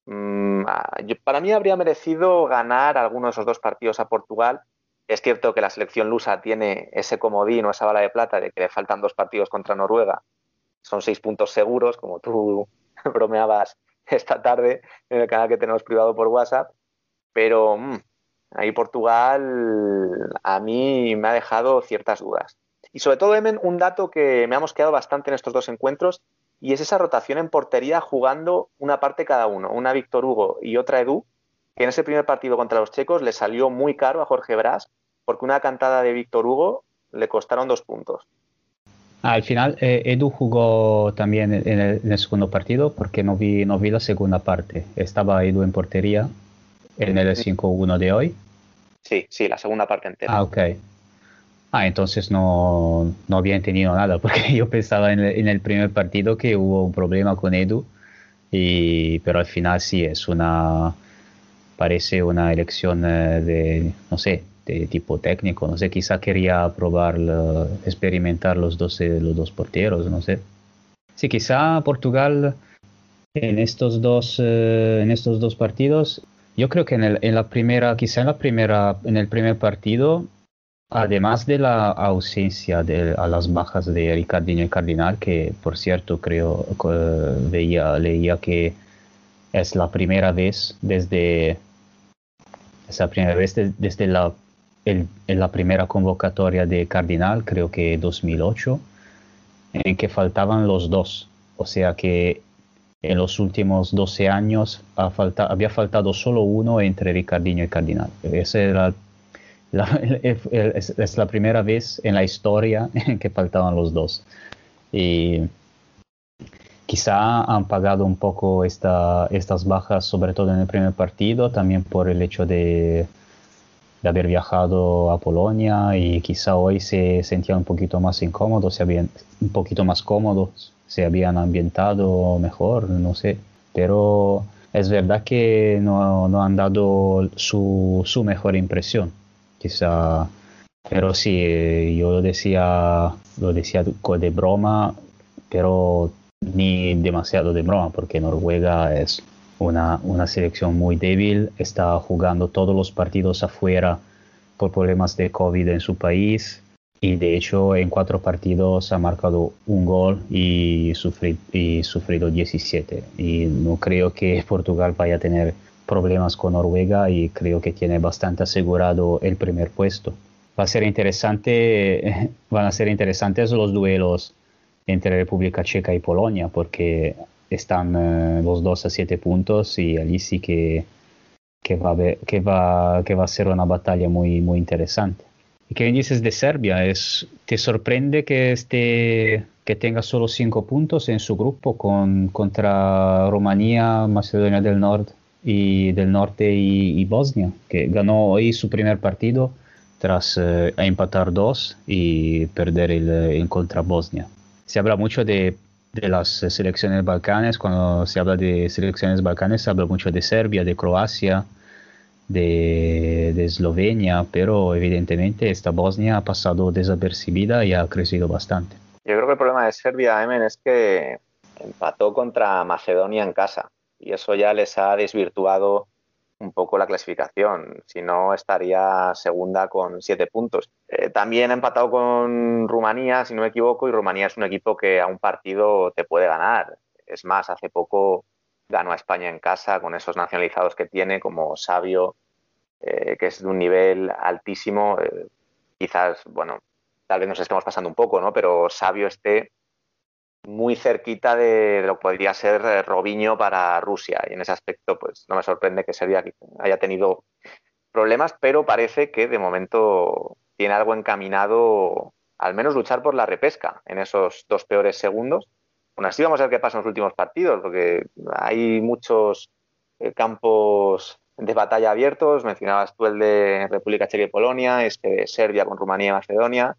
mmm, yo, para mí habría merecido ganar alguno de esos dos partidos a Portugal. Es cierto que la selección lusa tiene ese comodín o esa bala de plata de que le faltan dos partidos contra Noruega. Son seis puntos seguros, como tú bromeabas esta tarde en el canal que tenemos privado por WhatsApp. Pero mmm, ahí Portugal a mí me ha dejado ciertas dudas. Y sobre todo, Emen, un dato que me ha mosqueado bastante en estos dos encuentros y es esa rotación en portería jugando una parte cada uno, una Víctor Hugo y otra Edu, que en ese primer partido contra los checos le salió muy caro a Jorge Brás porque una cantada de Víctor Hugo le costaron dos puntos. Al final, eh, Edu jugó también en el, en el, segundo partido porque no vi, no vi la segunda parte. Estaba Edu en portería en el 5-1 de hoy. Sí, sí, la segunda parte entera. Ah, ok. Ah, entonces no, no había entendido nada, porque yo pensaba en el, en el, primer partido que hubo un problema con Edu, y, pero al final sí es una, parece una elección eh, de, no sé, de tipo técnico, no sé, quizá quería probar, experimentar los dos, eh, los dos porteros, no sé. Sí, quizá Portugal en estos dos, eh, en estos dos partidos, yo creo que en, el, en la primera, quizá en la primera, en el primer partido Además de la ausencia de a las bajas de Ricardinho y Cardinal, que por cierto creo que veía, leía que es la primera vez desde es la primera vez de, desde la, el, la primera convocatoria de Cardinal, creo que 2008, en que faltaban los dos. O sea que en los últimos 12 años ha falta, había faltado solo uno entre Ricardinho y Cardinal. Ese era es, la primera vez en la historia que faltaban los dos. Y quizá han pagado un poco esta, estas bajas, sobre todo en el primer partido, también por el hecho de, de haber viajado a Polonia y quizá hoy se sentían un poquito más incómodos, se habían, un poquito más cómodos, se habían ambientado mejor, no sé. Pero es verdad que no, no han dado su, su mejor impresión quizá, pero sí, yo lo decía, lo decía de broma, pero ni demasiado de broma, porque Noruega es una, una selección muy débil, está jugando todos los partidos afuera por problemas de COVID en su país y de hecho en cuatro partidos ha marcado un gol y, sufri- y sufrido 17 y no creo que Portugal vaya a tener problemas con Noruega y creo que tiene bastante asegurado el primer puesto. Va a ser interesante, van a ser interesantes los duelos entre República Checa y Polonia porque están eh, los dos a siete puntos y allí sí que, que, va a que, va, que va a ser una batalla muy, muy interesante. ¿Y qué dices de Serbia? Es, ¿Te sorprende que, esté, que tenga solo cinco puntos en su grupo con, contra Rumanía, Macedonia del Norte y del Norte y, y Bosnia? Que ganó hoy su primer partido tras eh, empatar dos y perder el, el contra Bosnia. Se habla mucho de, de las selecciones balcanes, cuando se habla de selecciones balcanes se habla mucho de Serbia, de Croacia, de, de Eslovenia, pero evidentemente esta Bosnia ha pasado desapercibida y ha crecido bastante. Yo creo que el problema de Serbia, Emen, es que empató contra Macedonia en casa y eso ya les ha desvirtuado un poco la clasificación. Si no, estaría segunda con siete puntos. Eh, también ha empatado con Rumanía, si no me equivoco, y Rumanía es un equipo que a un partido te puede ganar. Es más, hace poco ganó a España en casa con esos nacionalizados que tiene, como Sabio, eh, que es de un nivel altísimo. Eh, quizás, bueno, tal vez nos estemos pasando un poco, ¿no? Pero Sabio esté muy cerquita de lo que podría ser eh, Robinho para Rusia. Y en ese aspecto, pues no me sorprende que Serbia haya tenido problemas, pero parece que de momento tiene algo encaminado, al menos luchar por la repesca en esos dos peores segundos. Bueno, así vamos a ver qué pasa en los últimos partidos, porque hay muchos eh, campos de batalla abiertos. Mencionabas tú el de República Checa y Polonia, este de Serbia con Rumanía y Macedonia.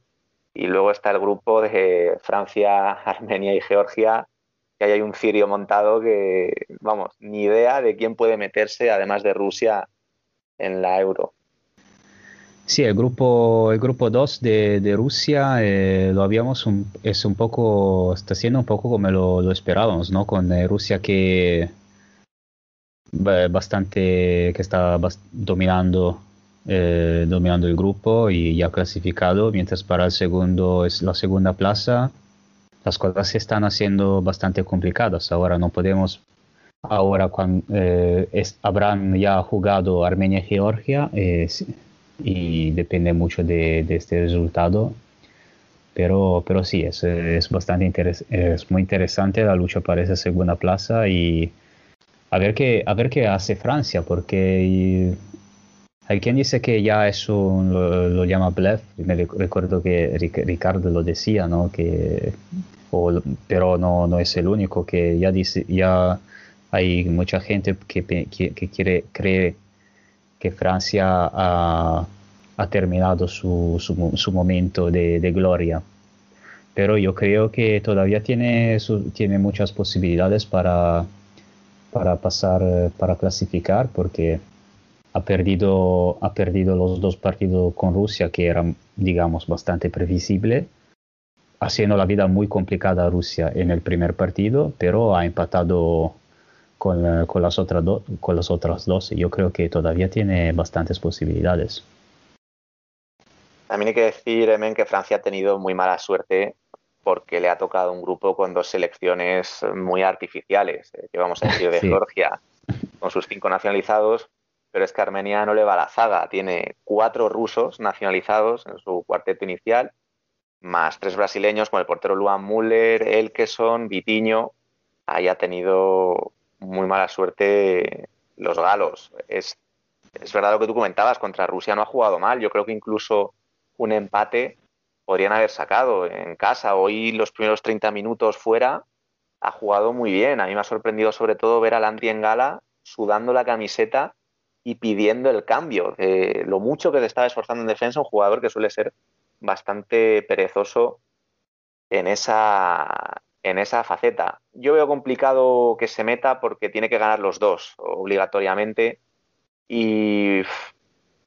Y luego está el grupo de Francia, Armenia y Georgia, que ahí hay un cirio montado que, vamos, ni idea de quién puede meterse, además de Rusia, en la euro. Sí, el grupo, el grupo 2 de, de Rusia eh, lo habíamos un, es un poco, está siendo un poco como lo, esperábamos, ¿no? Con eh, Rusia que ba- bastante, que está dominando, eh, dominando el grupo y ya clasificado, mientras para el segundo es la segunda plaza, las cosas se están haciendo bastante complicadas. Ahora no podemos, ahora cuando habrán ya jugado Armenia y Georgia. eh, y depende mucho de, de este resultado. Pero, pero sí, es, es bastante interes- es muy interesante la lucha para esa segunda plaza y a ver qué, a ver qué hace Francia, porque hay quien dice que ya es un, lo, lo llama bluff, y me rec- recuerdo que Ric- Ricardo lo decía, ¿no? Que, o- pero no, no es el único, que ya, dice, ya hay mucha gente que, que, que quiere, cree que Francia ha, ha terminado su, su su momento de, de gloria. Pero yo creo que todavía tiene, su- tiene muchas posibilidades para, para pasar, para clasificar, porque ha perdido, ha perdido los dos partidos con Rusia, que eran, digamos, bastante previsible, haciendo la vida muy complicada a Rusia en el primer partido, pero ha empatado con, eh, con las, otras do- con las otras dos. Yo creo que todavía tiene bastantes posibilidades. También hay que decir, Emen, que Francia ha tenido muy mala suerte porque le ha tocado un grupo con dos selecciones muy artificiales, eh, que vamos a decir de Sí. Georgia, con sus cinco nacionalizados, pero es que Armenia no le va a la zaga, tiene cuatro rusos nacionalizados en su cuarteto inicial, más tres brasileños con el portero Luan Müller, Elkeson, Vitiño, ahí ha tenido muy mala suerte los galos. Es, es verdad lo que tú comentabas, contra Rusia no ha jugado mal, yo creo que incluso un empate podrían haber sacado en casa. Hoy los primeros 30 minutos fuera ha jugado muy bien. A mí me ha sorprendido sobre todo ver a Landry en gala sudando la camiseta y pidiendo el cambio. De lo mucho que se estaba esforzando en defensa, un jugador que suele ser bastante perezoso en esa, en esa faceta. Yo veo complicado que se meta porque tiene que ganar los dos obligatoriamente y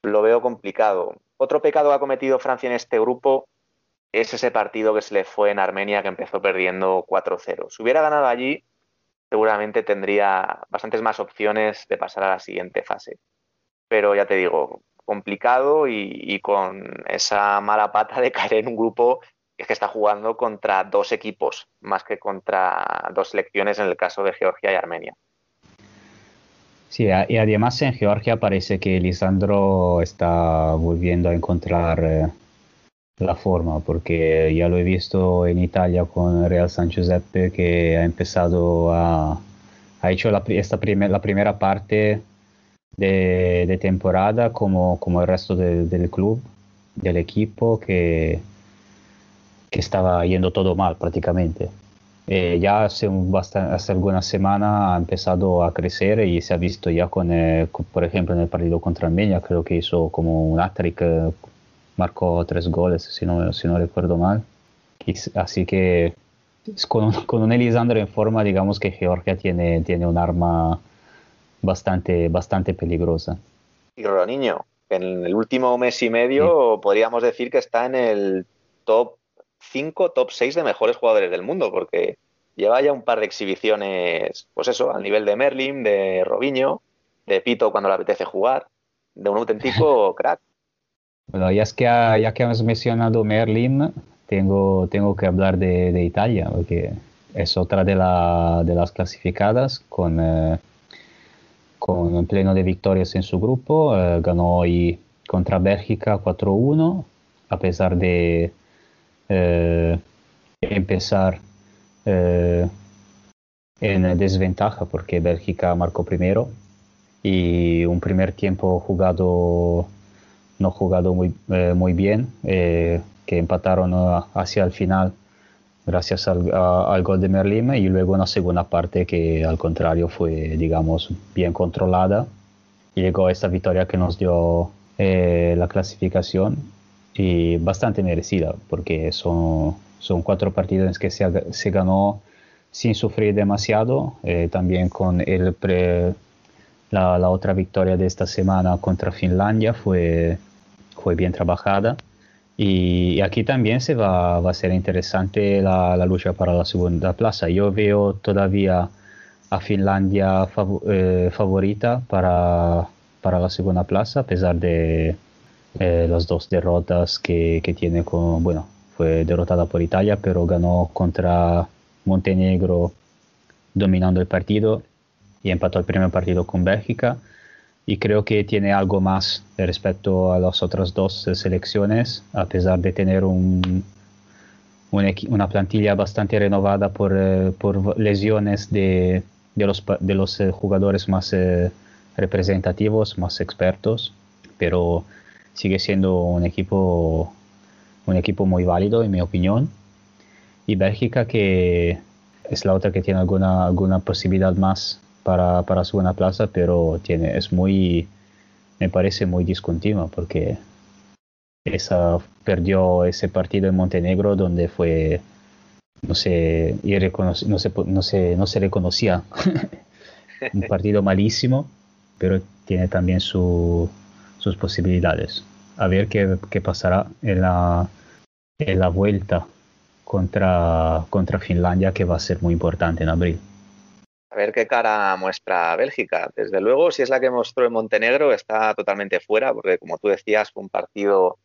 lo veo complicado. Otro pecado que ha cometido Francia en este grupo es ese partido que se le fue en Armenia que empezó perdiendo 4-0. Si hubiera ganado allí, seguramente tendría bastantes más opciones de pasar a la siguiente fase. Pero ya te digo, complicado y, con esa mala pata de caer en un grupo que es que está jugando contra dos equipos más que contra dos selecciones en el caso de Georgia y Armenia. Sí, y además en Georgia parece que Lisandro está volviendo a encontrar eh, la forma, porque ya lo he visto en Italia con Real San Giuseppe que ha empezado a... ha la, esta primer- la primera parte de, de temporada como, como el resto del- del club, del equipo, que, que estaba yendo todo mal prácticamente. Eh, ya hace, un hace ha empezado a crecer y se ha visto ya con, eh, con- por ejemplo, en el partido contra Armenia, creo que hizo como un hat-trick, marcó tres goles, si no, si no recuerdo mal. Así que con, un- con un Elisandro en forma, digamos que Georgia tiene, tiene un arma bastante, bastante peligrosa. Y Roniño, en el último mes y medio podríamos decir que está en el top 5, top 6 de mejores jugadores del mundo, porque lleva ya un par de exhibiciones, pues eso, al nivel de Merlin, de Robinho, de Pito cuando le apetece jugar, de un auténtico crack. Ya, que, ya que has mencionado Merlin, tengo, tengo que hablar de, Italia, porque es otra de, la- de las clasificadas con, eh, con pleno de victorias en su grupo. eh, ganó hoy contra Bélgica 4-1, a pesar de eh, empezar en desventaja, porque Bélgica marcó primero y un primer tiempo jugado no jugado muy, eh, muy bien, eh, que empataron hacia el final gracias al, al gol de Merlin y luego una segunda parte que al contrario fue, digamos, bien controlada. Y llegó esta victoria que nos dio eh, la clasificación y bastante merecida porque son, son cuatro partidos que se, se ganó sin sufrir demasiado, eh, también con el pre, la, la otra victoria de esta semana contra Finlandia fue, fue bien trabajada. Y aquí también se va, va a ser interesante la, la lucha para la segunda plaza. Yo veo todavía a Finlandia fav- eh, favorita para, para la segunda plaza, a pesar de eh, las dos derrotas que, que tiene con, bueno, fue derrotada por Italia, pero ganó contra Montenegro dominando el partido y empató el primer partido con Bélgica. Y creo que tiene algo más respecto a las otras dos selecciones, a pesar de tener un, un una plantilla bastante renovada por, eh, por lesiones de, de los, de los eh, jugadores más eh, representativos, más expertos, pero sigue siendo un equipo, un equipo muy válido, en mi opinión. Y Bélgica, que es la otra que tiene alguna, alguna posibilidad más para, para su buena plaza, pero tiene, es muy, me parece muy discontinua porque esa, perdió ese partido en Montenegro donde fue, no sé, no se, no se, no se reconocía un partido malísimo, pero tiene también su- sus posibilidades. A ver qué, qué pasará en la, en la vuelta contra, contra Finlandia, que va a ser muy importante en abril. A ver qué cara muestra Bélgica. Desde luego, si es la que mostró en Montenegro, está totalmente fuera, porque como tú decías, fue un partido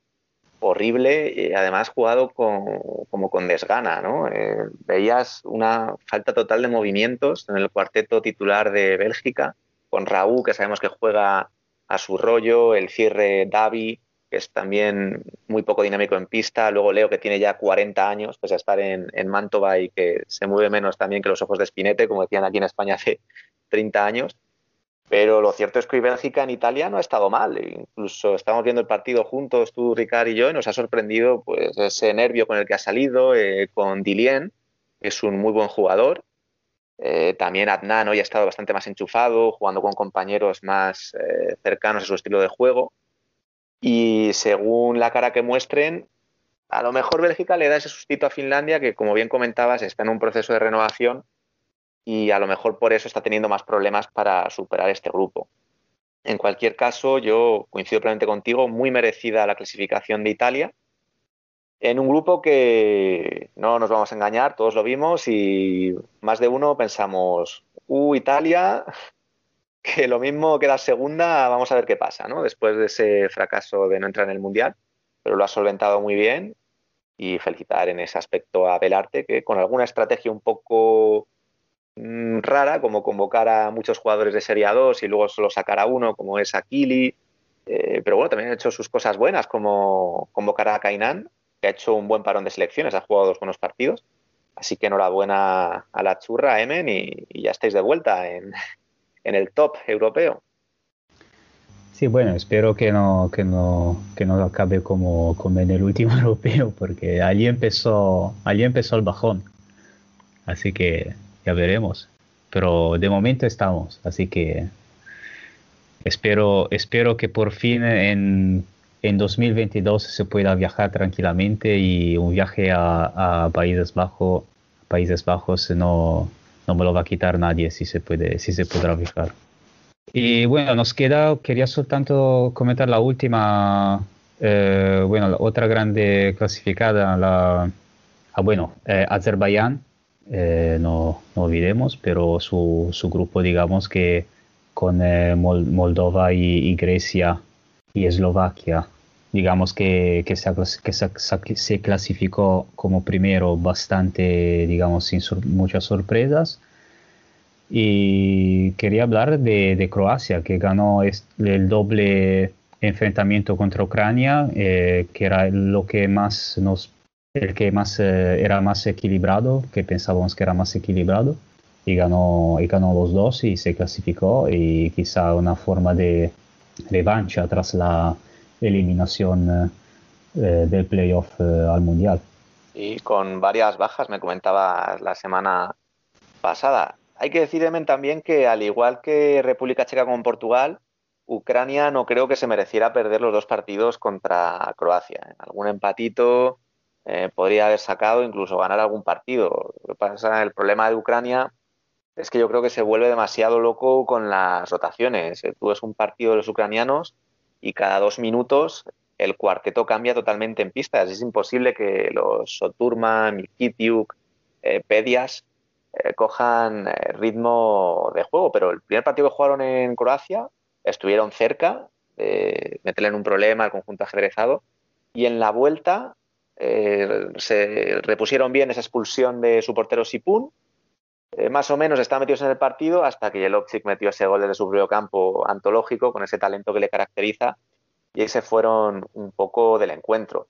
horrible y además jugado con, como con desgana, ¿no? Eh, veías una falta total de movimientos en el cuarteto titular de Bélgica, con Raúl, que sabemos que juega a su rollo, el cierre Davi, que es también muy poco dinámico en pista, luego Leo, que tiene ya 40 años, pese a estar en, en Mantova y que se mueve menos también que los ojos de Spinete, como decían aquí en España hace 30 años. Pero lo cierto es que Bélgica en Italia no ha estado mal. Incluso estamos viendo el partido juntos, tú, Ricard y yo, y nos ha sorprendido pues, ese nervio con el que ha salido, eh, con Dilien, que es un muy buen jugador. Eh, también Adnan hoy ha estado bastante más enchufado, jugando con compañeros más eh, cercanos a su estilo de juego. Y según la cara que muestren, a lo mejor Bélgica le da ese sustito a Finlandia, que como bien comentabas, está en un proceso de renovación y a lo mejor por eso está teniendo más problemas para superar este grupo. En cualquier caso, yo coincido plenamente contigo, muy merecida la clasificación de Italia, en un grupo que no nos vamos a engañar, todos lo vimos y más de uno pensamos, uh, Italia, que lo mismo queda segunda, vamos a ver qué pasa, ¿no? Después de ese fracaso de no entrar en el Mundial, pero lo ha solventado muy bien y felicitar en ese aspecto a Belarte, que con alguna estrategia un poco mm, rara, como convocar a muchos jugadores de Serie 2 y luego solo sacar a uno, como es Aquili, eh, pero bueno, también ha hecho sus cosas buenas, como convocar a Kainan, que ha hecho un buen parón de selecciones, ha jugado dos buenos partidos. Así que enhorabuena a la churra, Emen, y, y ya estáis de vuelta en, en el top europeo. Sí, bueno, espero que no, que no, que no acabe como, como en el último europeo, porque allí empezó, allí empezó el bajón. Así que ya veremos. Pero de momento estamos, así que espero, espero que por fin en, en 2022 se pueda viajar tranquilamente y un viaje a, a Países Bajos, Países Bajos no, no me lo va a quitar nadie si se puede, si se podrá viajar. Y bueno, nos queda, quería soltanto comentar la última, eh, bueno, la otra grande clasificada, la, ah, bueno, eh, Azerbaiyán, eh, no, no, olvidemos, pero su, su, grupo, digamos que con Moldova y, Grecia y Eslovaquia, digamos que, que, se, que se, se, clasificó como primero bastante, digamos, sin sur, muchas sorpresas. Y quería hablar de, de Croacia, que ganó el doble enfrentamiento contra Ucrania, eh, que era lo que más nos, el que más eh, era más equilibrado, que pensábamos que era más equilibrado, y ganó, y ganó los dos y se clasificó, y quizá una forma de revancha tras la eliminación eh, del playoff eh, al Mundial. Y con varias bajas, me comentaba la semana pasada. Hay que decir, también que al igual que República Checa con Portugal, Ucrania no creo que se mereciera perder los dos partidos contra Croacia. Algún empatito eh, podría haber sacado, incluso ganar algún partido. Lo que pasa, el problema de Ucrania es que yo creo que se vuelve demasiado loco con las rotaciones. Tú ves un partido de los ucranianos y cada dos minutos el cuarteto cambia totalmente en pistas. Es imposible que los Soturma, Mikitiuk, eh, Pedias eh, cojan eh, ritmo de juego, pero el primer partido que jugaron en Croacia estuvieron cerca de meterle en un problema al conjunto ajedrezado y en la vuelta eh, se repusieron bien esa expulsión de su portero Sipun. Eh, más o menos estaban metidos en el partido hasta que Jelovcic metió ese gol desde su propio campo antológico con ese talento que le caracteriza y ahí se fueron un poco del encuentro.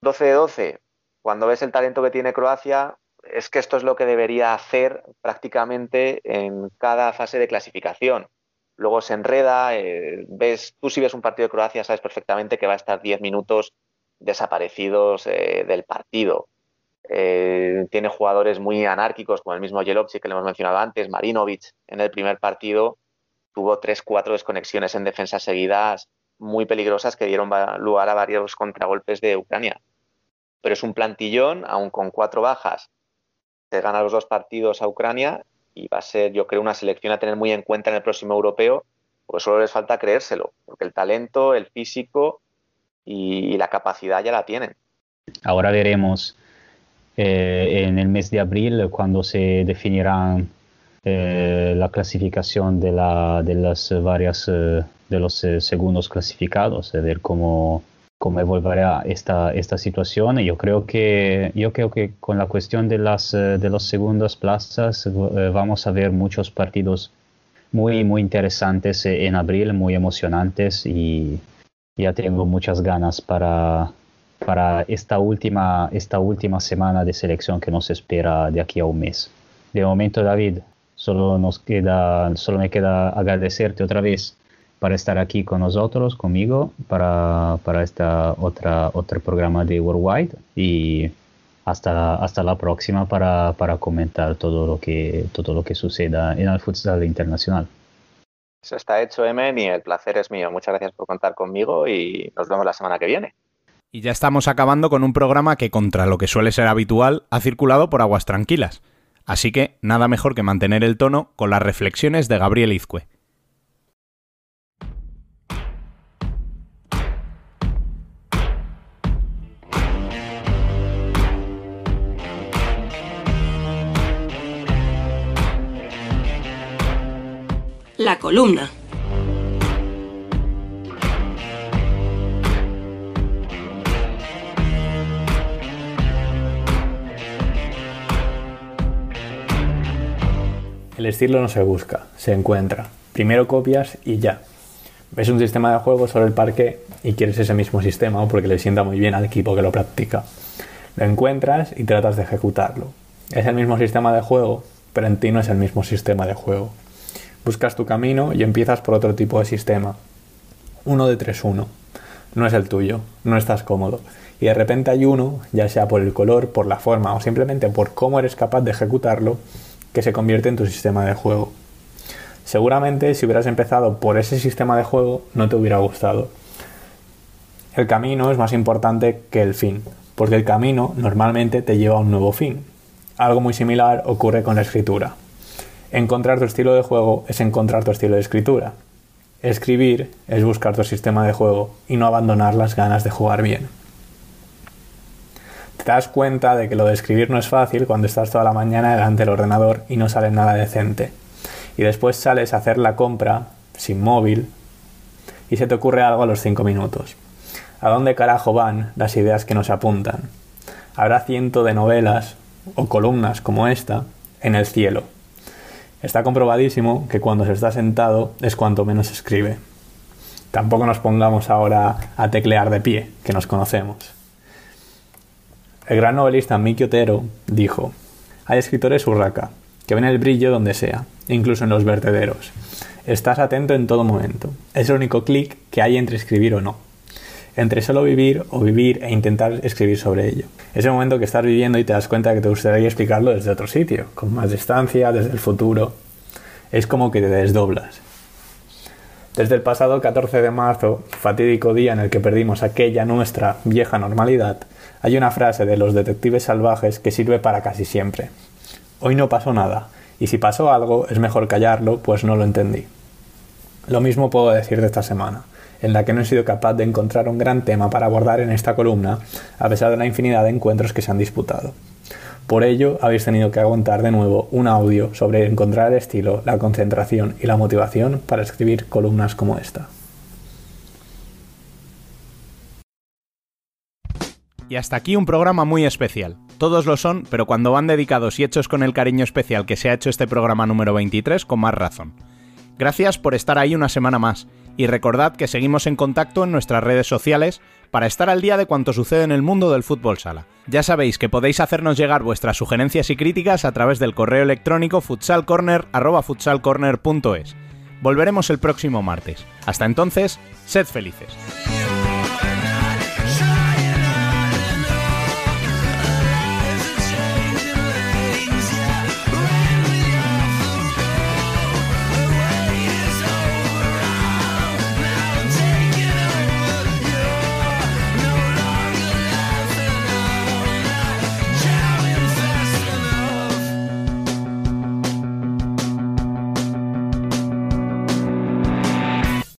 12 de 12, cuando ves el talento que tiene Croacia, es que esto es lo que debería hacer prácticamente en cada fase de clasificación. Luego se enreda, eh, ves, tú si ves un partido de Croacia sabes perfectamente que va a estar 10 minutos desaparecidos eh, del partido. Eh, tiene jugadores muy anárquicos, como el mismo Jelovci que le hemos mencionado antes, Marinovic en el primer partido tuvo 3-4 desconexiones en defensa seguidas muy peligrosas que dieron lugar a varios contragolpes de Ucrania. Pero es un plantillón, aún con cuatro bajas, se gana los dos partidos a Ucrania y va a ser, yo creo, una selección a tener muy en cuenta en el próximo europeo, porque solo les falta creérselo, porque el talento, el físico y la capacidad ya la tienen. Ahora veremos eh, en el mes de abril cuando se definirán eh, la clasificación de, la, de las varias eh, de los segundos clasificados, a ver cómo, cómo evolverá esta, esta situación. Yo creo que, yo creo que con la cuestión de las de los segundas plazas vamos a ver muchos partidos muy, muy interesantes en abril, muy emocionantes y ya tengo muchas ganas para, para esta, última, esta última semana de selección que nos espera de aquí a un mes. De momento, David, solo, nos queda, solo me queda agradecerte otra vez para estar aquí con nosotros, conmigo, para, para esta otra, otro programa de Worldwide y hasta, hasta la próxima para, para comentar todo lo, que, todo lo que suceda en el futsal internacional. Eso está hecho, Emen, y el placer es mío. Muchas gracias por contar conmigo y nos vemos la semana que viene. Y ya estamos acabando con un programa que, contra lo que suele ser habitual, ha circulado por aguas tranquilas. Así que nada mejor que mantener el tono con las reflexiones de Gabriel Izcue. La columna. El estilo no se busca, se encuentra. Primero copias y ya. Ves un sistema de juego sobre el parque y quieres ese mismo sistema porque le sienta muy bien al equipo que lo practica. Lo encuentras y tratas de ejecutarlo. Es el mismo sistema de juego, pero en ti no es el mismo sistema de juego. Buscas tu camino y empiezas por otro tipo de sistema. Uno de 3-1. No es el tuyo, no estás cómodo. Y de repente hay uno, ya sea por el color, por la forma o simplemente por cómo eres capaz de ejecutarlo, que se convierte en tu sistema de juego. Seguramente si hubieras empezado por ese sistema de juego no te hubiera gustado. El camino es más importante que el fin, porque el camino normalmente te lleva a un nuevo fin. Algo muy similar ocurre con la escritura. Encontrar tu estilo de juego es encontrar tu estilo de escritura. Escribir es buscar tu sistema de juego y no abandonar las ganas de jugar bien. Te das cuenta de que lo de escribir no es fácil cuando estás toda la mañana delante del ordenador y no sale nada decente y después sales a hacer la compra sin móvil y se te ocurre algo a los 5 minutos. ¿A dónde carajo van las ideas que nos apuntan? Habrá ciento de novelas o columnas como esta en el cielo. Está comprobadísimo que cuando se está sentado es cuanto menos escribe. Tampoco nos pongamos ahora a teclear de pie, que nos conocemos. El gran novelista Miki Otero dijo, hay escritores urraca, que ven el brillo donde sea, incluso en los vertederos. Estás atento en todo momento. Es el único clic que hay entre escribir o no. Entre solo vivir o vivir e intentar escribir sobre ello. Es el momento que estás viviendo y te das cuenta que te gustaría explicarlo desde otro sitio, con más distancia, desde el futuro. Es como que te desdoblas. Desde el pasado 14 de marzo, fatídico día en el que perdimos aquella nuestra vieja normalidad, hay una frase de los detectives salvajes que sirve para casi siempre. Hoy no pasó nada, y si pasó algo es mejor callarlo, pues no lo entendí. Lo mismo puedo decir de esta semana, en la que no he sido capaz de encontrar un gran tema para abordar en esta columna, a pesar de la infinidad de encuentros que se han disputado. Por ello, habéis tenido que aguantar de nuevo un audio sobre encontrar el estilo, la concentración y la motivación para escribir columnas como esta. Y hasta aquí un programa muy especial. Todos lo son, pero cuando van dedicados y hechos con el cariño especial que se ha hecho este programa número 23, con más razón. Gracias por estar ahí una semana más, y recordad que seguimos en contacto en nuestras redes sociales para estar al día de cuanto sucede en el mundo del fútbol sala. Ya sabéis que podéis hacernos llegar vuestras sugerencias y críticas a través del correo electrónico futsalcorner.futsalcorner.es. Volveremos el próximo martes. Hasta entonces, sed felices.